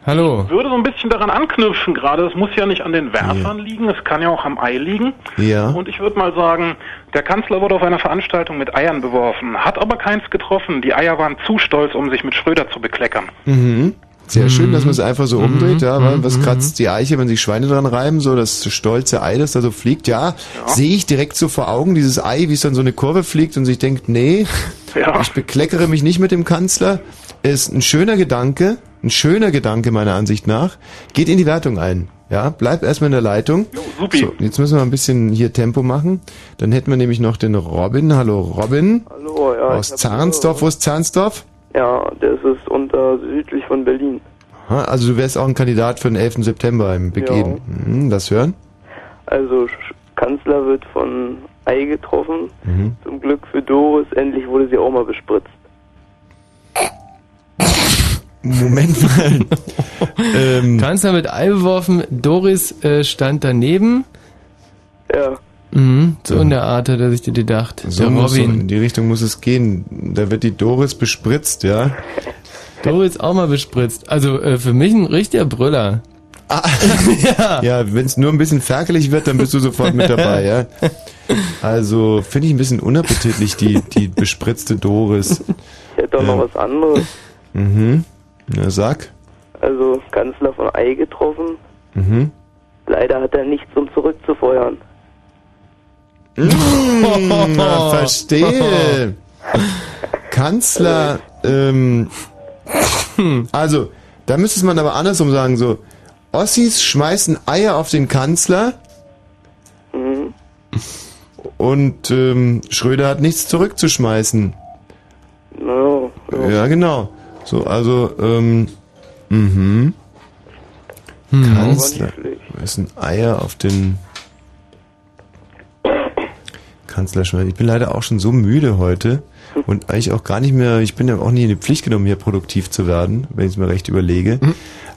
Hallo. Ich würde so ein bisschen daran anknüpfen gerade. Es muss ja nicht an den Werfern liegen, es kann ja auch am Ei liegen. Ja. Und ich würde mal sagen, der Kanzler wurde auf einer Veranstaltung mit Eiern beworfen, hat aber keins getroffen. Die Eier waren zu stolz, um sich mit Schröder zu bekleckern. Mhm. Sehr schön, dass man es einfach so Mhm. umdreht, ja. weil Mhm. Was kratzt die Eiche, wenn sich Schweine dran reiben, so das stolze Ei, das da so fliegt, ja. Sehe ich direkt so vor Augen, dieses Ei, wie es dann so eine Kurve fliegt und sich denkt, nee, ich bekleckere mich nicht mit dem Kanzler. Ist ein schöner Gedanke, ein schöner Gedanke meiner Ansicht nach. Geht in die Wertung ein. Ja, bleib erstmal in der Leitung. So, jetzt müssen wir ein bisschen hier Tempo machen. Dann hätten wir nämlich noch den Robin. Hallo Robin. Hallo, ja. Aus Zahnsdorf. Wo ist Zahnsdorf? Ja, das ist unter südlich von Berlin. Also du wärst auch ein Kandidat für den 11. September im Big Ja. Hm, das hören? Also Kanzler wird von Ei getroffen. Mhm. Zum Glück für Doris, endlich wurde sie auch mal bespritzt. Moment mal. ähm, Kanzler mit Ei beworfen, Doris äh, stand daneben. Ja. Mhm, so in der Art hat er sich gedacht. So der muss, so Robin. in die Richtung muss es gehen. Da wird die Doris bespritzt, ja. Doris auch mal bespritzt. Also äh, für mich ein richtiger Brüller. ja, ja wenn es nur ein bisschen ferkelig wird, dann bist du sofort mit dabei, ja. Also finde ich ein bisschen unappetitlich, die, die bespritzte Doris. Ich hätte auch noch Ähm. was anderes. Mhm. Na, sag. Also Kanzler von Ei getroffen. Mhm. Leider hat er nichts, um zurückzufeuern. Mmh, verstehe. Kanzler, ähm, also, da müsste man aber andersrum sagen, so, Ossis schmeißen Eier auf den Kanzler Mhm. und ähm, Schröder hat nichts zurückzuschmeißen. Ja, genau. So, also, ähm, mhm. Hm. Kanzler schmeißen Eier auf den Kanzler schmeißen. Ich bin leider auch schon so müde heute und eigentlich auch gar nicht mehr, ich bin ja auch nie in die Pflicht genommen, hier produktiv zu werden, wenn ich es mir recht überlege.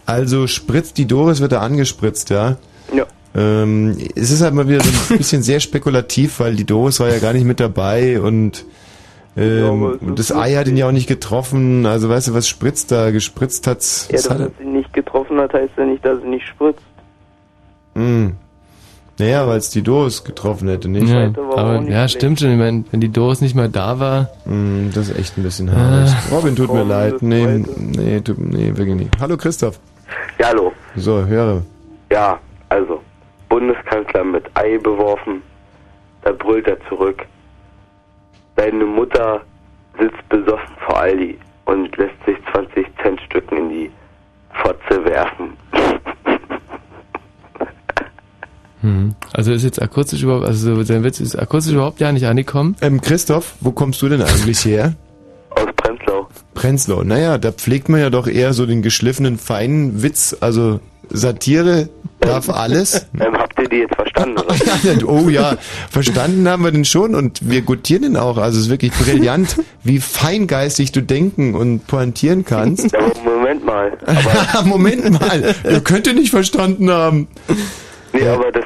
Also spritzt die Doris, wird da angespritzt, ja? Ja. Ähm, es ist halt mal wieder so ein bisschen sehr spekulativ, weil die Doris war ja gar nicht mit dabei und ähm, und das Ei hat ihn ja auch nicht getroffen. Also weißt du, was spritzt da? Gespritzt hat's. Ja, dass hat er sie nicht getroffen hat, heißt ja nicht, dass sie nicht spritzt. er? Naja, weil es die Doris getroffen hätte, nicht? Ja, aber ja, stimmt schon. Ich meine, wenn die Doris nicht mal da war. Hm, das ist echt ein bisschen haarig. Ah. Robin, tut mir leid. Nee, nee, tut, nee, wirklich nicht. Hallo Christoph. Ja, hallo. So, höre. Ja, also, Bundeskanzler mit Ei beworfen, da brüllt er zurück. Deine Mutter sitzt besoffen vor Aldi und lässt sich 20 Cent Stücken in die Fotze werfen. Hm. Also ist jetzt akustisch überhaupt, also sein Witz ist akustisch überhaupt ja nicht angekommen. Ähm, Christoph, wo kommst du denn eigentlich her? Aus Prenzlau. Prenzlau. Naja, da pflegt man ja doch eher so den geschliffenen, feinen Witz. Also Satire darf alles. Ähm, habt ihr die jetzt verstanden? Oder? oh ja, verstanden haben wir den schon und wir gutieren den auch. Also es ist wirklich brillant, wie feingeistig du denken und pointieren kannst. Ja, aber Moment mal. Moment mal, ihr könnt ihn nicht verstanden haben. Nee, aber das,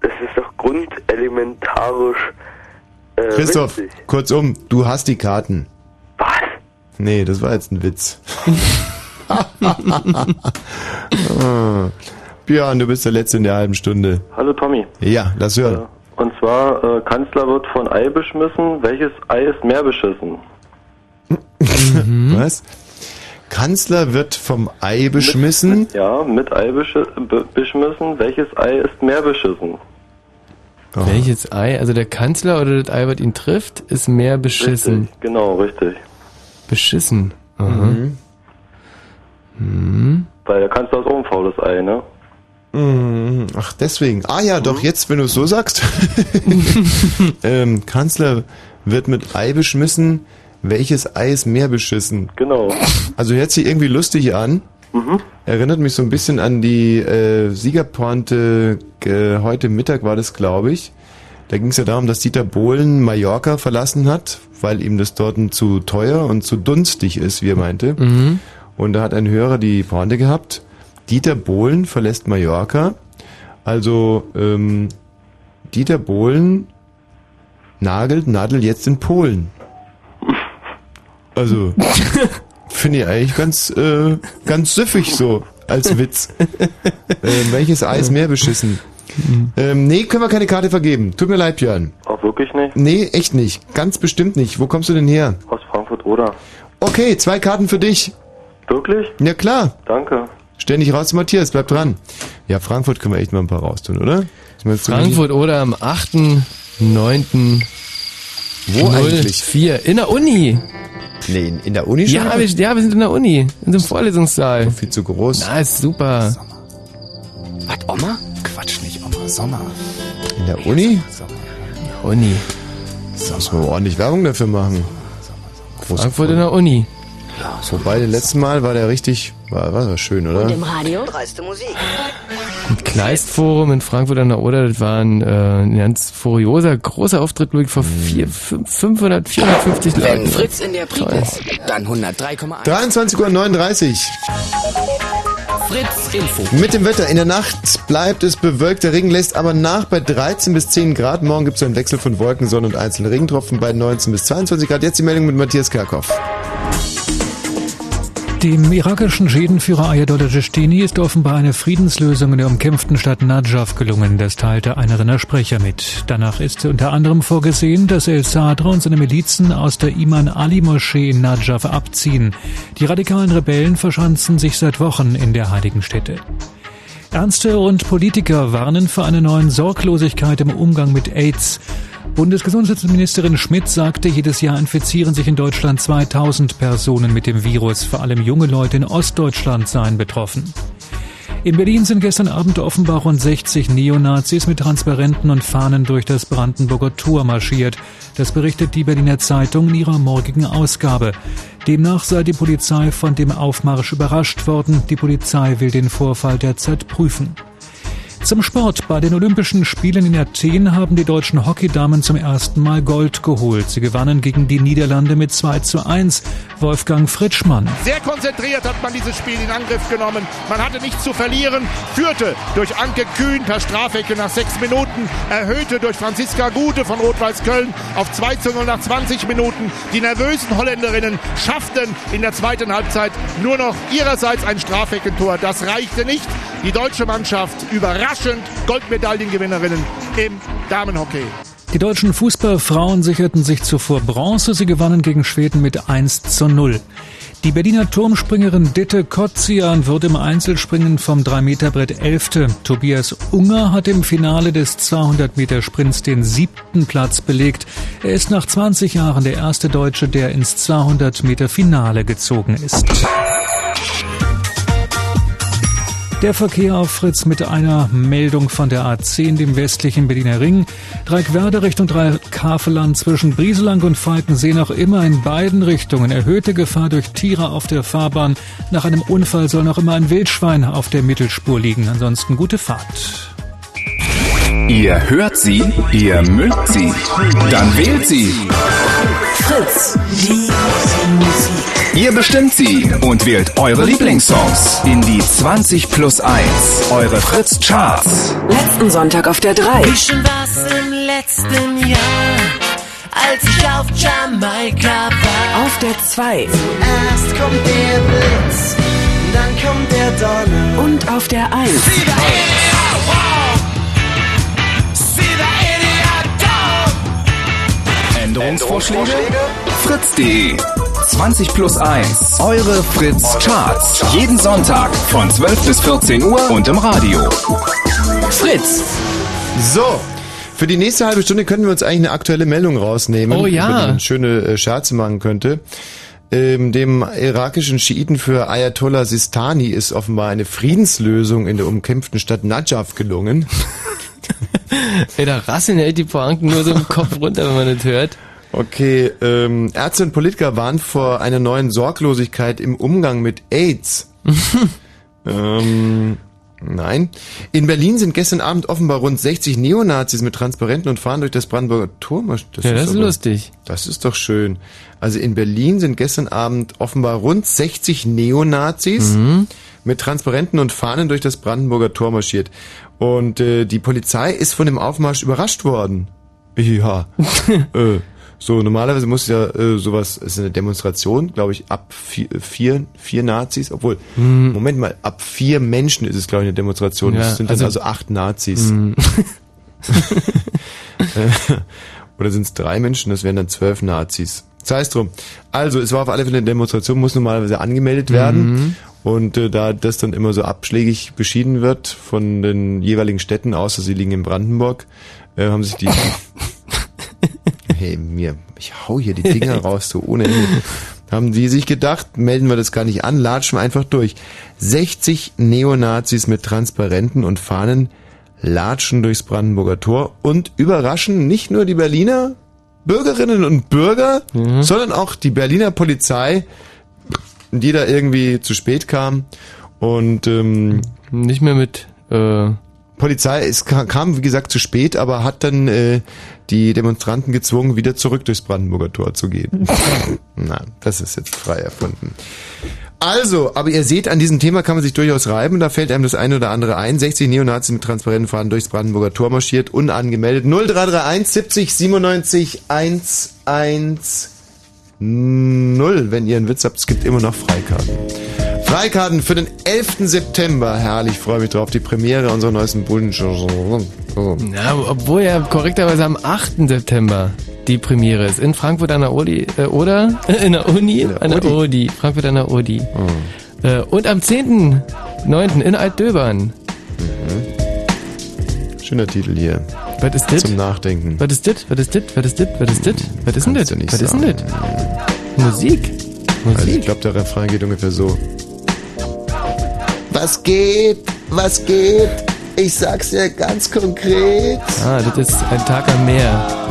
das ist doch grundelementarisch äh, Christoph, witzig. kurzum, du hast die Karten. Was? Nee, das war jetzt ein Witz. Björn, du bist der Letzte in der halben Stunde. Hallo Tommy. Ja, lass hören. Und zwar, äh, Kanzler wird von Ei beschmissen. Welches Ei ist mehr beschissen? Was? Kanzler wird vom Ei beschmissen. Ja, mit Ei beschmissen. Welches Ei ist mehr beschissen? Welches Ei? Also der Kanzler oder das Ei, was ihn trifft, ist mehr beschissen. Richtig, genau, richtig. Beschissen. Aha. Mhm. Hm. Weil der Kanzler ist auch ein faules Ei, ne? Mhm. Ach, deswegen. Ah ja, doch jetzt, wenn du es so sagst. ähm, Kanzler wird mit Ei beschmissen. Welches Ei ist mehr beschissen? Genau. Also hört sich irgendwie lustig an. Erinnert mich so ein bisschen an die äh, Siegerpointe, äh, heute Mittag war das, glaube ich. Da ging es ja darum, dass Dieter Bohlen Mallorca verlassen hat, weil ihm das dort zu teuer und zu dunstig ist, wie er meinte. Mhm. Und da hat ein Hörer die Pointe gehabt. Dieter Bohlen verlässt Mallorca. Also ähm, Dieter Bohlen nagelt Nadel jetzt in Polen. Also finde ich eigentlich ganz äh, ganz süffig so als Witz. ähm, welches Ei ist mehr beschissen? Ähm, nee, können wir keine Karte vergeben. Tut mir leid, Björn. Auch wirklich nicht? Nee, echt nicht. Ganz bestimmt nicht. Wo kommst du denn her? Aus Frankfurt oder? Okay, zwei Karten für dich. Wirklich? Ja klar. Danke. Stell dich raus, Matthias, bleib dran. Ja, Frankfurt können wir echt mal ein paar raustun, oder? Was meinst du, Frankfurt oder am 8.9. Wo eigentlich? 4 in der Uni. Nee, in, in der Uni schon? Ja wir, ja, wir sind in der Uni, in dem Vorlesungssaal. Viel zu groß. Na, ist super. Was, Oma? Quatsch nicht, Oma. Sommer. In der Uni? Uni. Müssen wir ordentlich Werbung dafür machen. Große Frankfurt in der Uni. Wobei, das letzte Mal war der richtig, war, war, schön, oder? Und im Radio? Dreiste Musik. Im Kleistforum in Frankfurt an der Oder, das war ein, äh, ein ganz furioser, großer Auftritt, glaube ich, vor vier, fünf- 500, 450 Wenn Leuten. Fritz in der ist, dann 103,1. 23.39 Uhr. Fritz Info. Mit dem Wetter. In der Nacht bleibt es bewölkt. Der Regen lässt aber nach bei 13 bis 10 Grad. Morgen gibt es einen Wechsel von Wolken, Sonne und einzelnen Regentropfen bei 19 bis 22 Grad. Jetzt die Meldung mit Matthias Kerkhoff. Dem irakischen Schiitenführer Ayatollah Sistini ist offenbar eine Friedenslösung in der umkämpften Stadt Najaf gelungen. Das teilte einer seiner Sprecher mit. Danach ist unter anderem vorgesehen, dass El Sadr und seine Milizen aus der Iman Ali Moschee in Najaf abziehen. Die radikalen Rebellen verschanzen sich seit Wochen in der heiligen Stätte. Ärzte und Politiker warnen vor einer neuen Sorglosigkeit im Umgang mit AIDS. Bundesgesundheitsministerin Schmidt sagte, jedes Jahr infizieren sich in Deutschland 2000 Personen mit dem Virus. Vor allem junge Leute in Ostdeutschland seien betroffen. In Berlin sind gestern Abend offenbar rund 60 Neonazis mit Transparenten und Fahnen durch das Brandenburger Tor marschiert. Das berichtet die Berliner Zeitung in ihrer morgigen Ausgabe. Demnach sei die Polizei von dem Aufmarsch überrascht worden. Die Polizei will den Vorfall derzeit prüfen. Zum Sport. Bei den Olympischen Spielen in Athen haben die deutschen Hockeydamen zum ersten Mal Gold geholt. Sie gewannen gegen die Niederlande mit 2 zu 1. Wolfgang Fritschmann. Sehr konzentriert hat man dieses Spiel in Angriff genommen. Man hatte nichts zu verlieren, führte durch Anke Kühn per Strafecke nach sechs Minuten, erhöhte durch Franziska Gute von Rot-Weiß Köln auf 2 zu 0 nach 20 Minuten. Die nervösen Holländerinnen schafften in der zweiten Halbzeit nur noch ihrerseits ein Strafeckentor. Das reichte nicht. Die deutsche Mannschaft überraschend Goldmedaillengewinnerinnen im Damenhockey. Die deutschen Fußballfrauen sicherten sich zuvor Bronze. Sie gewannen gegen Schweden mit 1 zu 0. Die Berliner Turmspringerin Ditte Kotzian wird im Einzelspringen vom 3-Meter-Brett Elfte. Tobias Unger hat im Finale des 200-Meter-Sprints den siebten Platz belegt. Er ist nach 20 Jahren der erste Deutsche, der ins 200-Meter-Finale gezogen ist. Der Verkehr auf Fritz mit einer Meldung von der A10, dem westlichen Berliner Ring. Dreieckwerder Richtung Dreieckhaveland zwischen Brieselang und Falkensee noch immer in beiden Richtungen. Erhöhte Gefahr durch Tiere auf der Fahrbahn. Nach einem Unfall soll noch immer ein Wildschwein auf der Mittelspur liegen. Ansonsten gute Fahrt. Ihr hört sie, ihr mögt sie, dann wählt sie. Fritz, die Musik. Ihr bestimmt sie und wählt eure Lieblingssongs in die 20 plus 1, eure Fritz Charts. Letzten Sonntag auf der 3. Wie schon was im letzten Jahr, als ich auf Jamaika war. Auf der 2. Erst kommt der Blitz, dann kommt der Donner. Und auf der 1. See the idiot, wow. See the idiot, down. Änderungsvorschläge? Fritz.de 20 plus 1, eure Fritz Charts. Jeden Sonntag von 12 bis 14 Uhr und im Radio. Fritz. So. Für die nächste halbe Stunde könnten wir uns eigentlich eine aktuelle Meldung rausnehmen, Oh ja. über die man schöne äh, Scherze machen könnte. Ähm, dem irakischen Schiiten für Ayatollah Sistani ist offenbar eine Friedenslösung in der umkämpften Stadt Najaf gelungen. Ey, da rasseln ja echt die Pointen nur so im Kopf runter, wenn man das hört. Okay, ähm, Ärzte und Politiker warnen vor einer neuen Sorglosigkeit im Umgang mit AIDS. ähm, nein. In Berlin sind gestern Abend offenbar rund 60 Neonazis mit Transparenten und fahren durch das Brandenburger Tor. marsch- Ja, das ist aber- lustig. Das ist doch schön. Also in Berlin sind gestern Abend offenbar rund 60 Neonazis Mhm. mit Transparenten und Fahnen durch das Brandenburger Tor marschiert. Und äh, die Polizei ist von dem Aufmarsch überrascht worden. Ja. äh, so, normalerweise muss ja äh, sowas, es ist eine Demonstration, glaube ich, ab vier, vier, vier Nazis, obwohl, Mhm. Moment mal, ab vier Menschen ist es, glaube ich, eine Demonstration. Ja, das sind also- dann also acht Nazis. Äh, Oder sind es drei Menschen? Das wären dann zwölf Nazis. Sei es drum. Also, es war auf alle Fälle eine Demonstration, muss normalerweise angemeldet werden. Mhm. Und äh, da das dann immer so abschlägig beschieden wird von den jeweiligen Städten, außer sie liegen in Brandenburg, äh, haben sich die... hey, mir, ich hau hier die Dinger raus, so ohne Ende. Haben die sich gedacht, melden wir das gar nicht an, latschen wir einfach durch. 60 Neonazis mit Transparenten und Fahnen latschen durchs Brandenburger Tor und überraschen nicht nur die Berliner Bürgerinnen und Bürger, sondern auch die Berliner Polizei, die da irgendwie zu spät kam und ähm, nicht mehr mit äh Polizei es ka- kam wie gesagt zu spät, aber hat dann äh, die Demonstranten gezwungen, wieder zurück durchs Brandenburger Tor zu gehen. Na, das ist jetzt frei erfunden. Also, aber ihr seht, an diesem Thema kann man sich durchaus reiben. Da fällt einem das eine oder andere ein. 60 Neonazis mit transparenten Fahnen durchs Brandenburger Tor marschiert, unangemeldet. 0331 70 97 110. Wenn ihr einen Witz habt, es gibt immer noch Freikarten. Freikarten für den 11. September. Herrlich, freue mich drauf. Die Premiere unserer neuesten Bullen. Na, obwohl ja korrekterweise am 8. September die Premiere ist. In Frankfurt an der Odi, äh, oder? In der Uni? an der Odi. Frankfurt an der Odi. Äh, und am 10.9. in Altdöbern. Schöner Titel hier. Was ist das? Zum Nachdenken. Was ist das? Was ist das? Was ist das? Was ist das? Was ist denn das? Was ist denn das? Musik. Also ich glaube, der Refrain geht ungefähr so. Was geht? Was geht? Ich sag's dir ganz konkret. Ah, das ist ein Tag am Meer.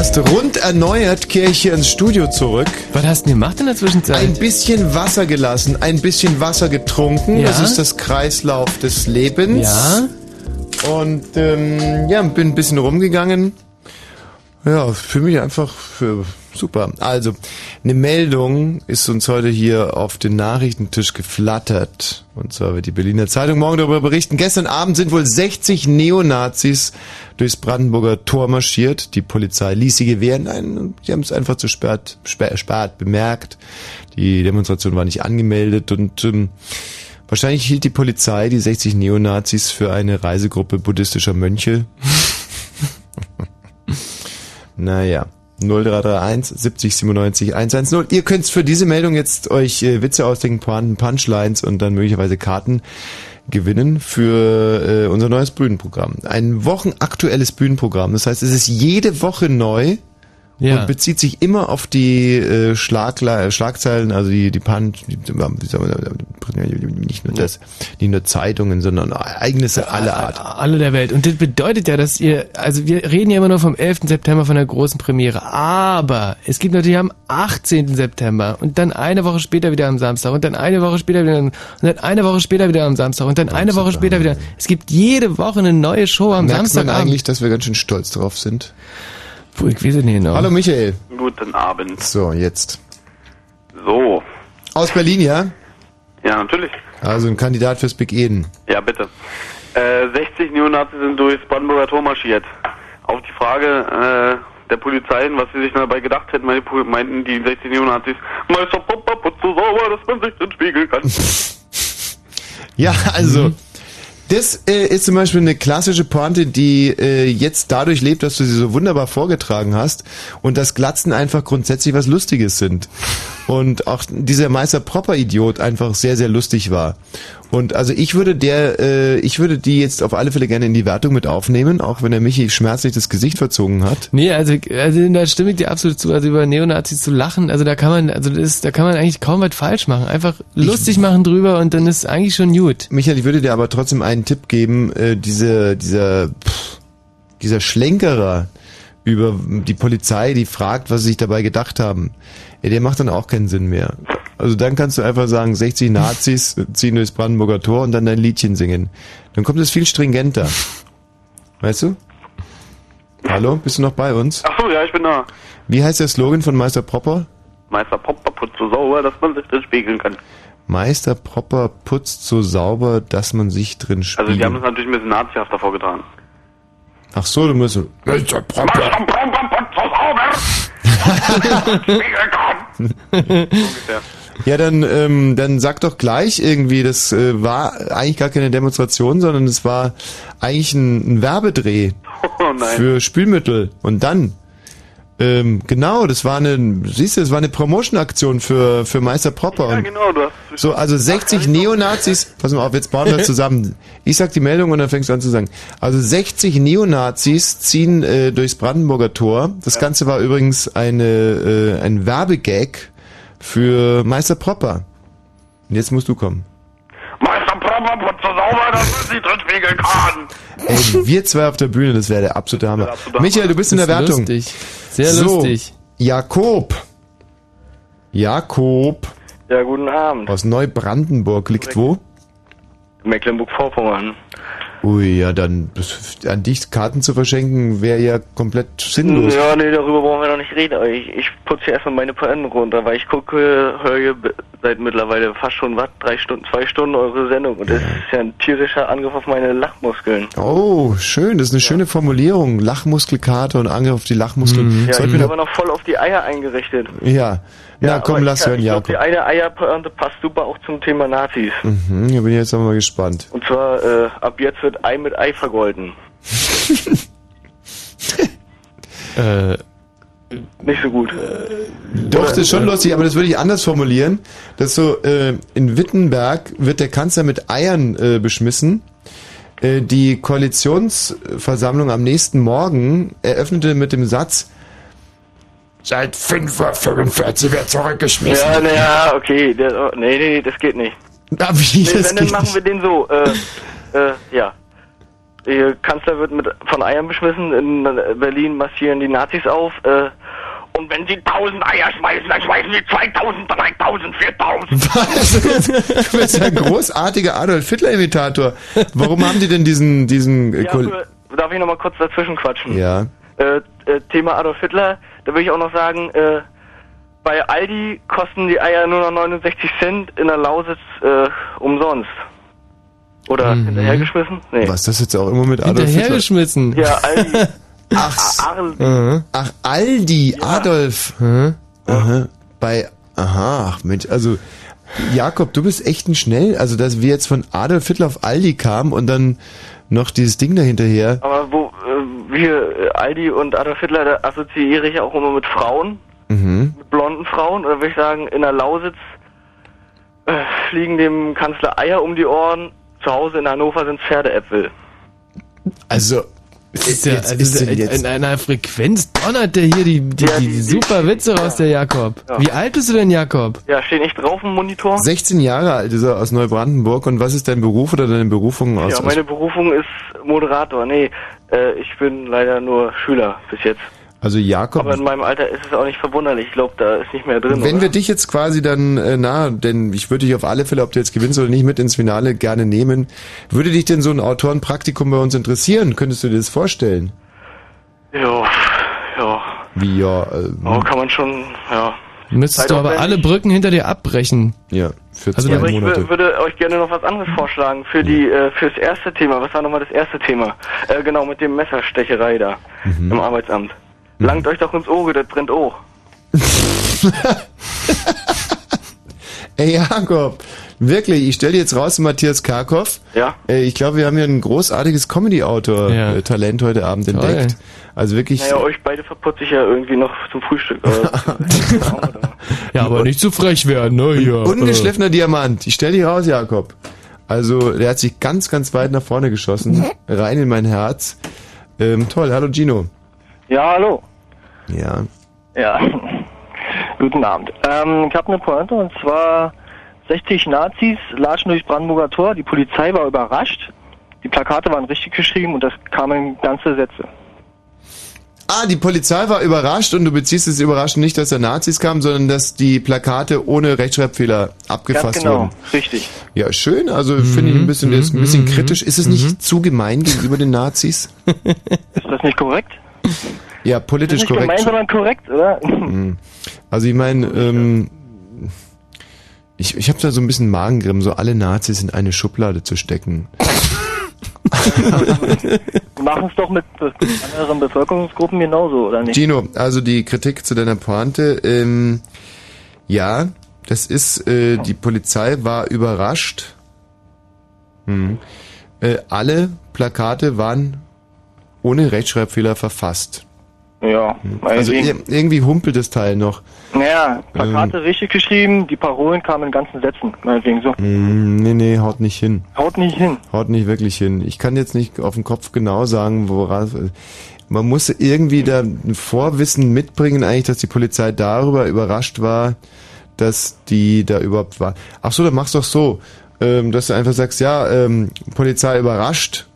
Fast rund erneuert kehre ich hier ins Studio zurück. Was hast du denn gemacht in der Zwischenzeit? Ein bisschen Wasser gelassen, ein bisschen Wasser getrunken. Ja? Das ist das Kreislauf des Lebens. Ja? Und ähm, ja, bin ein bisschen rumgegangen. Ja, für mich einfach für super. Also, eine Meldung ist uns heute hier auf den Nachrichtentisch geflattert. Und zwar wird die Berliner Zeitung morgen darüber berichten. Gestern Abend sind wohl 60 Neonazis durchs Brandenburger Tor marschiert. Die Polizei ließ sie gewähren. Nein, sie haben es einfach zu spät, spät, spät bemerkt. Die Demonstration war nicht angemeldet und ähm, wahrscheinlich hielt die Polizei die 60 Neonazis für eine Reisegruppe buddhistischer Mönche. Naja. 0331 70 97 110. Ihr könnt für diese Meldung jetzt euch äh, Witze ausdenken, Pointen, Punchlines und dann möglicherweise Karten gewinnen für äh, unser neues Bühnenprogramm. Ein wochenaktuelles Bühnenprogramm. Das heißt, es ist jede Woche neu Ja. und bezieht sich immer auf die äh, Schlagle Schlagzeilen, also die die Punch, die, nicht nur das, nicht nur Zeitungen, sondern Ereignisse aller Art. Alle der Welt. Und das bedeutet ja, dass ihr, also wir reden ja immer nur vom 11. September von der großen Premiere, aber es gibt natürlich am 18. September und dann eine Woche später wieder am Samstag und dann eine Woche später wieder und dann eine Woche später wieder am Samstag und dann eine Woche später wieder. Es gibt jede Woche eine neue Show am Merkt man Samstagabend. eigentlich, dass wir ganz schön stolz drauf sind? Puh, ich weiß es nicht genau. Hallo Michael. Guten Abend. So, jetzt. So. Aus Berlin, ja? Ja, natürlich. Also ein Kandidat fürs Big Eden. Ja, bitte. Äh, 60 Neonazis sind durchs Brandenburger Tor marschiert. Auf die Frage äh, der Polizei, was sie sich dabei gedacht hätten, meinten die 60 Neonazis, Meister Popper, putz so sauber, dass man sich den Spiegel kann. Ja, also das äh, ist zum Beispiel eine klassische Pointe, die äh, jetzt dadurch lebt, dass du sie so wunderbar vorgetragen hast und dass Glatzen einfach grundsätzlich was Lustiges sind. Und auch dieser Meister Propper Idiot einfach sehr, sehr lustig war. Und also ich würde der, äh, ich würde die jetzt auf alle Fälle gerne in die Wertung mit aufnehmen, auch wenn er Michi schmerzlich das Gesicht verzogen hat. Nee, also, also da stimme ich dir absolut zu. Also über Neonazis zu lachen, also da kann man, also das ist, da kann man eigentlich kaum was falsch machen. Einfach lustig machen drüber und dann ist eigentlich schon gut. Michael, ich würde dir aber trotzdem einen Tipp geben, äh, diese, dieser, pff, dieser Schlenkerer über die Polizei, die fragt, was sie sich dabei gedacht haben, ja, der macht dann auch keinen Sinn mehr. Also dann kannst du einfach sagen, 60 Nazis ziehen durchs Brandenburger Tor und dann dein Liedchen singen. Dann kommt es viel stringenter. Weißt du? Hallo, bist du noch bei uns? Achso, ja, ich bin da. Wie heißt der Slogan von Meister Propper? Meister Popper, putz so sauber, dass man sich den spiegeln kann. Meister Propper putzt so sauber, dass man sich drin spiegelt. Also die haben das natürlich ein bisschen nazihafter vorgetragen. Ach so, du musst... Meister Propper. Ungefähr. Ja, dann, ähm, dann sag doch gleich irgendwie, das äh, war eigentlich gar keine Demonstration, sondern es war eigentlich ein, ein Werbedreh Oh nein. für Spülmittel. Und dann, ähm, genau, das war eine, siehst du, das war eine Promotion-Aktion für, für Meister Propper. Ja, genau, du hast so, also 60 Neonazis, pass mal auf, jetzt bauen wir zusammen. Ich sag die Meldung und dann fängst du an zu sagen. Also 60 Neonazis ziehen äh, durchs Brandenburger Tor. Das Ganze war übrigens eine, äh, ein Werbegag für Meister Propper. Und jetzt musst du kommen. Propper, putze sauber, das ist die Trittwinkelkahn. Ey, wir zwei auf der Bühne, das wäre der absolute Hammer. Michael, du bist in der Wertung. lustig. Sehr so, lustig. Jakob. Jakob Ja, guten Abend. aus Neubrandenburg liegt wo? Mecklenburg-Vorpommern. Ui, ja, dann an dich Karten zu verschenken wäre ja komplett sinnlos. Ja, nee, darüber wollen wir nicht reden. Aber ich, ich putze erstmal meine Poenten runter, weil ich gucke, höre seit mittlerweile fast schon was, drei Stunden, zwei Stunden eure Sendung. Und das ist ja ein tierischer Angriff auf meine Lachmuskeln. Oh, schön, das ist eine schöne Formulierung. Lachmuskelkater und Angriff auf die Lachmuskeln. Ja, Sollten ich bin aber noch voll auf die Eier eingerichtet. ja. Na komm, aber lass ich, hören, ich glaub, Jakob. Die eine Eierpointe passt super auch zum Thema Nazis. Mhm, da bin ich jetzt aber mal gespannt. Und zwar, äh, ab jetzt wird Ei mit Ei vergolten. Äh, Nicht so gut. Doch, das ist schon lustig, aber das würde ich anders formulieren. Das ist so, äh, in Wittenberg wird der Kanzler mit Eiern äh, beschmissen. Äh, die Koalitionsversammlung am nächsten Morgen eröffnete mit dem Satz, Seit 5.45 Uhr wird zurückgeschmissen. Ja, naja, okay. Der, oh, nee, nee, das geht nicht. Na, wie, nee, das wenn, dann machen nicht. wir den so. Äh, äh, ja. Der Kanzler wird mit von Eiern beschmissen. In Berlin massieren die Nazis auf. Äh, Und wenn sie 1000 Eier schmeißen, dann schmeißen sie 2000, 3000, 4000. Du bist ein großartiger Adolf Hitler-Imitator. Warum haben die denn diesen, diesen äh, ja, für, darf ich noch mal kurz dazwischen quatschen? Ja. Äh, äh, Thema Adolf Hitler, da will ich auch noch sagen, äh, bei Aldi kosten die Eier nur noch 69 Cent, in der Lausitz äh, umsonst. Oder Mhm. hinterhergeschmissen? Nee. Was, das jetzt auch immer mit Adolf Hitler? Hinterhergeschmissen. Ja, Aldi. Ach, Aldi. Ach Aldi, Adolf. Aha. Bei, aha, ach Mensch, also Jakob, du bist echt ein schnell, also dass wir jetzt von Adolf Hitler auf Aldi kamen und dann noch dieses Ding dahinterher. Aber wo äh, wir, äh, Aldi und Adolf Hitler, da assoziiere ich auch immer mit Frauen, Mhm. mit blonden Frauen. Oder würde ich sagen, in der Lausitz äh, fliegen dem Kanzler Eier um die Ohren. Zu Hause in Hannover sind Pferdeäpfel. Also, Das ist ja, Jetzt also ist in, jetzt- in einer Frequenz donnert der hier die, die, die, die super Witze raus, der Jakob. Ja. Wie alt bist du denn, Jakob? Ja, steht nicht drauf im Monitor? 16 Jahre alt ist er aus Neubrandenburg und was ist dein Beruf oder deine Berufung aus? Ja, meine Berufung ist Moderator. Nee, äh, ich bin leider nur Schüler bis jetzt. Also Jakob, Aber in meinem Alter ist es auch nicht verwunderlich. Ich glaube, da ist nicht mehr drin. wenn oder? wir dich jetzt quasi dann, äh, na, denn ich würde dich auf alle Fälle, ob du jetzt gewinnst oder nicht, mit ins Finale gerne nehmen. Würde dich denn so ein Autorenpraktikum bei uns interessieren? Könntest du dir das vorstellen? Ja, ja. Wie ja, äh, Oh, kann man schon, ja. Müsstest du aber alle Brücken hinter dir abbrechen. Ja, für Also Ja, zwei aber ich Monate. wür- würde euch gerne noch was anderes vorschlagen für die äh, fürs erste Thema. Was war nochmal das erste Thema? Äh, genau mit dem Messerstecherei da Mhm. im Arbeitsamt. Langt euch doch ins Auge, das brennt auch. Ey Jakob, wirklich, ich stelle dir jetzt raus, Matthias Karkow. Ja. Äh, ich glaube, wir haben hier ein großartiges Comedy-Autor-Talent heute Abend Toll. entdeckt. Also wirklich. Naja, euch beide verputze ich ja irgendwie noch zum Frühstück. Ja, aber nicht zu frech werden, ne? Hier. Ungeschliffener Diamant. Ich stell dich raus, Jakob. Also, der hat sich ganz, ganz weit nach vorne geschossen. rein in mein Herz. Ähm, toll, hallo Gino. Ja, hallo. Ja. Ja. Guten Abend. Ähm, ich habe eine Pointe und zwar 60 Nazis latschen durch Brandenburger Tor. Die Polizei war überrascht. Die Plakate waren richtig geschrieben und das kamen ganze Sätze. Ah, die Polizei war überrascht und du beziehst es überraschend nicht, dass da Nazis kamen, sondern dass die Plakate ohne Rechtschreibfehler abgefasst Ganz genau, wurden. richtig. Ja, schön. Also finde ich ein bisschen, der ist ein bisschen kritisch. Ist es nicht zu gemein gegenüber den Nazis? Ist das nicht korrekt? Ja, politisch ist nicht korrekt. gemein, sondern korrekt, oder? Mhm. Also ich meine, ähm, ich, ich habe da so ein bisschen Magengrimm, so alle Nazis in eine Schublade zu stecken. Wir machen es doch mit anderen Bevölkerungsgruppen genauso, oder nicht? Gino, also die Kritik zu deiner Pointe. Ähm, ja, das ist, äh, die Polizei war überrascht. Hm. Äh, alle Plakate waren ohne Rechtschreibfehler verfasst. Ja, Also meinetwegen. ir irgendwie humpelt das Teil noch. Naja, Plakate Ähm. richtig geschrieben, die Parolen kamen in ganzen Sätzen, meinetwegen so. Hm, nee, nee, haut nicht hin. Haut nicht hin. Haut nicht wirklich hin. Ich kann jetzt nicht auf den Kopf genau sagen, woran. Man muss irgendwie da ein Vorwissen mitbringen, eigentlich, dass die Polizei darüber überrascht war, dass die da überhaupt war. Ach so, dann mach's doch so. ähm, dass du einfach sagst, ja, ähm, Polizei überrascht,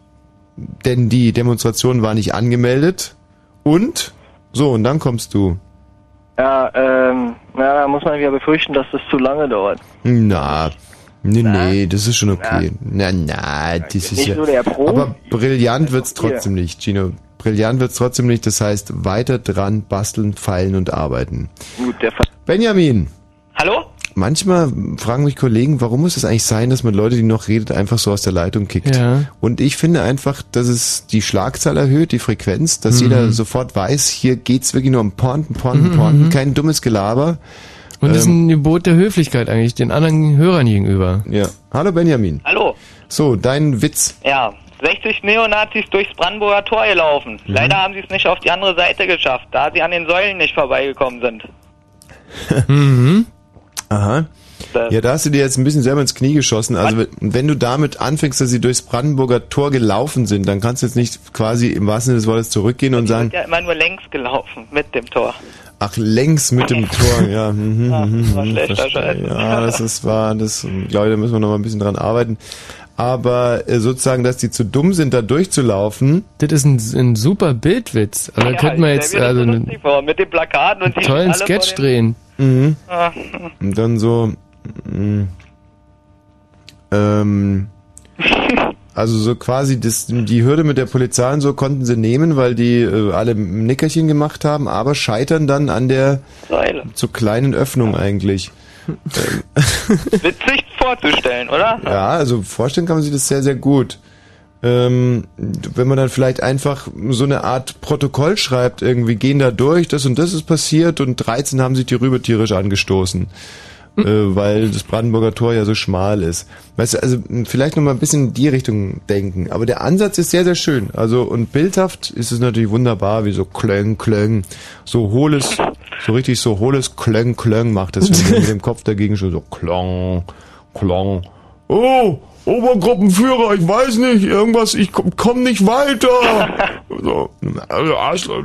denn die Demonstration war nicht angemeldet und so, und dann kommst du. Ja, ähm, na, da muss man wieder befürchten, dass das zu lange dauert. Na, nee, nee, das ist schon okay. Na, na, das ist nicht ja. nur der Pro. Aber brillant wird's hier. trotzdem nicht, Gino. Brillant wird's trotzdem nicht. Das heißt, weiter dran basteln, feilen und arbeiten. Gut, der Fall. Benjamin. Hallo? Manchmal fragen mich Kollegen, warum muss es eigentlich sein, dass man Leute, die noch redet, einfach so aus der Leitung kickt? Ja. Und ich finde einfach, dass es die Schlagzahl erhöht, die Frequenz, dass Mhm. jeder sofort weiß, hier geht's wirklich nur um Pointen, Pointen, Mhm, Pointen, mhm. kein dummes Gelaber. Und das ist Ähm, ein Gebot der Höflichkeit eigentlich den anderen Hörern gegenüber. Ja. Hallo Benjamin. Hallo. So, dein Witz. Ja, 60 Neonazis durchs Brandenburger Tor gelaufen. Mhm. Leider haben sie es nicht auf die andere Seite geschafft, da sie an den Säulen nicht vorbeigekommen sind. Mhm. Aha. Ja, da hast du dir jetzt ein bisschen selber ins Knie geschossen. Also wenn- wenn du damit anfängst, dass sie durchs Brandenburger Tor gelaufen sind, dann kannst du jetzt nicht quasi im wahrsten Sinne des Wortes zurückgehen und sagen, Sind ja immer nur längs gelaufen mit dem Tor. ach, längs mit dem Tor. Ja, mhm, Ja, mhm, das war mhm, schlechter. Scheiß. ja das ist wahr. Das glaube ich, da müssen wir noch mal ein bisschen dran arbeiten. Aber äh, sozusagen, dass die zu dumm sind, da durchzulaufen. Das ist ein, ein super Bildwitz. Also da könnte man ich jetzt das also so einen vor, mit den Plakaten und die tollen Sketch den- drehen. Mhm. Ah. Und dann so, mh, ähm, also so quasi das, die Hürde mit der Polizei und so konnten sie nehmen, weil die äh, alle ein Nickerchen gemacht haben, aber scheitern dann an der Säule. zu kleinen Öffnung eigentlich. Witzig vorzustellen, oder? Ja, also vorstellen kann man sich das sehr, sehr gut. Ähm, wenn man dann vielleicht einfach so eine Art Protokoll schreibt, irgendwie gehen da durch, das und das ist passiert und 13 haben sich die Rübe tierisch angestoßen. Äh, weil das Brandenburger Tor ja so schmal ist. Weißt du, also vielleicht noch mal ein bisschen in die Richtung denken. Aber der Ansatz ist sehr, sehr schön. Also und bildhaft ist es natürlich wunderbar, wie so klöng, klöng, so hohles, so richtig so hohles klöng, klöng macht es, mit dem Kopf dagegen schon so klong, klong. Oh, Obergruppenführer, ich weiß nicht, irgendwas, ich komm, komm nicht weiter. So, also Arschloch.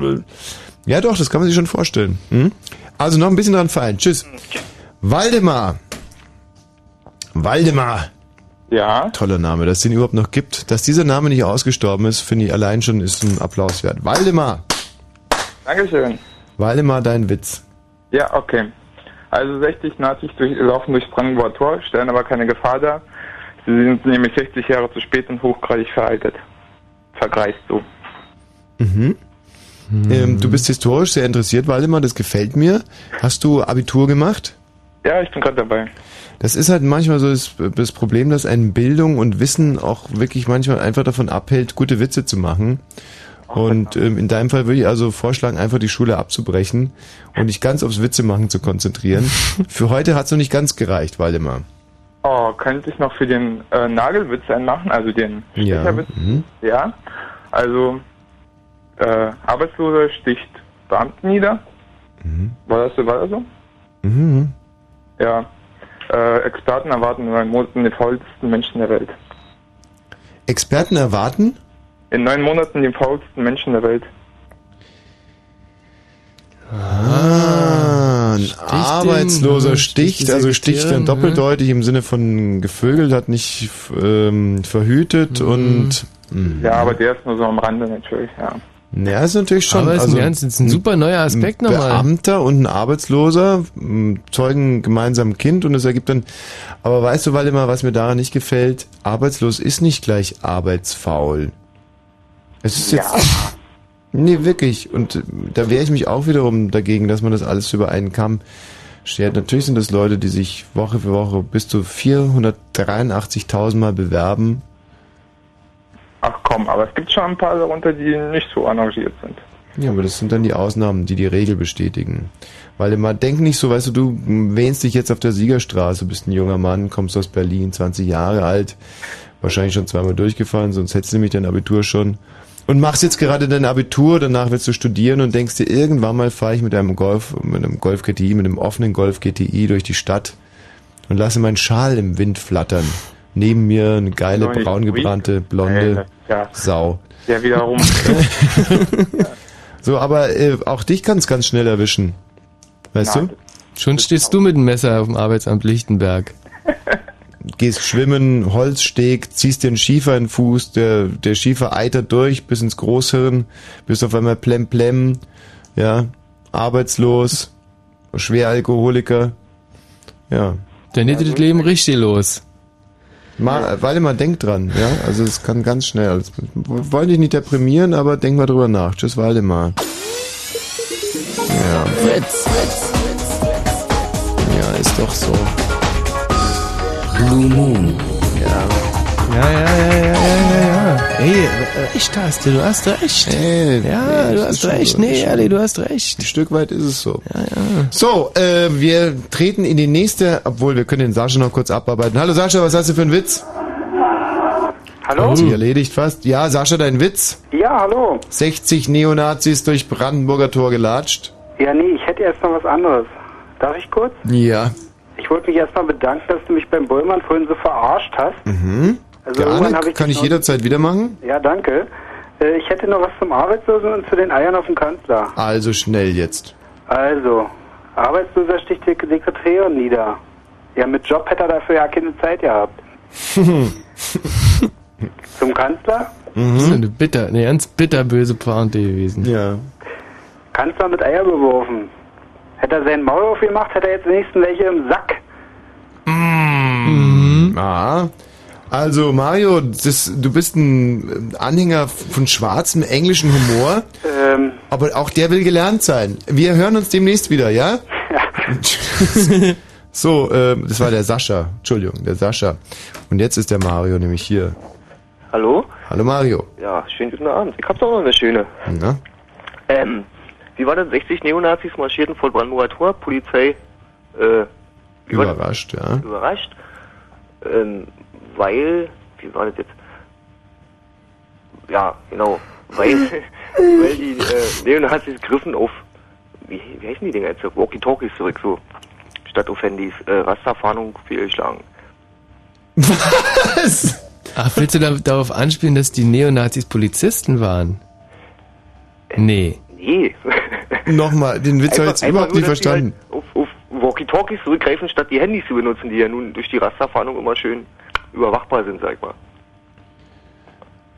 Ja doch, das kann man sich schon vorstellen. Hm? Also noch ein bisschen dran feilen. Tschüss. Waldemar. Waldemar. Ja. Toller Name, dass es den überhaupt noch gibt. Dass dieser Name nicht ausgestorben ist, finde ich allein schon ist ein Applaus wert. Waldemar. Dankeschön. Waldemar, dein Witz. Ja, okay. Also 60 Nazis durch, laufen durchs Brandenburger Tor, stellen aber keine Gefahr dar. Sie sind nämlich 60 Jahre zu spät und hochgradig veraltet. Vergreist so. Mhm. Ähm, du bist historisch sehr interessiert, Waldemar, das gefällt mir. Hast du Abitur gemacht? Ja, ich bin gerade dabei. Das ist halt manchmal so das, das Problem, dass einen Bildung und Wissen auch wirklich manchmal einfach davon abhält, gute Witze zu machen. Und ähm, in deinem Fall würde ich also vorschlagen, einfach die Schule abzubrechen und dich ganz aufs Witze machen zu konzentrieren. Für heute hat's noch nicht ganz gereicht, Waldemar. Oh, könnte ich noch für den äh, Nagelwitz einen machen, also den Ja. Stecherwitz? Mhm. Ja. Also, äh, Arbeitsloser sticht Beamten nieder. War das so? War das so? Mhm. Ja. Äh, Experten erwarten in neun Monaten den faulsten Menschen der Welt. Experten erwarten? In neun Monaten den faulsten Menschen der Welt. Ah, ein Arbeitsloser den, sticht, sticht also sticht dann Sekretärin, doppeldeutig im Sinne von gevögelt, hat nicht ähm, verhütet und mh. Ja, aber der ist nur so am Rande natürlich, ja. Ja, ist natürlich schon. Aber ist also ein ganz- ist ein super neuer Aspekt ein nochmal. Beamter und ein Arbeitsloser zeugen gemeinsam ein Kind und es ergibt dann. Aber weißt du, Waldemar, was mir daran nicht gefällt? Arbeitslos ist nicht gleich arbeitsfaul. Es ist jetzt. Nee, wirklich. Und äh, da wehre ich mich auch wiederum dagegen, dass man das alles über einen Kamm schert. Natürlich sind das Leute, die sich Woche für Woche bis zu 483.000 Mal bewerben. Ach komm, aber es gibt schon ein paar darunter, die nicht so engagiert sind. Ja, aber das sind dann die Ausnahmen, die die Regel bestätigen. Weil immer denk nicht so, weißt du, du wähnst dich jetzt auf der Siegerstraße, bist ein junger Mann, kommst aus Berlin, 20 Jahre alt, wahrscheinlich schon zweimal durchgefallen, sonst hättest du nämlich dein Abitur schon. Und machst jetzt gerade dein Abitur, danach willst du studieren und denkst dir, irgendwann mal fahre ich mit einem Golf, mit einem Golf GTI, mit einem offenen Golf GTI durch die Stadt und lasse meinen Schal im Wind flattern. Neben mir eine geile, Doch nicht braun gebrannte, blonde Ja. Sau. Ja, wiederum. So, aber äh, auch dich kann es ganz schnell erwischen. Weißt Nein. du? Schon stehst du mit dem Messer auf dem Arbeitsamt Lichtenberg. gehst schwimmen, Holzsteg, ziehst dir einen Schiefer in den Fuß, der, der Schiefer eitert durch bis ins Großhirn, bist auf einmal plem plem, ja, arbeitslos, Schweralkoholiker, ja. Dann geht das Leben richtig los. Mal, Waldemar, denk dran, ja, also es kann ganz schnell, wir wollen dich nicht deprimieren, aber denk mal drüber nach. Tschüss, Waldemar. Ja. Fritz, Fritz. Ja, ist doch so. Blue Moon. Ja. Ja, ja, ja, ja, ja, ja, ja. Ey, äh, echt hast du, du hast recht. Ey, ja, nee, du hast schon recht. so, Nee, schon ehrlich, du hast recht. Ein Stück weit ist es so. Ja, ja. So, äh, wir treten in die nächste, obwohl wir können den Sascha noch kurz abarbeiten. Hallo Sascha, was hast du für einen Witz? Hallo? Hat sich erledigt fast. Ja, Sascha, dein Witz? Ja, hallo. 60 Neonazis durch Brandenburger Tor gelatscht. Ja, nee, ich hätte erst noch was anderes. Darf ich kurz? Ja. Ich wollte mich erstmal bedanken, dass du mich beim Bollmann vorhin so verarscht hast. Mhm. Also Gerne, ich kann ich jederzeit wieder machen. Ja, danke. Äh, Ich hätte noch was zum Arbeitslosen und zu den Eiern auf dem Kanzler. Also schnell jetzt. Also, Arbeitsloser sticht die Sekretärin nieder. Ja, mit Job hätte er dafür ja keine Zeit gehabt. Zum Kanzler? Das ist eine bitter, eine ganz bitterböse Pointe gewesen. Ja. Kanzler mit Eier beworfen. Hätte er seinen Maul aufgemacht, hätte er jetzt wenigstens welche im Sack. Mhm. Ah. Also Mario, das, du bist ein Anhänger von schwarzem englischen Humor. Ähm. Aber auch der will gelernt sein. Wir hören uns demnächst wieder, ja? Ja. so, ähm, das war der Sascha. Entschuldigung, der Sascha. Und jetzt ist der Mario nämlich hier. Hallo? Hallo Mario. Ja, schönen guten Abend. Ich hab doch noch eine schöne. Na? Ähm, wie war das? 60 Neonazis marschierten vor Brandenburger Tor, Polizei, äh? Überrascht, ja. überrascht, ähm, weil, wie war das jetzt? Ja, genau, weil, weil die äh, Neonazis griffen auf, wie, wie heißen die Dinger jetzt? Walkie-Talkies zurück, so, statt auf Handys, äh, Rasterfahndung fehlgeschlagen. Was? Ach, willst du da, darauf anspielen, dass die Neonazis Polizisten waren? Nee. Nee. Nochmal, den Witz habe ich jetzt überhaupt nicht nur, verstanden. Halt auf, auf Walkie-Talkies zurückgreifen, statt die Handys zu benutzen, die ja nun durch die Rasterfahndung immer schön überwachbar sind, sag ich mal.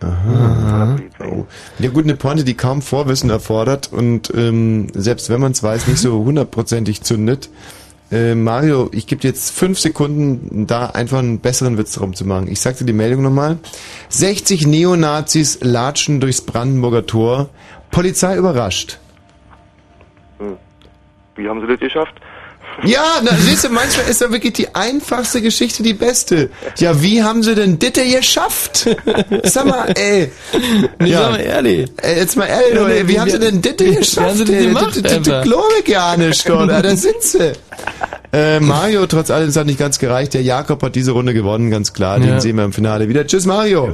Aha. Oh. Ja gut, eine Pointe, die kaum Vorwissen erfordert und ähm, selbst wenn man es weiß, nicht so hundertprozentig zündet. Äh, Mario, ich gebe dir jetzt fünf Sekunden, da einfach einen besseren Witz drum zu machen. Ich sagte die Meldung nochmal. 60 Neonazis latschen durchs Brandenburger Tor. Polizei überrascht. Wie haben sie das geschafft? Ja, na, siehst du, manchmal ist da wirklich die einfachste Geschichte die beste. Ja, wie haben sie denn Ditte geschafft? Sag mal, ey. Nee, sag mal ehrlich. Ey, jetzt mal ehrlich, Ja, nee, wie wie- haben sie denn Ditte geschafft? haben sie das ey? gemacht, das einfach? glaube ich gar nicht, oder? Da sind sie. Äh, Mario, trotz allem, es hat nicht ganz gereicht. Der Jakob hat diese Runde gewonnen, ganz klar. Den Ja. sehen wir im Finale wieder. Tschüss, Mario.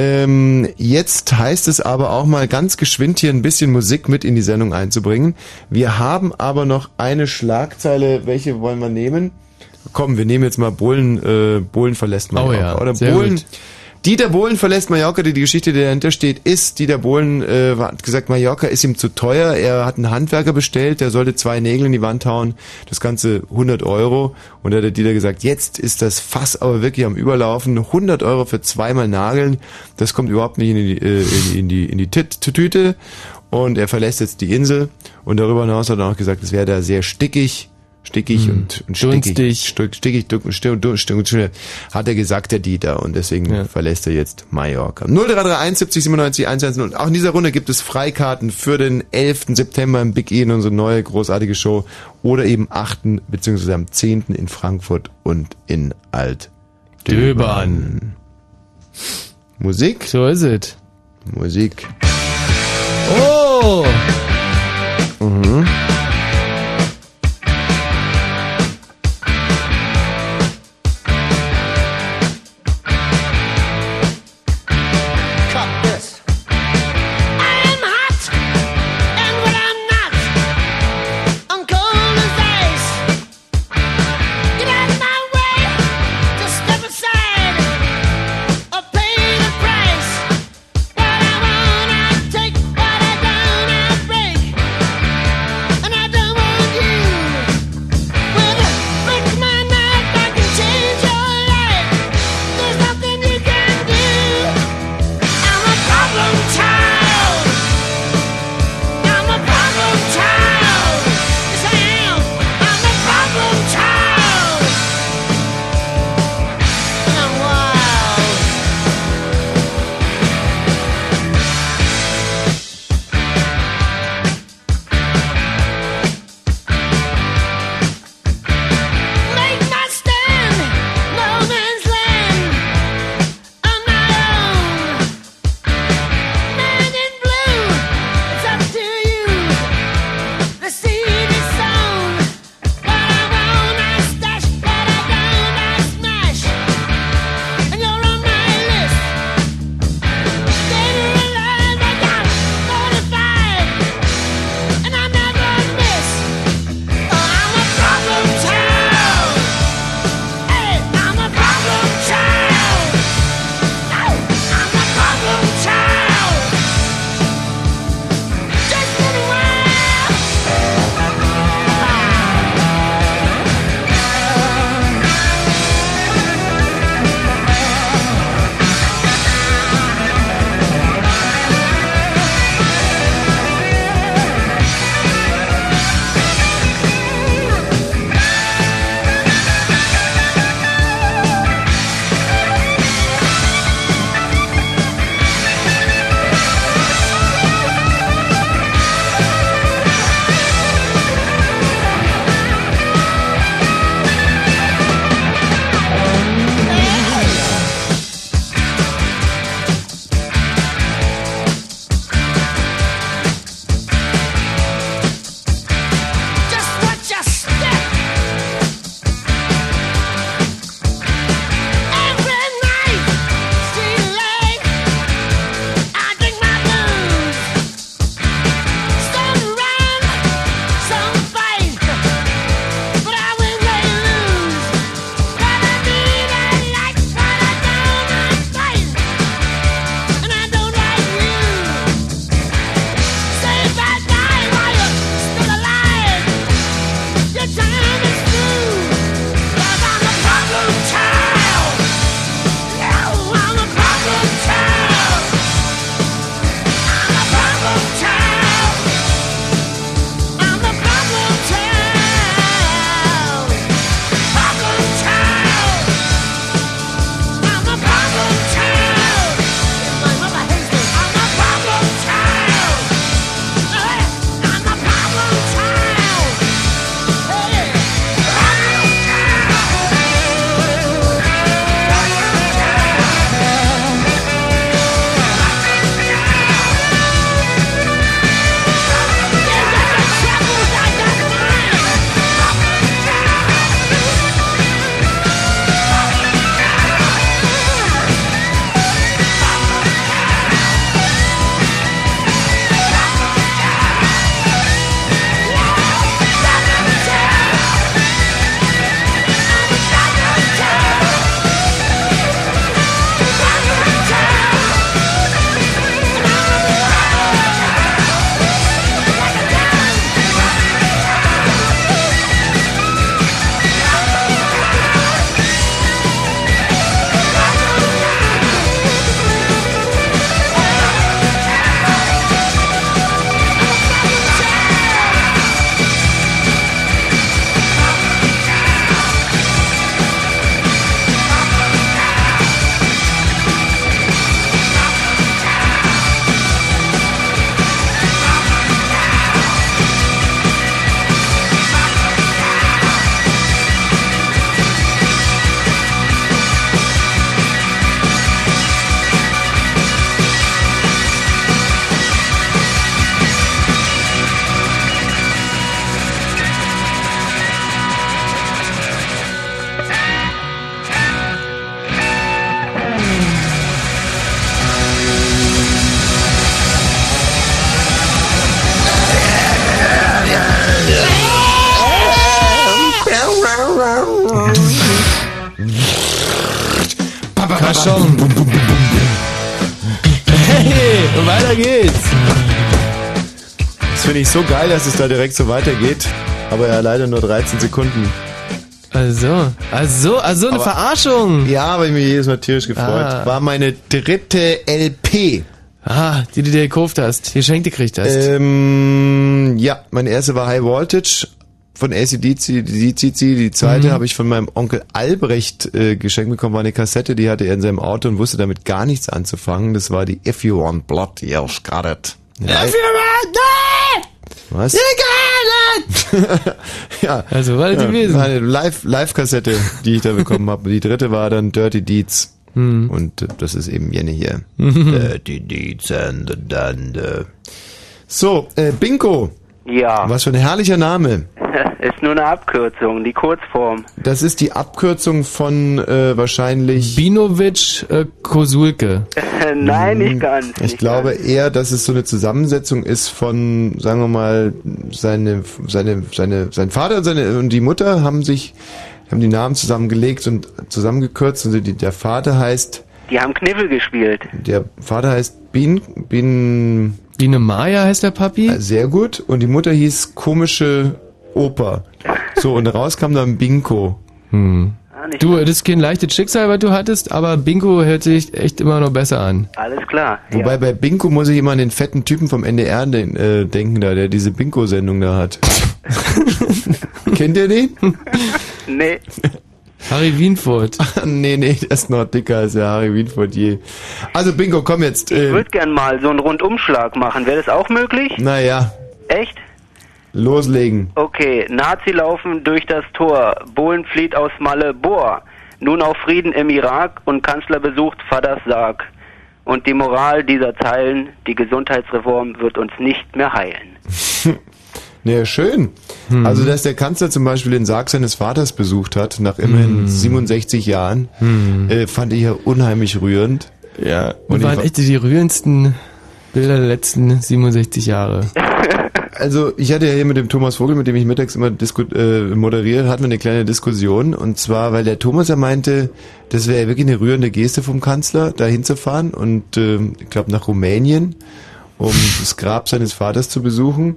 Ähm, jetzt heißt es aber auch mal ganz geschwind hier ein bisschen Musik mit in die Sendung einzubringen. Wir haben aber noch eine Schlagzeile. Welche wollen wir nehmen? Komm, wir nehmen jetzt mal Bohlen, äh, Bohlen verlässt Mallorca. Oh ja, Oder sehr Bohlen. gut. Dieter Bohlen verlässt Mallorca. Die, die Geschichte, die dahinter steht, ist, Dieter Bohlen äh, hat gesagt, Mallorca ist ihm zu teuer. Er hat einen Handwerker bestellt, der sollte zwei Nägel in die Wand hauen. Das Ganze 100 Euro. Und da hat der Dieter gesagt, jetzt ist das Fass aber wirklich am Überlaufen. 100 Euro für zweimal Nageln. Das kommt überhaupt nicht in die, äh, in die, in die, in die Tüte. Und er verlässt jetzt die Insel. Und darüber hinaus hat er auch gesagt, es wäre da sehr stickig. Stickig und, und stickig, stickig, stu- hat er gesagt, der Dieter. Und deswegen verlässt er jetzt Mallorca. 0331 70 97 110. Und auch in dieser Runde gibt es Freikarten für den 11. September im Big E in unsere neue großartige Show. Oder eben 8. beziehungsweise am 10. in Frankfurt und in Alt. Döbern. Musik? So ist es. Musik. Oh! Mhm. So geil, dass es da direkt so weitergeht. Aber ja, leider nur 13 Sekunden. Also, also, also eine Aber- Verarschung. Ja, aber ich mich jedes Mal tierisch gefreut. Ah. War meine dritte LP. Ah, die du dir gekauft hast, geschenkt gekriegt hast. Ähm, ja, meine erste war High Voltage von ACDC, die, die, die zweite Mhm. habe ich von meinem Onkel Albrecht äh, geschenkt bekommen, war eine Kassette, die hatte er in seinem Auto und wusste damit gar nichts anzufangen. Das war die If You Want Blood, You've Got It. Ja, was? ja. Also war das ja, gewesen. eine Live- Live-Kassette, die ich da bekommen habe. Die dritte war dann Dirty Deeds. Hm. Und äh, das ist eben Jenne hier. Mhm. Dirty Deeds and the Dande. So, äh, Bingo. Ja. Was für ein herrlicher Name. Ist nur eine Abkürzung, die Kurzform. Das ist die Abkürzung von äh, wahrscheinlich... Binovic äh, Kosulke. Nein, nicht ganz. Ich glaube eher, dass es so eine Zusammensetzung ist von, sagen wir mal, seine, seine, seine, sein Vater und seine und die Mutter haben sich, haben die Namen zusammengelegt und zusammengekürzt. Also die, der Vater heißt, Die haben Kniffel gespielt. der Vater heißt Bin, Bin. Biene Maya heißt der Papi. Sehr gut. Und die Mutter hieß komische Oper. So und raus kam dann Binko. Hm. Ah, Du, das ist kein leichtes Schicksal, was du hattest, aber Bingo hört sich echt immer noch besser an. Alles klar. Wobei bei Binko muss ich immer an den fetten Typen vom NDR den, äh, denken, da, der diese Binko-Sendung da hat. Kennt ihr den? Nee. Harry Wienfurt. nee, nee, der ist noch dicker als der Harry Wienfurt je. Also Bingo, komm jetzt. Ich Äh, würde gern mal so einen Rundumschlag machen. Wäre das auch möglich? naja, Echt? Loslegen. Okay, Nazi laufen durch das Tor. Bohlen flieht aus Malle. Bohr. Nun auf Frieden im Irak und Kanzler besucht Vaters Sarg. Und die Moral dieser Zeilen, die Gesundheitsreform wird uns nicht mehr heilen. Naja, schön. Hm. Also, dass der Kanzler zum Beispiel den Sarg seines Vaters besucht hat, nach immerhin 67 Jahren, Hm. äh, fand ich ja unheimlich rührend. Ja. Und Und waren war- echt die rührendsten Bilder der letzten 67 Jahre. Also ich hatte ja hier mit dem Thomas Vogel, mit dem ich mittags immer äh, moderiere, hatten wir eine kleine Diskussion. Und zwar, weil der Thomas ja meinte, das wäre ja wirklich eine rührende Geste vom Kanzler, da hinzufahren und ähm, ich glaube nach Rumänien, um das Grab seines Vaters zu besuchen.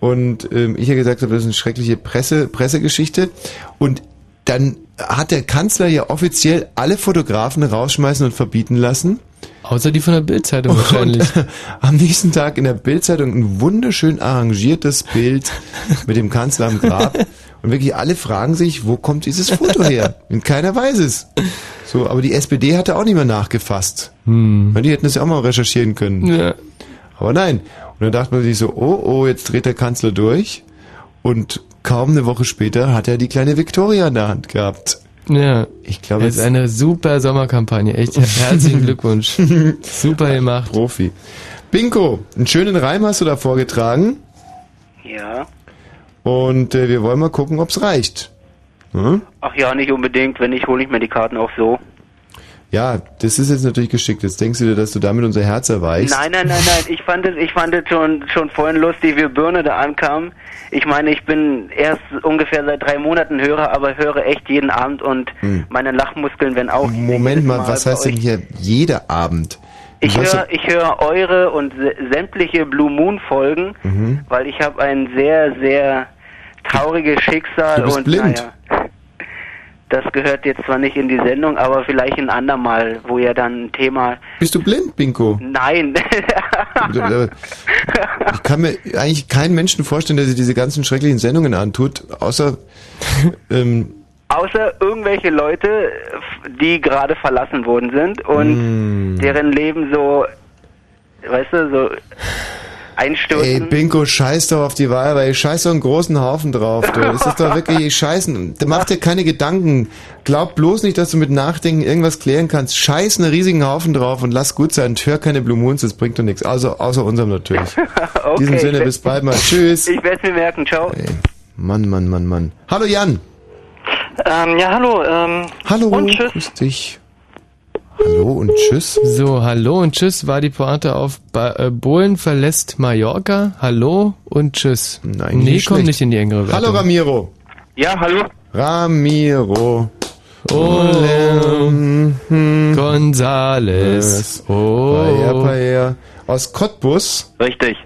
Und ähm, ich ja gesagt habe, das ist eine schreckliche Presse, Pressegeschichte. Und dann hat der Kanzler ja offiziell alle Fotografen rausschmeißen und verbieten lassen. Außer die von der Bildzeitung wahrscheinlich. Und am nächsten Tag in der Bildzeitung ein wunderschön arrangiertes Bild mit dem Kanzler am Grab. Und wirklich alle fragen sich, wo kommt dieses Foto her? Und keiner weiß es. So, aber die SPD hatte auch nicht mehr nachgefasst. Hm. Weil die hätten es ja auch mal recherchieren können. Ja. Aber nein. Und dann dachte man sich so, oh, oh, jetzt dreht der Kanzler durch. Und kaum eine Woche später hat er die kleine Victoria in der Hand gehabt. Ja. Ich glaube, das ist eine super Sommerkampagne. Echt herzlichen Glückwunsch. super gemacht. Profi. Bingo, einen schönen Reim hast du da vorgetragen. Ja. Und äh, wir wollen mal gucken, ob's reicht. Hm? Ach ja, nicht unbedingt. Wenn nicht, hole ich mir die Karten auch so. Ja, das ist jetzt natürlich geschickt. Jetzt denkst du dir, dass du damit unser Herz erweichst. Nein, nein, nein, nein. Ich fand es, ich fand es schon, schon vorhin lustig, wie Birne da ankam. Ich meine, ich bin erst ungefähr seit drei Monaten Hörer, aber höre echt jeden Abend und Hm. meine Lachmuskeln werden auch. Moment jedes mal, was heißt denn hier jeder Abend? Ich höre, ich höre eure und sä- sämtliche Blue Moon Folgen, Mhm. weil ich habe ein sehr, sehr trauriges Schicksal Du bist und blind. naja. Das gehört jetzt zwar nicht in die Sendung, aber vielleicht ein andermal, wo ihr dann ein Thema. Bist du blind, Bingo? Nein. Ich kann mir eigentlich keinen Menschen vorstellen, der sich diese ganzen schrecklichen Sendungen antut, außer ähm, Außer irgendwelche Leute, die gerade verlassen worden sind und Mm. deren Leben so, weißt du, so einstürzen. Ey, Bingo, scheiß doch auf die Wahl, weil ich scheiß doch einen großen Haufen drauf. Du. Das ist doch wirklich scheißen. Mach dir keine Gedanken. Glaub bloß nicht, dass du mit Nachdenken irgendwas klären kannst. Scheiß einen riesigen Haufen drauf und lass gut sein. Hör keine Blue Moons, das bringt doch nichts. Also, außer unserem natürlich. In okay, diesem Sinne, bis bald mal. Tschüss. Ich werde mir merken, ciao. Mann, Mann, Mann, Mann. Hallo Jan. Ähm, ja, hallo. Ähm, Hallo. Und tschüss. Grüß dich. Hallo und tschüss. So, hallo und tschüss war die Pointe auf ba äh, Bohlen verlässt Mallorca. Hallo und tschüss. Nein, nee, nicht komm schlecht. nicht in die engere Wertung. Hallo Ramiro. Ja, hallo. Ramiro. Oh, Gonzales. Oh. Paella, Paella. Aus Cottbus. Richtig.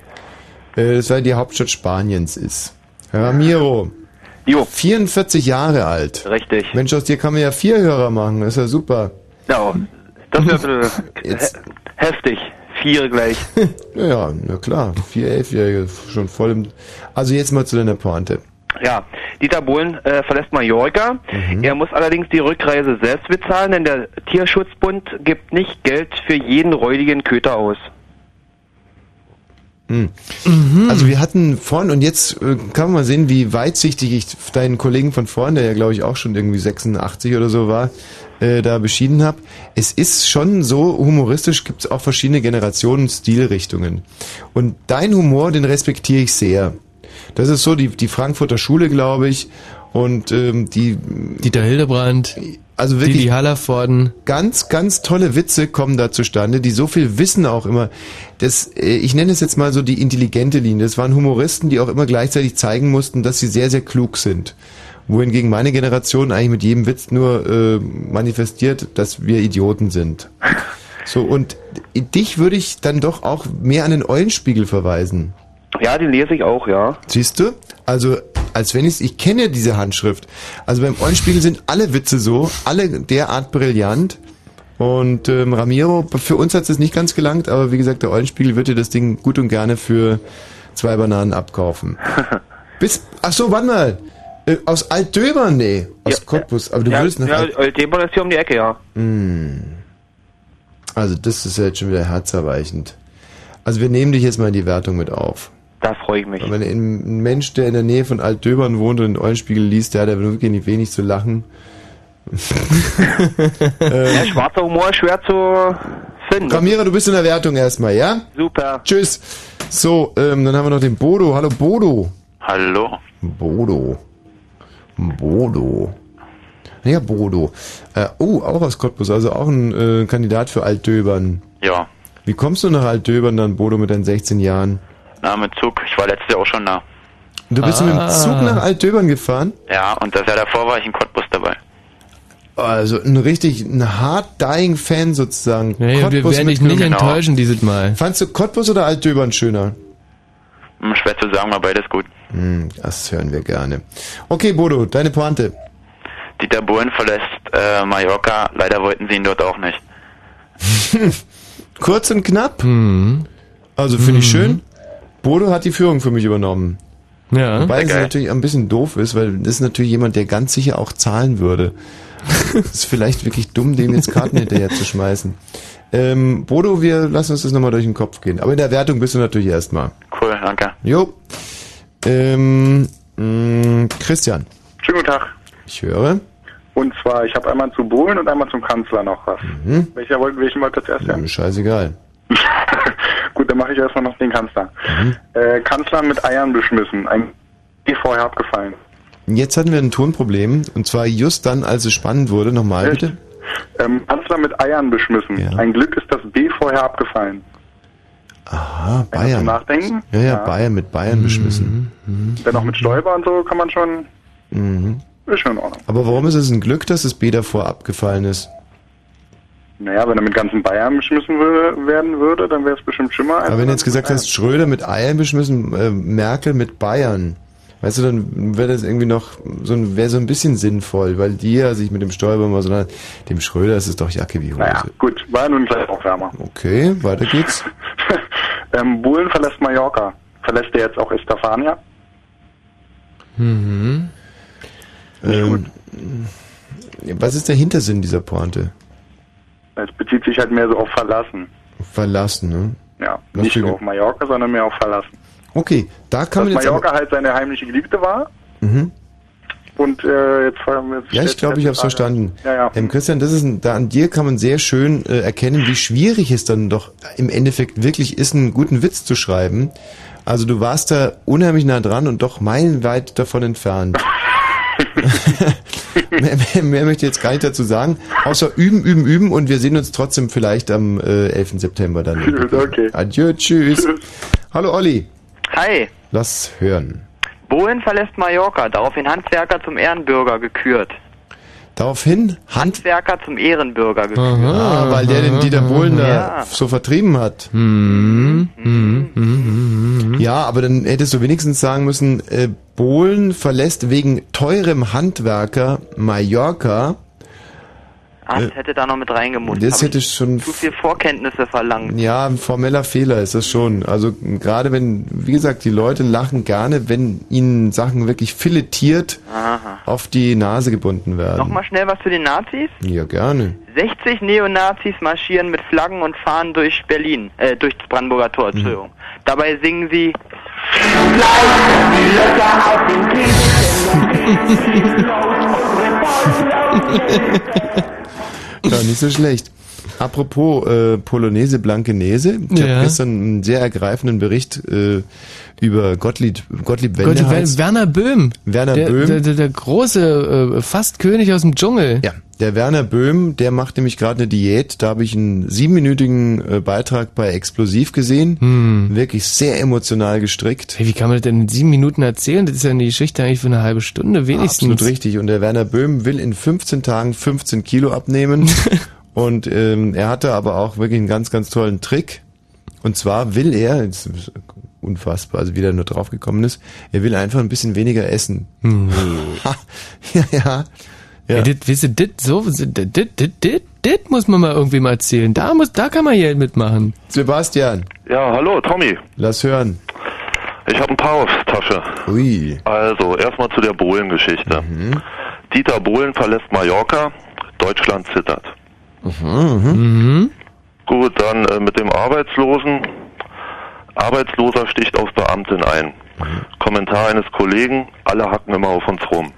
Äh, das war die Hauptstadt Spaniens ist. Ramiro. Jo. 44 Jahre alt. Richtig. Mensch, aus dir kann man ja vier Hörer machen. Das ist ja super. Ja, das wäre he heftig. Vier gleich. Ja, ja, na klar. Vier Elfjährige schon voll im... Also jetzt mal zu deiner Pointe. Ja, Dieter Bohlen äh, verlässt Mallorca. Mhm. Er muss allerdings die Rückreise selbst bezahlen, denn der Tierschutzbund gibt nicht Geld für jeden räudigen Köter aus. Hm. Also wir hatten vorhin und jetzt äh, kann man mal sehen, wie weitsichtig ich deinen Kollegen von vorhin, der ja glaube ich auch schon irgendwie 86 oder so war, äh, da beschieden habe. Es ist schon so humoristisch, gibt es auch verschiedene Generationen, Stilrichtungen. Und dein Humor, den respektiere ich sehr. Das ist so die, die Frankfurter Schule, glaube ich. Und ähm, die Dieter Hildebrand, also wirklich Didi Hallervorden. ganz, ganz tolle Witze kommen da zustande, die so viel wissen auch immer. Das, äh, ich nenne es jetzt mal so die intelligente Linie. Das waren Humoristen, die auch immer gleichzeitig zeigen mussten, dass sie sehr, sehr klug sind. Wohingegen meine Generation eigentlich mit jedem Witz nur äh, manifestiert, dass wir Idioten sind. So, und dich würde ich dann doch auch mehr an den Eulenspiegel verweisen. Ja, den lese ich auch, ja. Siehst du? Also, als wenn ich ich kenne diese Handschrift. Also beim Eulenspiegel sind alle Witze so, alle derart brillant. Und ähm, Ramiro, für uns hat es nicht ganz gelangt, aber wie gesagt, der Eulenspiegel wird dir das Ding gut und gerne für zwei Bananen abkaufen. Bis, ach so, warte mal. Äh, aus Altdöbern? Nee, aus Cottbus. Aber du ja, würdest nach ja, Alt Altdebon ist hier um die Ecke, ja. Hm. Also das ist ja jetzt schon wieder herzerweichend. Also wir nehmen dich jetzt mal in die Wertung mit auf. Da freue ich mich. Aber ein Mensch, der in der Nähe von Altdöbern wohnt und den Eulenspiegel liest, der hat ja wirklich nicht wenig zu lachen. ja, schwarzer Humor ist schwer zu finden. Ramira, du bist in der Wertung erstmal, ja? Super. Tschüss. So, ähm, dann haben wir noch den Bodo. Hallo Bodo. Hallo. Bodo. Bodo. Ja, Bodo. Äh, oh, auch aus Cottbus, also auch ein äh, Kandidat für Altdöbern. Ja. Wie kommst du nach Altdöbern dann, Bodo, mit deinen 16 Jahren? Na, mit Zug. Ich war letztes Jahr auch schon da. Du bist mit dem Zug nach Altdöbern gefahren? Ja, und das Jahr davor war ich in Cottbus dabei. Also ein richtig, ein hard-dying-Fan sozusagen. Ja, ja, wir werden dich nicht enttäuschen dieses Mal. Fandst du Cottbus oder Altdöbern schöner? Hm, Schwer zu sagen, war beides gut. Hm, das hören wir gerne. Okay, Bodo, deine Pointe. Dieter Bohlen verlässt äh, Mallorca. Leider wollten sie ihn dort auch nicht. Kurz und knapp. Also finde ich schön. Bodo hat die Führung für mich übernommen. Ja. Wobei es natürlich ein bisschen doof ist, weil das ist natürlich jemand, der ganz sicher auch zahlen würde. ist vielleicht wirklich dumm, dem jetzt Karten hinterher zu schmeißen. Ähm, Bodo, wir lassen uns das nochmal durch den Kopf gehen. Aber in der Wertung bist du natürlich erstmal. Cool, danke. Jo. Ähm, mh, Christian, Schönen guten Tag. ich höre. Und zwar, ich habe einmal zu Bohlen und einmal zum Kanzler noch was. Mhm. Welcher wollt, welchen wollt ihr zuerst hören? Scheißegal. Gut, dann mache ich erstmal noch den Kanzler. Mhm. Äh, Kanzler mit Eiern beschmissen. Ein die vorher abgefallen. Jetzt hatten wir ein Tonproblem. Und zwar just dann, als es spannend wurde. Nochmal bitte. Ähm, Kanzler mit Eiern beschmissen. Ein Glück ist das B vorher abgefallen. Aha, Zum Bayern. Nachdenken? Ja, ja, Bayern mit Bayern beschmissen. Dann noch mit Stoiber und so kann man schon, Mhm. ist schon in Ordnung. Aber warum ist es ein Glück, dass das B davor abgefallen ist? Naja, wenn er mit ganzen Bayern beschmissen würde, werden würde, dann wäre es bestimmt schlimmer. Aber wenn du jetzt gesagt hast, Schröder mit Eiern beschmissen, äh, Merkel mit Bayern, weißt du, dann wäre das irgendwie noch so ein, wäre so ein bisschen sinnvoll, weil die ja sich mit dem Stoiber mal so, dem Schröder ist es doch Jacke wie Hose. Naja, gut, war nur ein kleiner Aufwärmer. Okay, weiter geht's. ähm, Bohlen verlässt Mallorca. Verlässt er jetzt auch Estafania? Mhm. Ähm, was ist der Hintersinn dieser Pointe? Es bezieht sich halt mehr so auf Verlassen. Verlassen, ne? Ja, Was nicht so auf Mallorca, sondern mehr auf Verlassen. Okay, da kann Dass man jetzt Mallorca halt seine heimliche Geliebte war Mhm. Und äh, jetzt vor allem... Jetzt Ja, ich glaube, ich habe es verstanden. Ja, ja. Ähm, Christian, das ist ein, da an dir kann man sehr schön äh, erkennen, wie schwierig es dann doch im Endeffekt wirklich ist, einen guten Witz zu schreiben. Also du warst da unheimlich nah dran und doch meilenweit davon entfernt. mehr, mehr, mehr möchte ich jetzt gar nicht dazu sagen, außer üben, üben, üben und wir sehen uns trotzdem vielleicht am äh, 11. September dann. Okay. Adieu, tschüss. Hallo Olli, Hi. lass hören. Bohlen verlässt Mallorca, daraufhin Handwerker zum Ehrenbürger gekürt. Daraufhin Handwerker zum Ehrenbürger gekürt. Ah, weil der den Dieter Bohlen da Ja. so vertrieben hat. Hm, hm, hm, hm, hm. Ja, aber dann hättest du wenigstens sagen müssen, äh, Bohlen verlässt wegen teurem Handwerker Mallorca. Ah, das hätte da noch mit reingemusst. Das Hab hätte ich schon zu viel Vorkenntnisse verlangt. Ja, ein formeller Fehler ist das schon. Also gerade wenn, wie gesagt, die Leute lachen gerne, wenn ihnen Sachen wirklich filetiert Aha. auf die Nase gebunden werden. Nochmal schnell was für die Nazis. Ja, gerne. 60 Neonazis marschieren mit Flaggen und Fahnen durch Berlin, äh, durch das Brandenburger Tor, Entschuldigung. Dabei singen sie Ja, nicht so schlecht. Apropos äh, Polonaise Blankenese, ich Ja. habe gestern einen sehr ergreifenden Bericht äh, über Gottlieb Gottlieb Gott, Wendehals. Werner Böhm. Werner der, Böhm. Der, der, der große, äh, fast König aus dem Dschungel. Ja, der Werner Böhm, der macht nämlich gerade eine Diät. Da habe ich einen siebenminütigen äh, Beitrag bei Explosiv gesehen. Hm. Wirklich sehr emotional gestrickt. Hey, wie kann man das denn in sieben Minuten erzählen? Das ist ja eine Geschichte eigentlich für eine halbe Stunde wenigstens. Absolut richtig. Und der Werner Böhm will in 15 Tagen 15 Kilo abnehmen. und ähm, er hatte aber auch wirklich einen ganz, ganz tollen Trick. Und zwar will er, ist unfassbar, also wie er nur drauf gekommen ist, er will einfach ein bisschen weniger essen. Ha, ja, ja. Ja. Ey, das, weißt du, das, so, das, das, das, das, das muss man mal irgendwie mal erzählen. Da muss, da kann man hier mitmachen. Sebastian. Ja, hallo, Tommy. Lass hören. Ich habe ein paar aufs Tasche. Ui. Also, erstmal zu der Bohlen-Geschichte. Mhm. Dieter Bohlen verlässt Mallorca, Deutschland zittert. Mhm. Gut, dann äh, mit dem Arbeitslosen. Arbeitsloser sticht auf Beamtin ein. Kommentar eines Kollegen, alle hacken immer auf uns rum.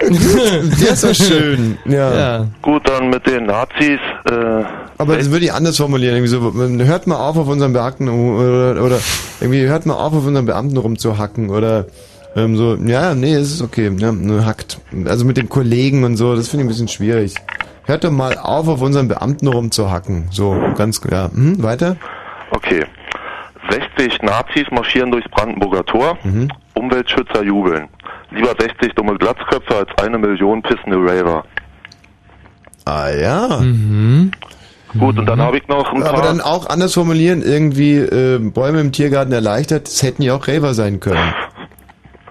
Der ist schön. Ja. Gut, dann mit den Nazis. Äh, Aber das würde ich anders formulieren. Irgendwie so, hört mal auf, auf unseren Beamten oder, oder irgendwie hört mal auf, auf unseren Beamten rumzuhacken oder ähm, so. Ja, nee, es ist okay. Ja, nur hackt. Also mit den Kollegen und so, das finde ich ein bisschen schwierig. Hört doch mal auf, auf unseren Beamten rumzuhacken. So, ganz, ja. Hm, weiter? Okay. 60 Nazis marschieren durchs Brandenburger Tor. Mhm. Umweltschützer jubeln. Lieber 60 dumme Glatzköpfe als eine Million pissende Raver. Ah ja. Mhm. Gut, und dann habe ich noch ein Aber paar... dann auch anders formulieren, irgendwie äh, Bäume im Tiergarten erleichtert, das hätten ja auch Raver sein können.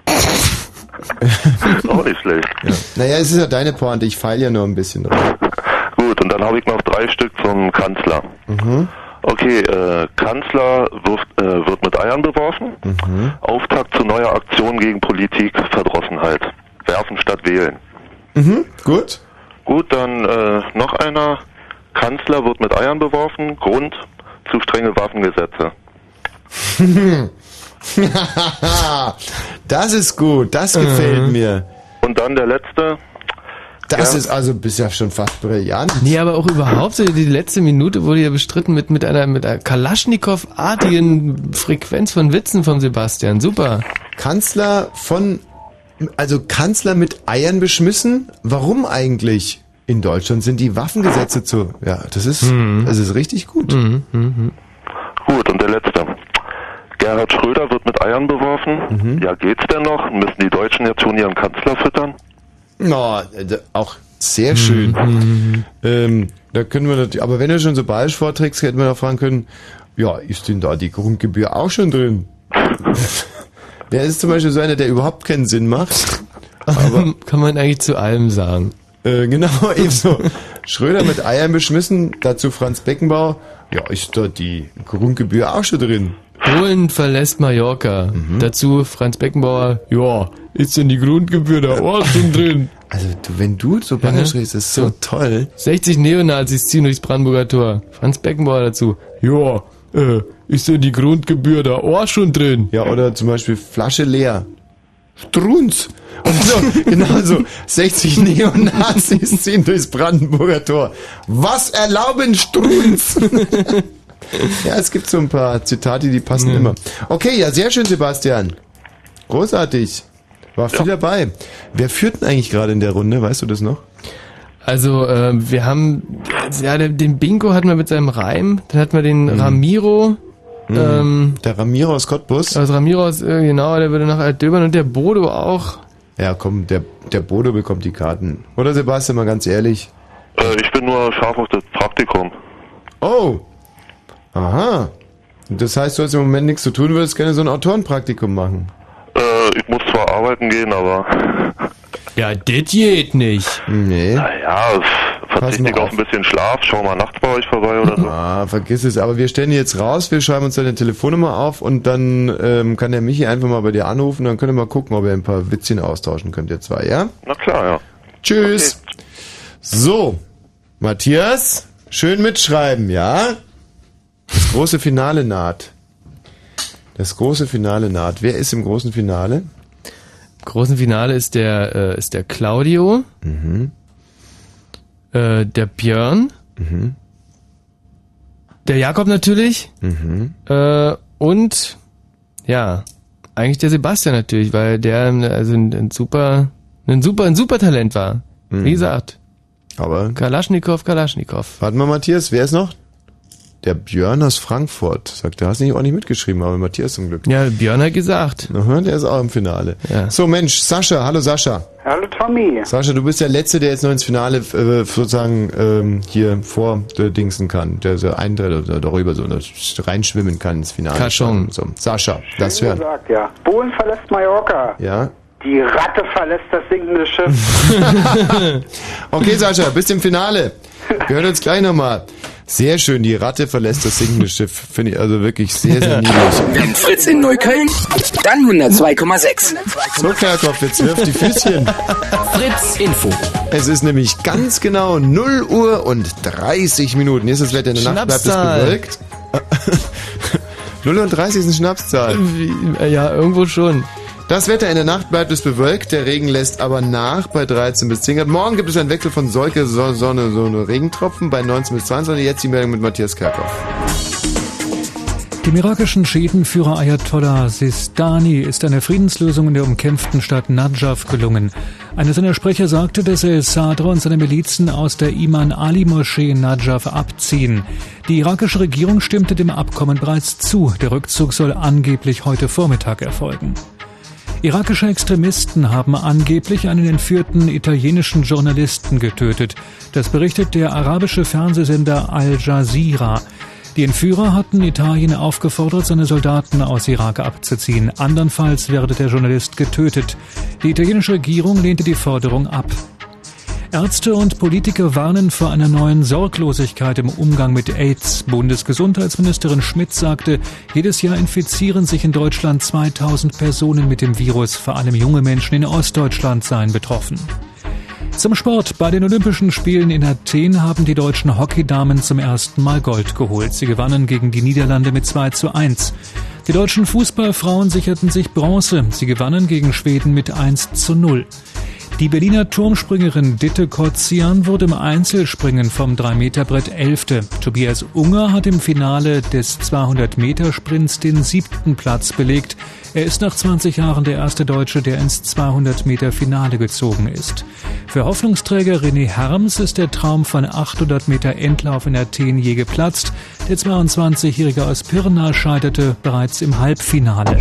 auch nicht schlecht. Ja. Naja, es ist ja deine Pointe, ich feile ja nur ein bisschen drauf. Gut, und dann habe ich noch drei Stück zum Kanzler. Mhm. Okay, äh, Kanzler wirft, äh, wird mit Eiern beworfen. Mhm. Auftakt zu neuer Aktion gegen Politik, Verdrossenheit. Werfen statt wählen. Mhm, gut. Gut, dann äh, noch einer. Kanzler wird mit Eiern beworfen. Grund, zu strenge Waffengesetze. das ist gut, das gefällt Mhm. mir. Und dann der letzte. Das Ja. ist also bisher schon fast brillant. Nee, aber auch überhaupt so die letzte Minute wurde ja bestritten mit, mit einer, mit einer Kalaschnikow-artigen Frequenz von Witzen vom Sebastian. Super. Kanzler von, also Kanzler mit Eiern beschmissen? Warum eigentlich? In Deutschland sind die Waffengesetze zu, ja, das ist, Mhm. das ist richtig gut. Gut, und der letzte. Gerhard Schröder wird mit Eiern beworfen. Ja, geht's denn noch? Müssen die Deutschen jetzt schon ihren Kanzler füttern? No, äh, d- auch sehr schön. Ähm, da können wir natürlich, aber wenn du schon so bayerisch vorträgst, hätten wir noch fragen können, ja, ist denn da die Grundgebühr auch schon drin? Der ist zum Beispiel so einer, der überhaupt keinen Sinn macht. Aber kann man eigentlich zu allem sagen. Äh, genau, ebenso. Schröder mit Eiern beschmissen, dazu Franz Beckenbauer. Ja, ist da die Grundgebühr auch schon drin? Polen verlässt Mallorca. Mhm. Dazu Franz Beckenbauer. Ja, ist denn die Grundgebühr da auch schon drin? Also, du, wenn du so bayerisch redest, das ist so toll. 60 Neonazis ziehen durchs Brandenburger Tor. Franz Beckenbauer dazu. Ja, äh, ist denn die Grundgebühr da auch schon drin? Ja, oder zum Beispiel Flasche leer. Strunz. Und so, genau so. 60 Neonazis ziehen durchs Brandenburger Tor. Was erlauben Strunz? ja, es gibt so ein paar Zitate, die passen immer. Okay, ja, sehr schön, Sebastian. Großartig. War viel dabei. Wer führt denn eigentlich gerade in der Runde? Weißt du das noch? Also, äh, wir haben, ja, den- Bingo hatten wir mit seinem Reim, dann hatten wir den Ramiro, ähm, der Ramiro aus Cottbus. Also Ramiro aus, äh, genau, der würde nach Altdöbern und der Bodo auch. Ja, komm, der, der Bodo bekommt die Karten. Oder Sebastian, mal ganz ehrlich? Äh, ich bin nur scharf auf das Praktikum. Oh. Aha. Das heißt, du hast im Moment nichts zu tun, würdest gerne so ein Autorenpraktikum machen. Äh, ich muss zwar arbeiten gehen, aber... Ja, das geht nicht. Nee. Naja, verzichte ich auf ein bisschen Schlaf, schau mal nachts bei euch vorbei oder so. Ah, vergiss es. Aber wir stellen die jetzt raus, wir schreiben uns deine Telefonnummer auf und dann ähm, kann der Michi einfach mal bei dir anrufen, dann könnt ihr mal gucken, ob ihr ein paar Witzchen austauschen könnt, ihr zwei, ja? Na klar, ja. Tschüss. So, Matthias, schön mitschreiben, ja? Das große Finale naht. Das große Finale naht. Wer ist im großen Finale? großen Finale ist der, äh, ist der Claudio, Mhm. äh, der Björn, der Jakob natürlich Mhm. äh, und ja, eigentlich der Sebastian natürlich, weil der also ein, ein super, ein super, ein super Talent war. Mhm. Wie gesagt. Aber Kalaschnikow, Kalaschnikow. Warte mal, Matthias, wer ist noch? Der Björn aus Frankfurt. Sagt, der hast nicht auch nicht mitgeschrieben, aber Matthias zum Glück. Ja, Björn hat gesagt. Aha, der ist auch im Finale. So, Mensch, Sascha, hallo Sascha. Hallo Tommy. Sascha, du bist der Letzte, der jetzt noch ins Finale äh, sozusagen ähm, hier vordingsen kann, der so eintritt oder darüber so reinschwimmen kann ins Finale. Kaschon. So, Sascha, Schön hören. gesagt, ja. Bohlen verlässt Mallorca. Ja. Die Ratte verlässt das sinkende Schiff. Okay, Sascha, bis im Finale. Wir hören uns gleich nochmal. Sehr schön, die Ratte verlässt das sinkende Schiff. Finde ich also wirklich sehr, sehr niedlich. Wenn Fritz in Neukölln, dann 102,6. So, Kerkhoff, jetzt wirft die Füßchen. Fritz Info. Es ist nämlich ganz genau 0 Uhr und 30 Minuten. Hier ist das Wetter in der Nacht, bleibt es Schnapszahl. bewölkt. 0 und 30 ist eine Schnapszahl. Ja, irgendwo schon. Das Wetter in der Nacht bleibt es bewölkt, der Regen lässt aber nach bei 13 bis 10 Grad. Morgen gibt es einen Wechsel von Solke, so, Sonne, so eine Regentropfen bei 19 bis 22. Jetzt die Meldung mit Matthias Kerkhoff. Dem irakischen Schiitenführer Ayatollah Sistani ist eine Friedenslösung in der umkämpften Stadt Najaf gelungen. Einer seiner Sprecher sagte, dass El Sadr und seine Milizen aus der Iman Ali Moschee in Najaf abziehen. Die irakische Regierung stimmte dem Abkommen bereits zu. Der Rückzug soll angeblich heute Vormittag erfolgen. Irakische Extremisten haben angeblich einen entführten italienischen Journalisten getötet. Das berichtet der arabische Fernsehsender Al Jazeera. Die Entführer hatten Italien aufgefordert, seine Soldaten aus Irak abzuziehen. Andernfalls werde der Journalist getötet. Die italienische Regierung lehnte die Forderung ab. Ärzte und Politiker warnen vor einer neuen Sorglosigkeit im Umgang mit AIDS. Bundesgesundheitsministerin Schmidt sagte, jedes Jahr infizieren sich in Deutschland 2000 Personen mit dem Virus. Vor allem junge Menschen in Ostdeutschland seien betroffen. Zum Sport. Bei den Olympischen Spielen in Athen haben die deutschen Hockeydamen zum ersten Mal Gold geholt. Sie gewannen gegen die Niederlande mit 2 zu 1. Die deutschen Fußballfrauen sicherten sich Bronze. Sie gewannen gegen Schweden mit 1 zu 0. Die Berliner Turmspringerin Ditte Kotzian wurde im Einzelspringen vom 3-Meter-Brett Elfte. Tobias Unger hat im Finale des 200-Meter-Sprints den siebten Platz belegt. Er ist nach 20 Jahren der erste Deutsche, der ins 200-Meter-Finale gezogen ist. Für Hoffnungsträger René Herms ist der Traum von 800 Meter Endlauf in Athen je geplatzt. Der 22-Jährige aus Pirna scheiterte bereits im Halbfinale.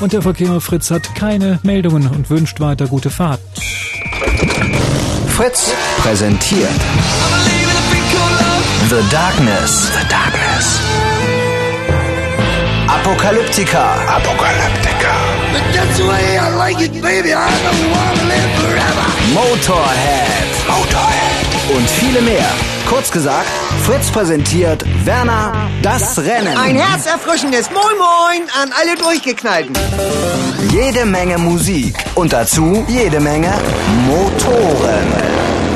Und der Verkehr Fritz hat keine Meldungen und wünscht weiter gute Fahrt. Fritz präsentiert The Darkness. The Darkness. Apokalyptika. Apokalyptika. But that's the way I like it, baby. I don't wanna live forever. Motorhead. Motorhead. Und viele mehr. Kurz gesagt, Fritz präsentiert Werner das Rennen. Ein herzerfrischendes Moin Moin an alle Durchgeknallten. Jede Menge Musik und dazu jede Menge Motoren.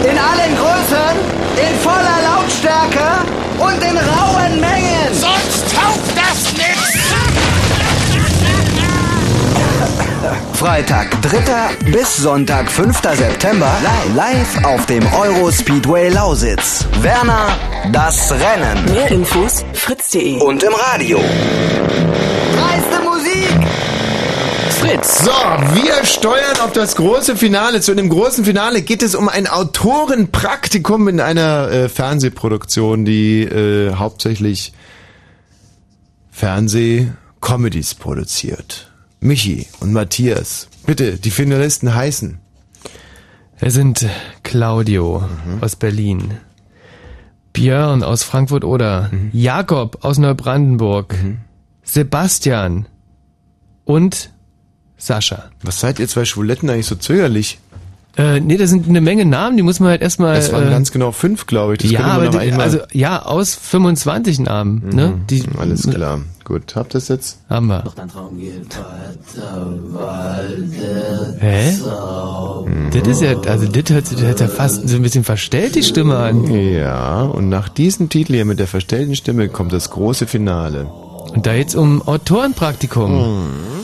In allen Größen, in voller Lautstärke und in rauen Mengen. Sonst taugt das Freitag 3. bis Sonntag 5. September live auf dem Euro Speedway Lausitz. Werner, das Rennen. Mehr Infos fritz.de Und im Radio. Dreiste Musik. Fritz. So, wir steuern auf das große Finale. Zu dem großen Finale geht es um ein Autorenpraktikum in einer äh, Fernsehproduktion, die äh, hauptsächlich Fernseh-Comedies produziert. Michi und Matthias. Bitte, die Finalisten heißen. Es sind Claudio aus Berlin, Björn aus Frankfurt oder Jakob aus Neubrandenburg, Sebastian und Sascha. Was seid ihr zwei Schwuletten eigentlich so zögerlich? Äh, nee, das sind eine Menge Namen, die muss man halt erstmal. Es waren äh, ganz genau fünf, glaube ich. Das ja, aber die, also ja, aus 25 Namen, ne? Die, Alles klar. Gut, habt ihr das jetzt? Haben wir. Hä? Das ist ja, also das hört sich das hört ja fast so ein bisschen verstellt die Stimme an. Ja, und nach diesem Titel hier mit der verstellten Stimme kommt das große Finale. Und da jetzt um Autorenpraktikum. hat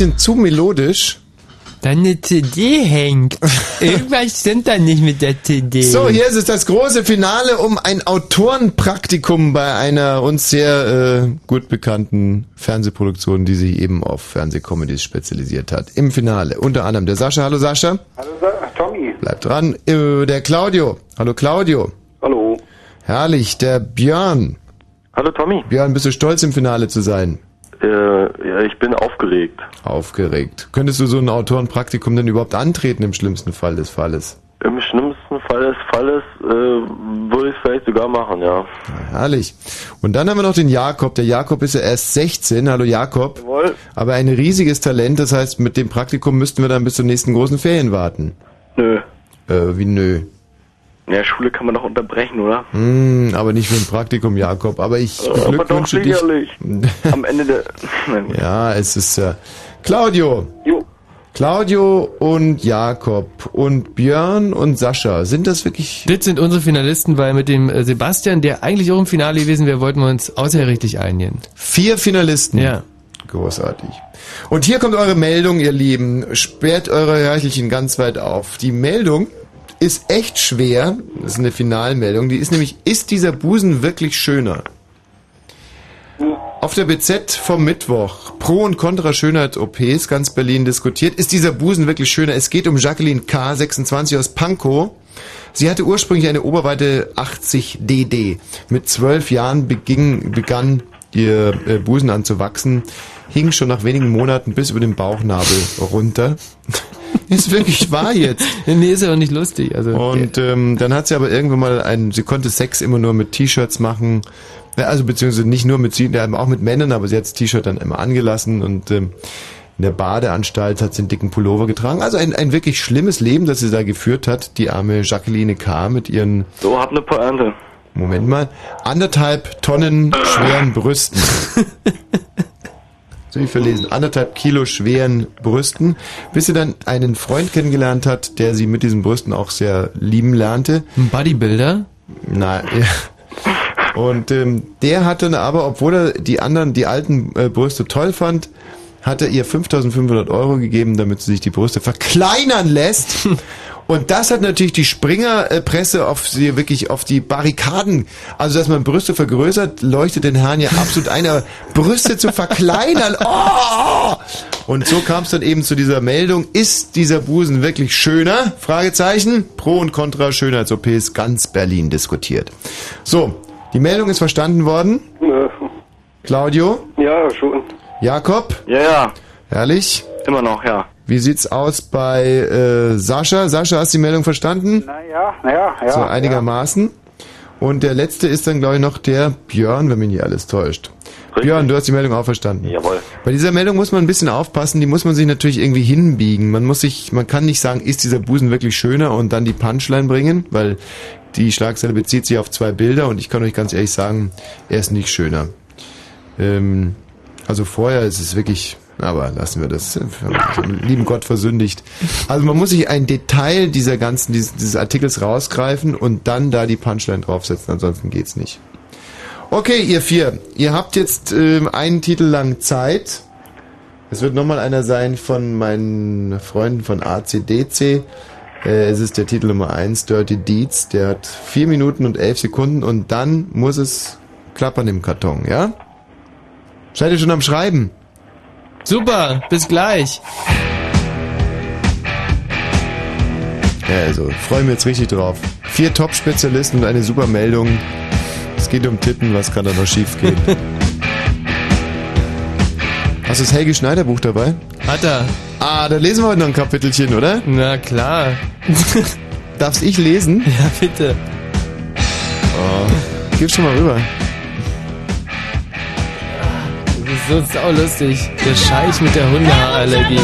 bisschen zu melodisch. Deine CD hängt. Irgendwas stimmt da nicht mit der CD. So, hier ist es das große Finale um ein Autorenpraktikum bei einer uns sehr äh, gut bekannten Fernsehproduktion, die sich eben auf Fernsehcomedies spezialisiert hat. Im Finale unter anderem der Sascha. Hallo Sascha. Hallo Tommy. Bleibt dran. Äh, der Claudio. Hallo Claudio. Hallo. Herrlich. Der Björn. Hallo Tommy. Björn, bist du stolz im Finale zu sein? Äh, ja, ich bin aufgeregt. Aufgeregt. Könntest du so ein Autorenpraktikum denn überhaupt antreten im schlimmsten Fall des Falles? Im schlimmsten Fall des Falles äh, würde ich es vielleicht sogar machen, ja. Herrlich. Und dann haben wir noch den Jakob. Der Jakob ist ja erst 16. Hallo Jakob. Jawohl. Aber ein riesiges Talent. Das heißt, mit dem Praktikum müssten wir dann bis zur nächsten großen Ferien warten. Nö. Äh, wie nö? Ja, Schule kann man doch unterbrechen, oder? Hm, aber nicht für ein Praktikum, Jakob. Aber ich Äh, aber doch beglückwünsche dich. sicherlich. Am Ende der... Ja, es ist äh, Claudio. Jo. Claudio und Jakob und Björn und Sascha. Sind das wirklich... Das sind unsere Finalisten, weil mit dem äh, Sebastian, der eigentlich auch im Finale gewesen wäre, wollten wir uns außergerichtlich einigen. Vier Finalisten? Ja. Großartig. Und hier kommt eure Meldung, ihr Lieben. Sperrt eure Hörchelchen ganz weit auf. Die Meldung ist echt schwer. Das ist eine Finalmeldung. Die ist nämlich, ist dieser Busen wirklich schöner? Auf der BZ vom Mittwoch. Pro und Contra Schönheit-OPs, ganz Berlin diskutiert. Ist dieser Busen wirklich schöner? Es geht um Jacqueline K., 26 aus Pankow. Sie hatte ursprünglich eine Oberweite 80 DD. Mit zwölf Jahren beging, begann ihr äh, Busen an zu wachsen, hing schon nach wenigen Monaten bis über den Bauchnabel runter. ist wirklich wahr jetzt. nee, ist ja auch nicht lustig. Also, Und ähm, dann hat sie aber irgendwann mal ein, sie konnte Sex immer nur mit T-Shirts machen. Ja, Also beziehungsweise nicht nur mit sie, ja, auch mit Männern, aber sie hat das T-Shirt dann immer angelassen und ähm, in der Badeanstalt hat sie einen dicken Pullover getragen. Also ein, ein wirklich schlimmes Leben, das sie da geführt hat, die arme Jacqueline K. mit ihren, So, hab ne Pointe. Moment mal, anderthalb Tonnen schweren Brüsten. So ich verlesen. Anderthalb Kilo schweren Brüsten, bis sie dann einen Freund kennengelernt hat, der sie mit diesen Brüsten auch sehr lieben lernte. Ein Bodybuilder? Nein, ja. Und ähm, der hat dann aber, obwohl er die anderen, die alten äh, Brüste toll fand, hat er ihr 5500 Euro gegeben, damit sie sich die Brüste verkleinern lässt. Und das hat natürlich die Springerpresse auf sie wirklich auf die Barrikaden. Also, dass man Brüste vergrößert, leuchtet den Herrn ja absolut ein, aber Brüste zu verkleinern. Oh! Und so kam es dann eben zu dieser Meldung. Ist dieser Busen wirklich schöner? Fragezeichen. Pro und Contra Schönheits-OPs ganz Berlin diskutiert. So, die Meldung ist verstanden worden. Claudio? Ja, schon. Jakob? Ja, ja. Herrlich. Immer noch, ja. Wie sieht's aus bei äh, Sascha? Sascha, hast du die Meldung verstanden? Naja, naja, ja. so einigermaßen. Und der letzte ist dann, glaube ich, noch der Björn, wenn mich nicht alles täuscht. Björn, du hast die Meldung auch verstanden. Jawohl. Bei dieser Meldung muss man ein bisschen aufpassen, die muss man sich natürlich irgendwie hinbiegen. Man muss sich, man kann nicht sagen, ist dieser Busen wirklich schöner und dann die Punchline bringen, weil die Schlagzeile bezieht sich auf zwei Bilder und ich kann euch ganz ehrlich sagen, er ist nicht schöner. Ähm, also vorher ist es wirklich, aber lassen wir das, lieben Gott versündigt. Also man muss sich ein Detail dieser ganzen, dieses, dieses Artikels rausgreifen und dann da die Punchline draufsetzen, ansonsten geht's nicht. Okay, ihr vier, ihr habt jetzt ähm, einen Titel lang Zeit. Es wird nochmal einer sein von meinen Freunden von ACDC. Äh, es ist der Titel Nummer 1, Dirty Deeds. Der hat vier Minuten und elf Sekunden und dann muss es klappern im Karton, ja? Seid ihr schon am Schreiben? Super, bis gleich. Ja, also, freue mich jetzt richtig drauf. Vier Top-Spezialisten und eine super Meldung. Es geht um Titten, was kann da noch schief gehen? Hast du das Helge Schneider Buch dabei? Hat er. Ah, da lesen wir heute noch ein Kapitelchen, oder? Na klar. Darf's ich lesen? Ja, bitte. Oh, gib schon mal rüber. Das ist so saulustig. Der Scheich mit der Hundehaarallergie.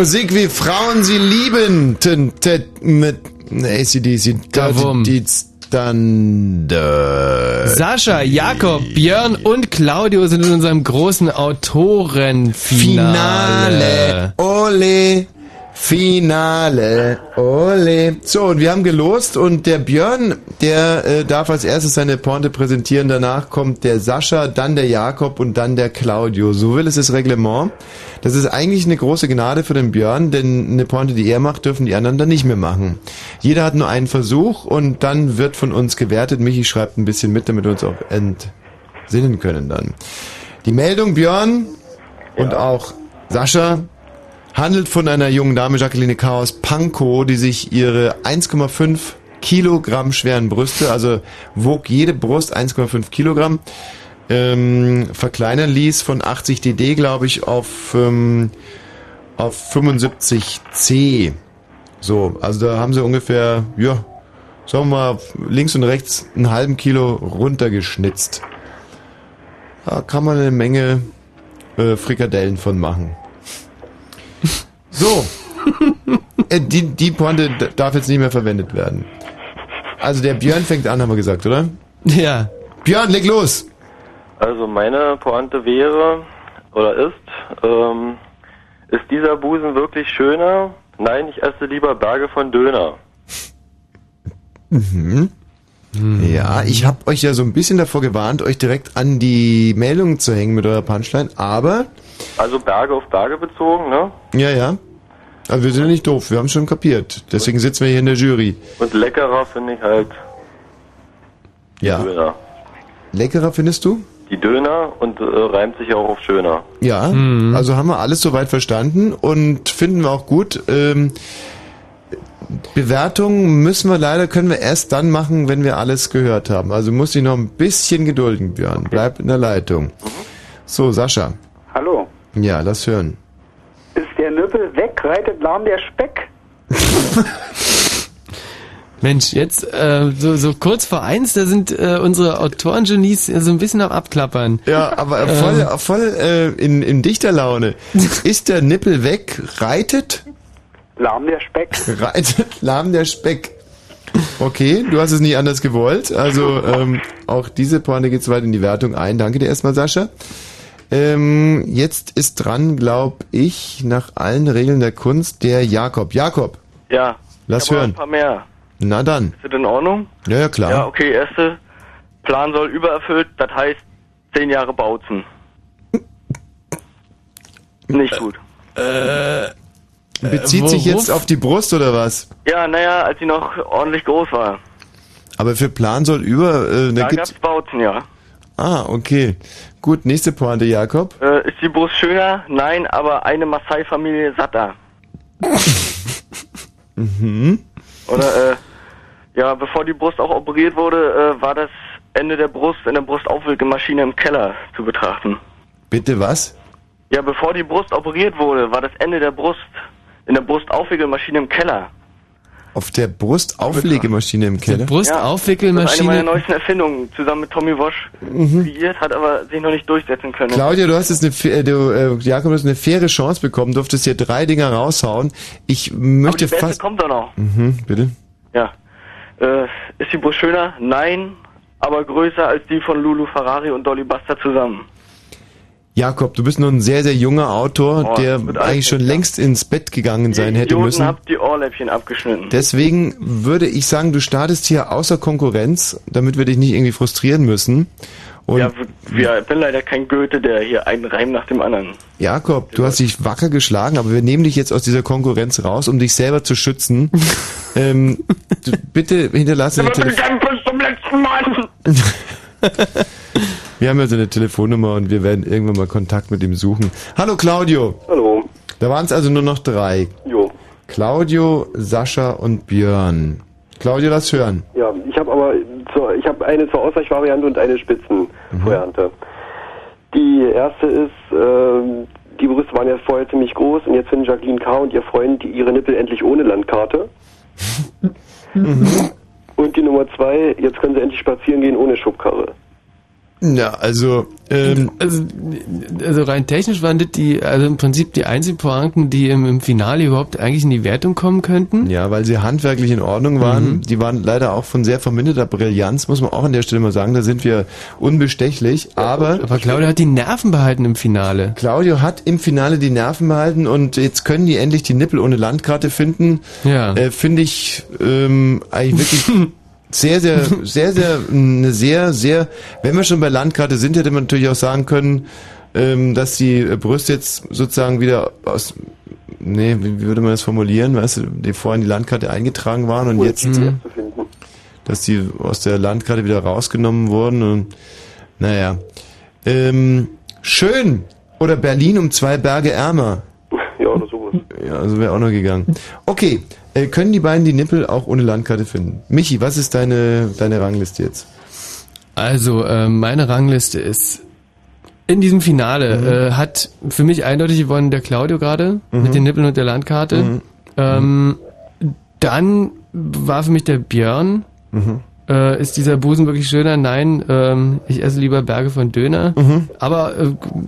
Musik wie Frauen sie lieben. Mit ACDC. Deeds Thunder. Sascha, Jakob, Björn und Claudio sind in unserem großen Autorenfinale. Finale. Ole. Finale. Ole. So, und wir haben gelost und der Björn, der äh, darf als erstes seine Pointe präsentieren. Danach kommt der Sascha, dann der Jakob und dann der Claudio. So will es das Reglement. Das ist eigentlich eine große Gnade für den Björn, denn eine Pointe, die er macht, dürfen die anderen dann nicht mehr machen. Jeder hat nur einen Versuch und dann wird von uns gewertet. Michi schreibt ein bisschen mit, damit wir uns auch entsinnen können dann. Die Meldung, Björn und auch Sascha, handelt von einer jungen Dame, Jacqueline Chaos Pankow, die sich ihre 1,5 Kilogramm schweren Brüste, also wog jede Brust 1,5 Kilogramm, ähm, verkleinern ließ von 80 DD, glaube ich, auf, ähm, auf 75 C. So, also da haben sie ungefähr, ja, sagen wir mal, links und rechts einen halben Kilo runtergeschnitzt. Da kann man eine Menge äh, Frikadellen von machen. So. äh, die, die Pointe darf jetzt nicht mehr verwendet werden. Also der Björn fängt an, haben wir gesagt, oder? Ja. Björn, leg los! Also meine Pointe wäre oder ist, ähm, ist dieser Busen wirklich schöner? Nein, ich esse lieber Berge von Döner. Mhm. Ja, ich habe euch ja so ein bisschen davor gewarnt, euch direkt an die Meldung zu hängen mit eurer Punchline, aber Also Berge auf Berge bezogen, ne? ja, ja. Aber wir sind ja nicht doof, wir haben schon kapiert. Deswegen sitzen wir hier in der Jury. Und leckerer finde ich halt Ja. Döner. Leckerer findest du? Die Döner und äh, reimt sich auch auf schöner. Ja, also haben wir alles soweit verstanden und finden wir auch gut. Ähm, Bewertungen müssen wir leider, können wir erst dann machen, wenn wir alles gehört haben. Also muss ich noch ein bisschen gedulden, Björn. Bleib in der Leitung. So, Sascha. Hallo. Ja, lass hören. Ist der Nüppel weg, reitet lahm der Speck. Mensch, jetzt äh, so, so kurz vor eins, da sind äh, unsere Autoren-Genies so ein bisschen am Abklappern. Ja, aber voll, voll äh, in, in dichter Laune. Ist der Nippel weg, reitet? Lahm der Speck. Reitet, lahm der Speck. Okay, du hast es nicht anders gewollt. Also ähm, auch diese Pointe geht weit in die Wertung ein. Danke dir erstmal, Sascha. Ähm, jetzt ist dran, glaub ich, nach allen Regeln der Kunst, der Jakob. Jakob, Ja. Lass hören. Ein paar mehr. na dann. Ist das in Ordnung? Ja, ja, klar. Ja, okay, erste. Plan soll übererfüllt, das heißt zehn Jahre Bautzen. Nicht gut. Äh, Bezieht sich jetzt auf die Brust oder was? Ja, naja, als sie noch ordentlich groß war. Aber für Plan soll über, äh, da Da gibt's. gab's Bautzen, ja. Ah, okay. Gut, nächste Pointe, Jakob. Äh, ist die Brust schöner? Nein, aber eine Maasai-Familie satter. Mhm. Oder, äh, ja, bevor die Brust auch operiert wurde, äh, war das Ende der Brust in der Brustaufwickelmaschine im Keller zu betrachten. Bitte was? Ja, bevor die Brust operiert wurde, war das Ende der Brust in der Brustaufwickelmaschine im Keller. Auf der Brustauflegemaschine im Keller? Das ist eine meiner neuesten Erfindungen, zusammen mit Tommy Walsh Mhm. kreiert, hat aber sich noch nicht durchsetzen können. Claudia, du hast jetzt eine, äh, du, äh, Jakob, du hast eine faire Chance bekommen, durftest hier drei Dinger raushauen. Ich aber möchte die beste fast. kommt doch noch. Mhm, bitte. Ja. Äh, ist die Brust schöner? Nein, aber größer als die von Lulu Ferrari und Dolly Buster zusammen. Jakob, du bist nur ein sehr, sehr junger Autor, Oh, der eigentlich schon längst ins Bett gegangen sein hätte Idioten müssen. habt die Ohrläppchen abgeschnitten. Deswegen würde ich sagen, du startest hier außer Konkurrenz, damit wir dich nicht irgendwie frustrieren müssen. Und ja, wir, ich bin leider kein Goethe, der hier einen Reim nach dem anderen. Jakob, du hast dich wacker geschlagen, aber wir nehmen dich jetzt aus dieser Konkurrenz raus, um dich selber zu schützen. ähm, du, bitte hinterlasse eine Telefon. bis zum letzten Mal. Wir haben ja so eine Telefonnummer und wir werden irgendwann mal Kontakt mit ihm suchen. Hallo Claudio. Hallo. Da waren es also nur noch drei. Jo. Claudio, Sascha und Björn. Claudio, lass hören. Ja, ich habe aber zur, ich habe eine zur Ausweichvariante und eine Spitzenvariante. Die erste ist, ähm, die Brüste waren ja vorher ziemlich groß und jetzt finden Jacqueline K. und ihr Freund ihre Nippel endlich ohne Landkarte. Und die Nummer zwei, jetzt können sie endlich spazieren gehen ohne Schubkarre. Ja, also, ähm, also, also rein technisch waren das die, also im Prinzip die einzigen Pointen, die im, im Finale überhaupt eigentlich in die Wertung kommen könnten. Ja, weil sie handwerklich in Ordnung waren. Mhm. Die waren leider auch von sehr verminderter Brillanz, muss man auch an der Stelle mal sagen. Da sind wir unbestechlich. Aber, Aber Claudio hat die Nerven behalten im Finale. Claudio hat im Finale die Nerven behalten und jetzt können die endlich die Nippel ohne Landkarte finden. Ja. Äh, Finde ich ähm, eigentlich wirklich sehr, sehr, sehr, sehr, eine sehr, sehr, wenn wir schon bei Landkarte sind, hätte man natürlich auch sagen können, ähm, dass die Brüste jetzt sozusagen wieder aus, nee, wie würde man das formulieren, weißt du, die vorher in die Landkarte eingetragen waren und jetzt, Mhm. dass die aus der Landkarte wieder rausgenommen wurden und, naja, ähm, schön! Oder Berlin um zwei Berge ärmer. Ja, oder sowas. Ja, also wäre auch noch gegangen. Okay, äh, können die beiden die Nippel auch ohne Landkarte finden? Michi, was ist deine, deine Rangliste jetzt? Also, äh, meine Rangliste ist in diesem Finale äh, hat für mich eindeutig gewonnen der Claudio gerade Mhm. mit den Nippeln und der Landkarte. Mhm. Ähm, dann war für mich der Björn. Mhm. Äh, ist dieser Busen wirklich schöner? Nein, ähm, ich esse lieber Berge von Döner. Mhm. Aber äh,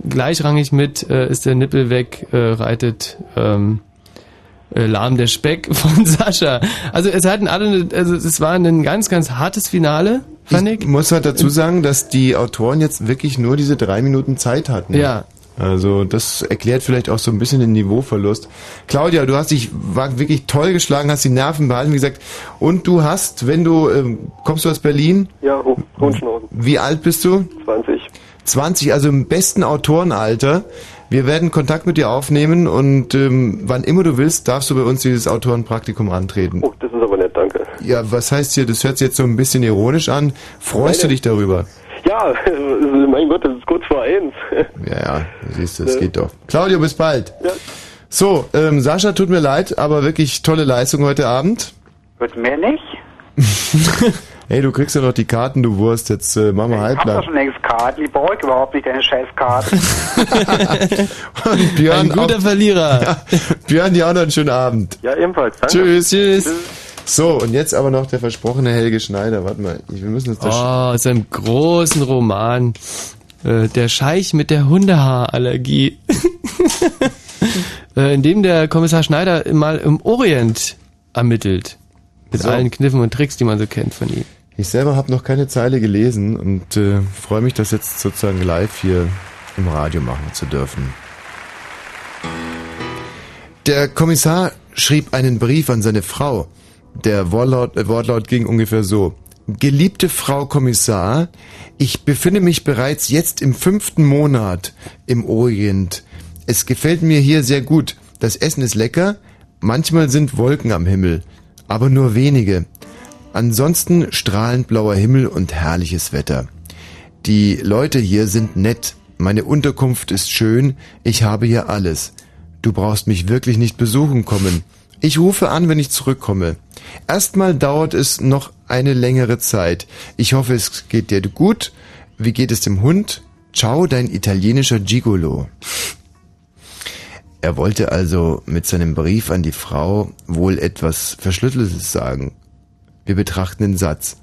gleichrangig mit äh, ist der Nippel weg, äh, reitet ähm, äh, lahm der Speck von Sascha. Also es hatten alle, eine, also es war ein ganz, ganz hartes Finale, fand ich. Ich muss halt dazu sagen, dass die Autoren jetzt wirklich nur diese drei Minuten Zeit hatten. Ja. Also das erklärt vielleicht auch so ein bisschen den Niveauverlust. Claudia, du hast dich war wirklich toll geschlagen, hast die Nerven behalten, wie gesagt. Und du hast, wenn du, ähm, kommst du aus Berlin? Ja, Ho- Hohenschnauzen. Wie alt bist du? 20. 20, also im besten Autorenalter. Wir werden Kontakt mit dir aufnehmen und ähm, wann immer du willst, darfst du bei uns dieses Autorenpraktikum antreten. Oh, das ist aber nett, danke. Ja, was heißt hier, das hört sich jetzt so ein bisschen ironisch an. Freust du dich darüber? Ja, mein Gott, das ist kurz vor eins. Ja, ja, siehst du, das geht doch. Claudio, bis bald. So, ähm, Sascha, tut mir leid, aber wirklich tolle Leistung heute Abend. Wird mehr nicht? Hey, du kriegst ja noch die Karten, du Wurst, jetzt äh, machen wir Ich hab doch schon längst Karten. Ich brauche überhaupt nicht deine scheiß Karten. Und Björn Ein guter auch, Verlierer. Ja, Björn, dir auch noch einen schönen Abend. Ja, ebenfalls. Danke. Tschüss. Tschüss. So, und jetzt aber noch der versprochene Helge Schneider. Warte mal, wir müssen uns das... Oh, aus einem großen Roman. Äh, der Scheich mit der Hundehaarallergie. äh, in dem der Kommissar Schneider mal im Orient ermittelt. Mit So. allen Kniffen und Tricks, die man so kennt von ihm. Ich selber habe noch keine Zeile gelesen und äh, freue mich, das jetzt sozusagen live hier im Radio machen zu dürfen. Der Kommissar schrieb einen Brief an seine Frau. Der Wortlaut, äh, Wortlaut ging ungefähr so. Geliebte Frau Kommissar, ich befinde mich bereits jetzt im fünften Monat im Orient. Es gefällt mir hier sehr gut. Das Essen ist lecker. Manchmal sind Wolken am Himmel, aber nur wenige. Ansonsten strahlend blauer Himmel und herrliches Wetter. Die Leute hier sind nett. Meine Unterkunft ist schön. Ich habe hier alles. Du brauchst mich wirklich nicht besuchen kommen. Ich rufe an, wenn ich zurückkomme. Erstmal dauert es noch eine längere Zeit. Ich hoffe, es geht dir gut. Wie geht es dem Hund? Ciao, dein italienischer Gigolo. Er wollte also mit seinem Brief an die Frau wohl etwas Verschlüsseltes sagen. Wir betrachten den Satz.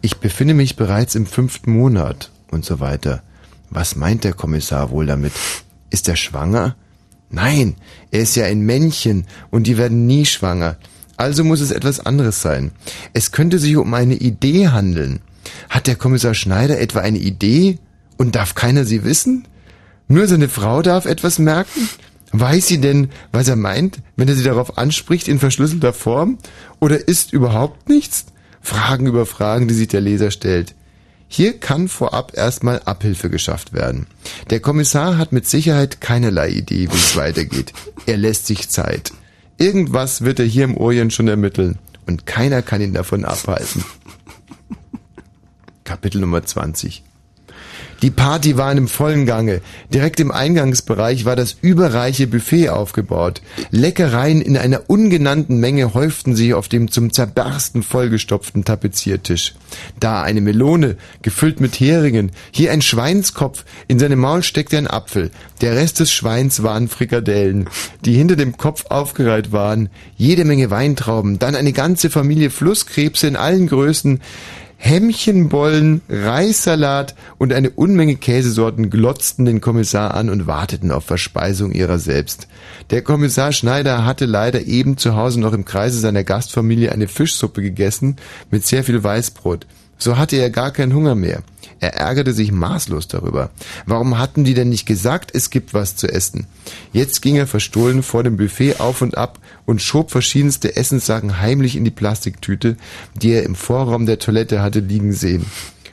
Ich befinde mich bereits im fünften Monat und so weiter. Was meint der Kommissar wohl damit? Ist er schwanger? Nein, er ist ja ein Männchen und die werden nie schwanger. Also muss es etwas anderes sein. Es könnte sich um eine Idee handeln. Hat der Kommissar Schneider etwa eine Idee und darf keiner sie wissen? Nur seine Frau darf etwas merken? Weiß sie denn, was er meint, wenn er sie darauf anspricht in verschlüsselter Form? Oder ist überhaupt nichts? Fragen über Fragen, die sich der Leser stellt. Hier kann vorab erstmal Abhilfe geschafft werden. Der Kommissar hat mit Sicherheit keinerlei Idee, wie es weitergeht. Er lässt sich Zeit. Irgendwas wird er hier im Orient schon ermitteln. Und keiner kann ihn davon abhalten. Kapitel Nummer 20. Die Party war in einem vollen Gange. Direkt im Eingangsbereich war das überreiche Buffet aufgebaut. Leckereien in einer ungenannten Menge häuften sich auf dem zum Zerbersten vollgestopften Tapeziertisch. Da eine Melone, gefüllt mit Heringen, hier ein Schweinskopf, in seinem Maul steckte ein Apfel. Der Rest des Schweins waren Frikadellen, die hinter dem Kopf aufgereiht waren, jede Menge Weintrauben, dann eine ganze Familie Flusskrebse in allen Größen, Hämmchenbollen, Reissalat und eine Unmenge Käsesorten glotzten den Kommissar an und warteten auf Verspeisung ihrer selbst. Der Kommissar Schneider hatte leider eben zu Hause noch im Kreise seiner Gastfamilie eine Fischsuppe gegessen mit sehr viel Weißbrot. So hatte er gar keinen Hunger mehr. Er ärgerte sich maßlos darüber. Warum hatten die denn nicht gesagt, es gibt was zu essen? Jetzt ging er verstohlen vor dem Buffet auf und ab und schob verschiedenste Essenssachen heimlich in die Plastiktüte, die er im Vorraum der Toilette hatte liegen sehen.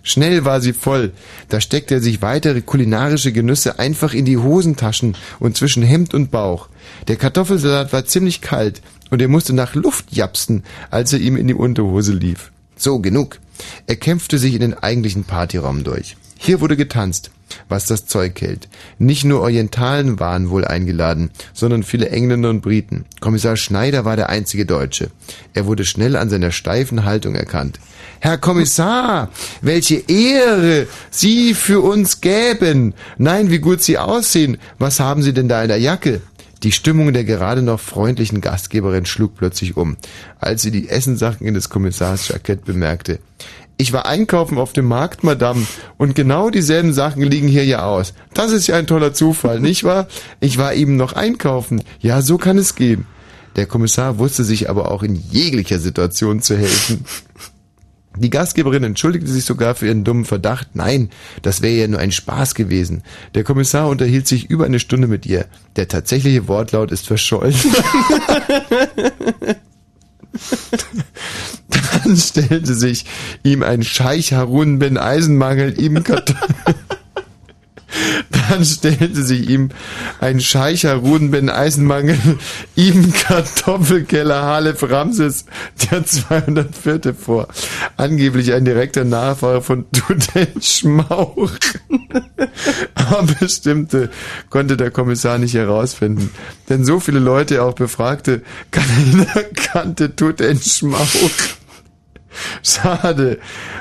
Schnell war sie voll. Da steckte er sich weitere kulinarische Genüsse einfach in die Hosentaschen und zwischen Hemd und Bauch. Der Kartoffelsalat war ziemlich kalt und er musste nach Luft japsen, als er ihm in die Unterhose lief. So, genug. Er kämpfte sich in den eigentlichen Partyraum durch. Hier wurde getanzt, was das Zeug hält. Nicht nur Orientalen waren wohl eingeladen, sondern viele Engländer und Briten. Kommissar Schneider war der einzige Deutsche. Er wurde schnell an seiner steifen Haltung erkannt. Herr Kommissar, welche Ehre Sie für uns gäben. Nein, wie gut Sie aussehen. Was haben Sie denn da in der Jacke? Die Stimmung der gerade noch freundlichen Gastgeberin schlug plötzlich um, als sie die Essensachen in des Kommissars Jackett bemerkte. Ich war einkaufen auf dem Markt, Madame, und genau dieselben Sachen liegen hier ja aus. Das ist ja ein toller Zufall, nicht wahr? Ich war eben noch einkaufen. Ja, so kann es gehen. Der Kommissar wusste sich aber auch in jeglicher Situation zu helfen. Die Gastgeberin entschuldigte sich sogar für ihren dummen Verdacht. Nein, das wäre ja nur ein Spaß gewesen. Der Kommissar unterhielt sich über eine Stunde mit ihr. Der tatsächliche Wortlaut ist verschollen. Dann stellte sich ihm ein Scheich Harun Ben Eisenmangel ihm Karton Dann stellte sich ihm ein Scheich Harun Ben Eisenmangel ihm Kartoffelkeller Halef Ramses der 204. vor. Angeblich ein direkter Nachfahre von Tutenschmauch. Aber bestimmte konnte der Kommissar nicht herausfinden. Denn so viele Leute er auch befragte, keiner kannte Tutenschmauch. Schade.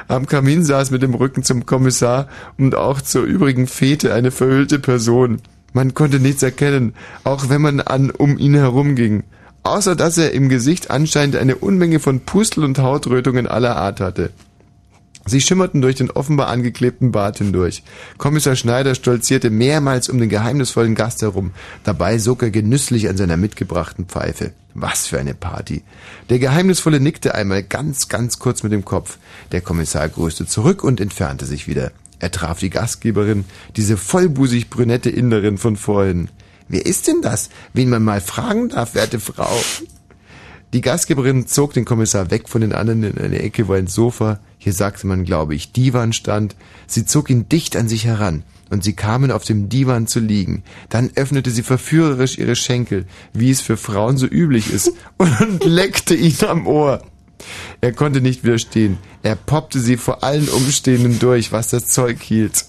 Am Kamin saß mit dem Rücken zum Kommissar und auch zur übrigen Fete eine verhüllte Person. Man konnte nichts erkennen, auch wenn man an um ihn herumging. Außer dass er im Gesicht anscheinend eine Unmenge von Pustel- und Hautrötungen aller Art hatte. Sie schimmerten durch den offenbar angeklebten Bart hindurch. Kommissar Schneider stolzierte mehrmals um den geheimnisvollen Gast herum. Dabei sog er genüsslich an seiner mitgebrachten Pfeife. Was für eine Party. Der Geheimnisvolle nickte einmal ganz, ganz kurz mit dem Kopf. Der Kommissar grüßte zurück und entfernte sich wieder. Er traf die Gastgeberin, diese vollbusig brünette Inderin von vorhin. Wer ist denn das? Wen man mal fragen darf, werte Frau. Die Gastgeberin zog den Kommissar weg von den anderen in eine Ecke, wo ein Sofa, hier sagte man, glaube ich, Divan stand. Sie zog ihn dicht an sich heran und sie kamen auf dem Divan zu liegen. Dann öffnete sie verführerisch ihre Schenkel, wie es für Frauen so üblich ist, und leckte ihn am Ohr. Er konnte nicht widerstehen. Er poppte sie vor allen Umstehenden durch, was das Zeug hielt.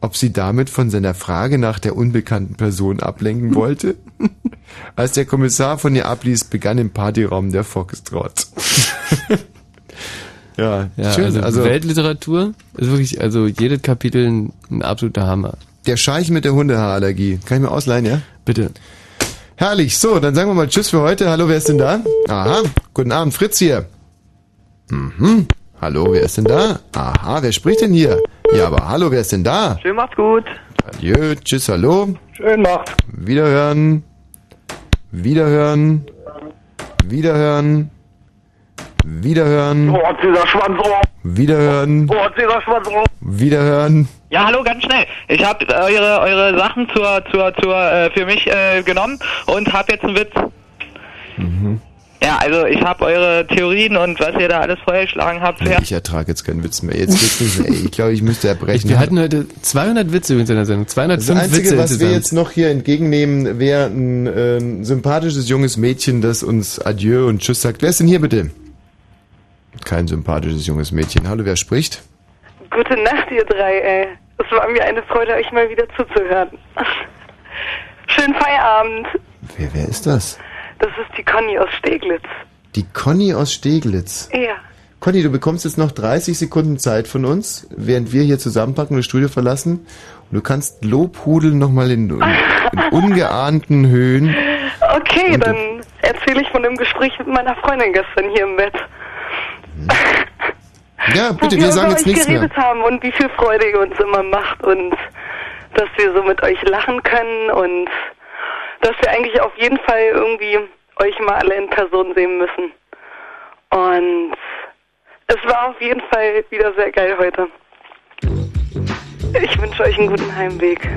Ob sie damit von seiner Frage nach der unbekannten Person ablenken wollte? Als der Kommissar von ihr abließ, begann im Partyraum der Foxtrot. ja, Ja, schön. also, Also, Weltliteratur ist wirklich, also jedes Kapitel ein, ein absoluter Hammer. der Scheich mit der Hundehaarallergie. Kann ich mir ausleihen, ja? Bitte. Herrlich. So, dann sagen wir mal Tschüss für heute. Hallo, wer ist denn da? Aha. Guten Abend, Fritz hier. Mhm. Hallo, wer ist denn da? Aha, wer spricht denn hier? Ja, aber hallo, wer ist denn da? Schön, macht's gut. Adieu, tschüss, hallo. Schön macht. Wiederhören. Wiederhören. Wiederhören. Wiederhören. Oh, dieser Schwanz, oh, Wiederhören. oh, dieser Schwanz, oh. Wiederhören. Ja, hallo, ganz schnell. Ich habe eure eure Sachen zur zur zur äh, für mich äh, genommen und habe jetzt einen Witz. Mhm. Ja, also ich habe eure Theorien und was ihr da alles vorgeschlagen habt. Ja. Ich ertrage jetzt keinen Witz mehr. Jetzt geht's nicht mehr. Ich glaube, ich müsste erbrechen. Wir hatten heute 200 Witze übrigens in der Sendung. 205 Das Einzige, Witze was wir insgesamt. jetzt noch hier entgegennehmen, wäre ein ähm, sympathisches junges Mädchen, das uns Adieu und Tschüss sagt. Wer ist denn hier bitte? Kein sympathisches junges Mädchen. Hallo, wer spricht? Gute Nacht, ihr drei, ey. Es war mir eine Freude, euch mal wieder zuzuhören. Schönen Feierabend. Wer, wer ist das? Das ist die Conny aus Steglitz. Die Conny aus Steglitz. Ja. Conny, du bekommst jetzt noch 30 Sekunden Zeit von uns, während wir hier zusammenpacken und das Studio verlassen. Und du kannst Lobhudeln nochmal in, in ungeahnten Höhen. Okay, Und- dann erzähle ich von dem Gespräch mit meiner Freundin gestern hier im Bett. Ja, bitte, wir wir sagen jetzt euch nichts mehr. geredet haben und wie viel Freude ihr uns immer macht und dass wir so mit euch lachen können und dass wir eigentlich auf jeden Fall irgendwie euch mal alle in Person sehen müssen. Und es war auf jeden Fall wieder sehr geil heute. Ich wünsche euch einen guten Heimweg.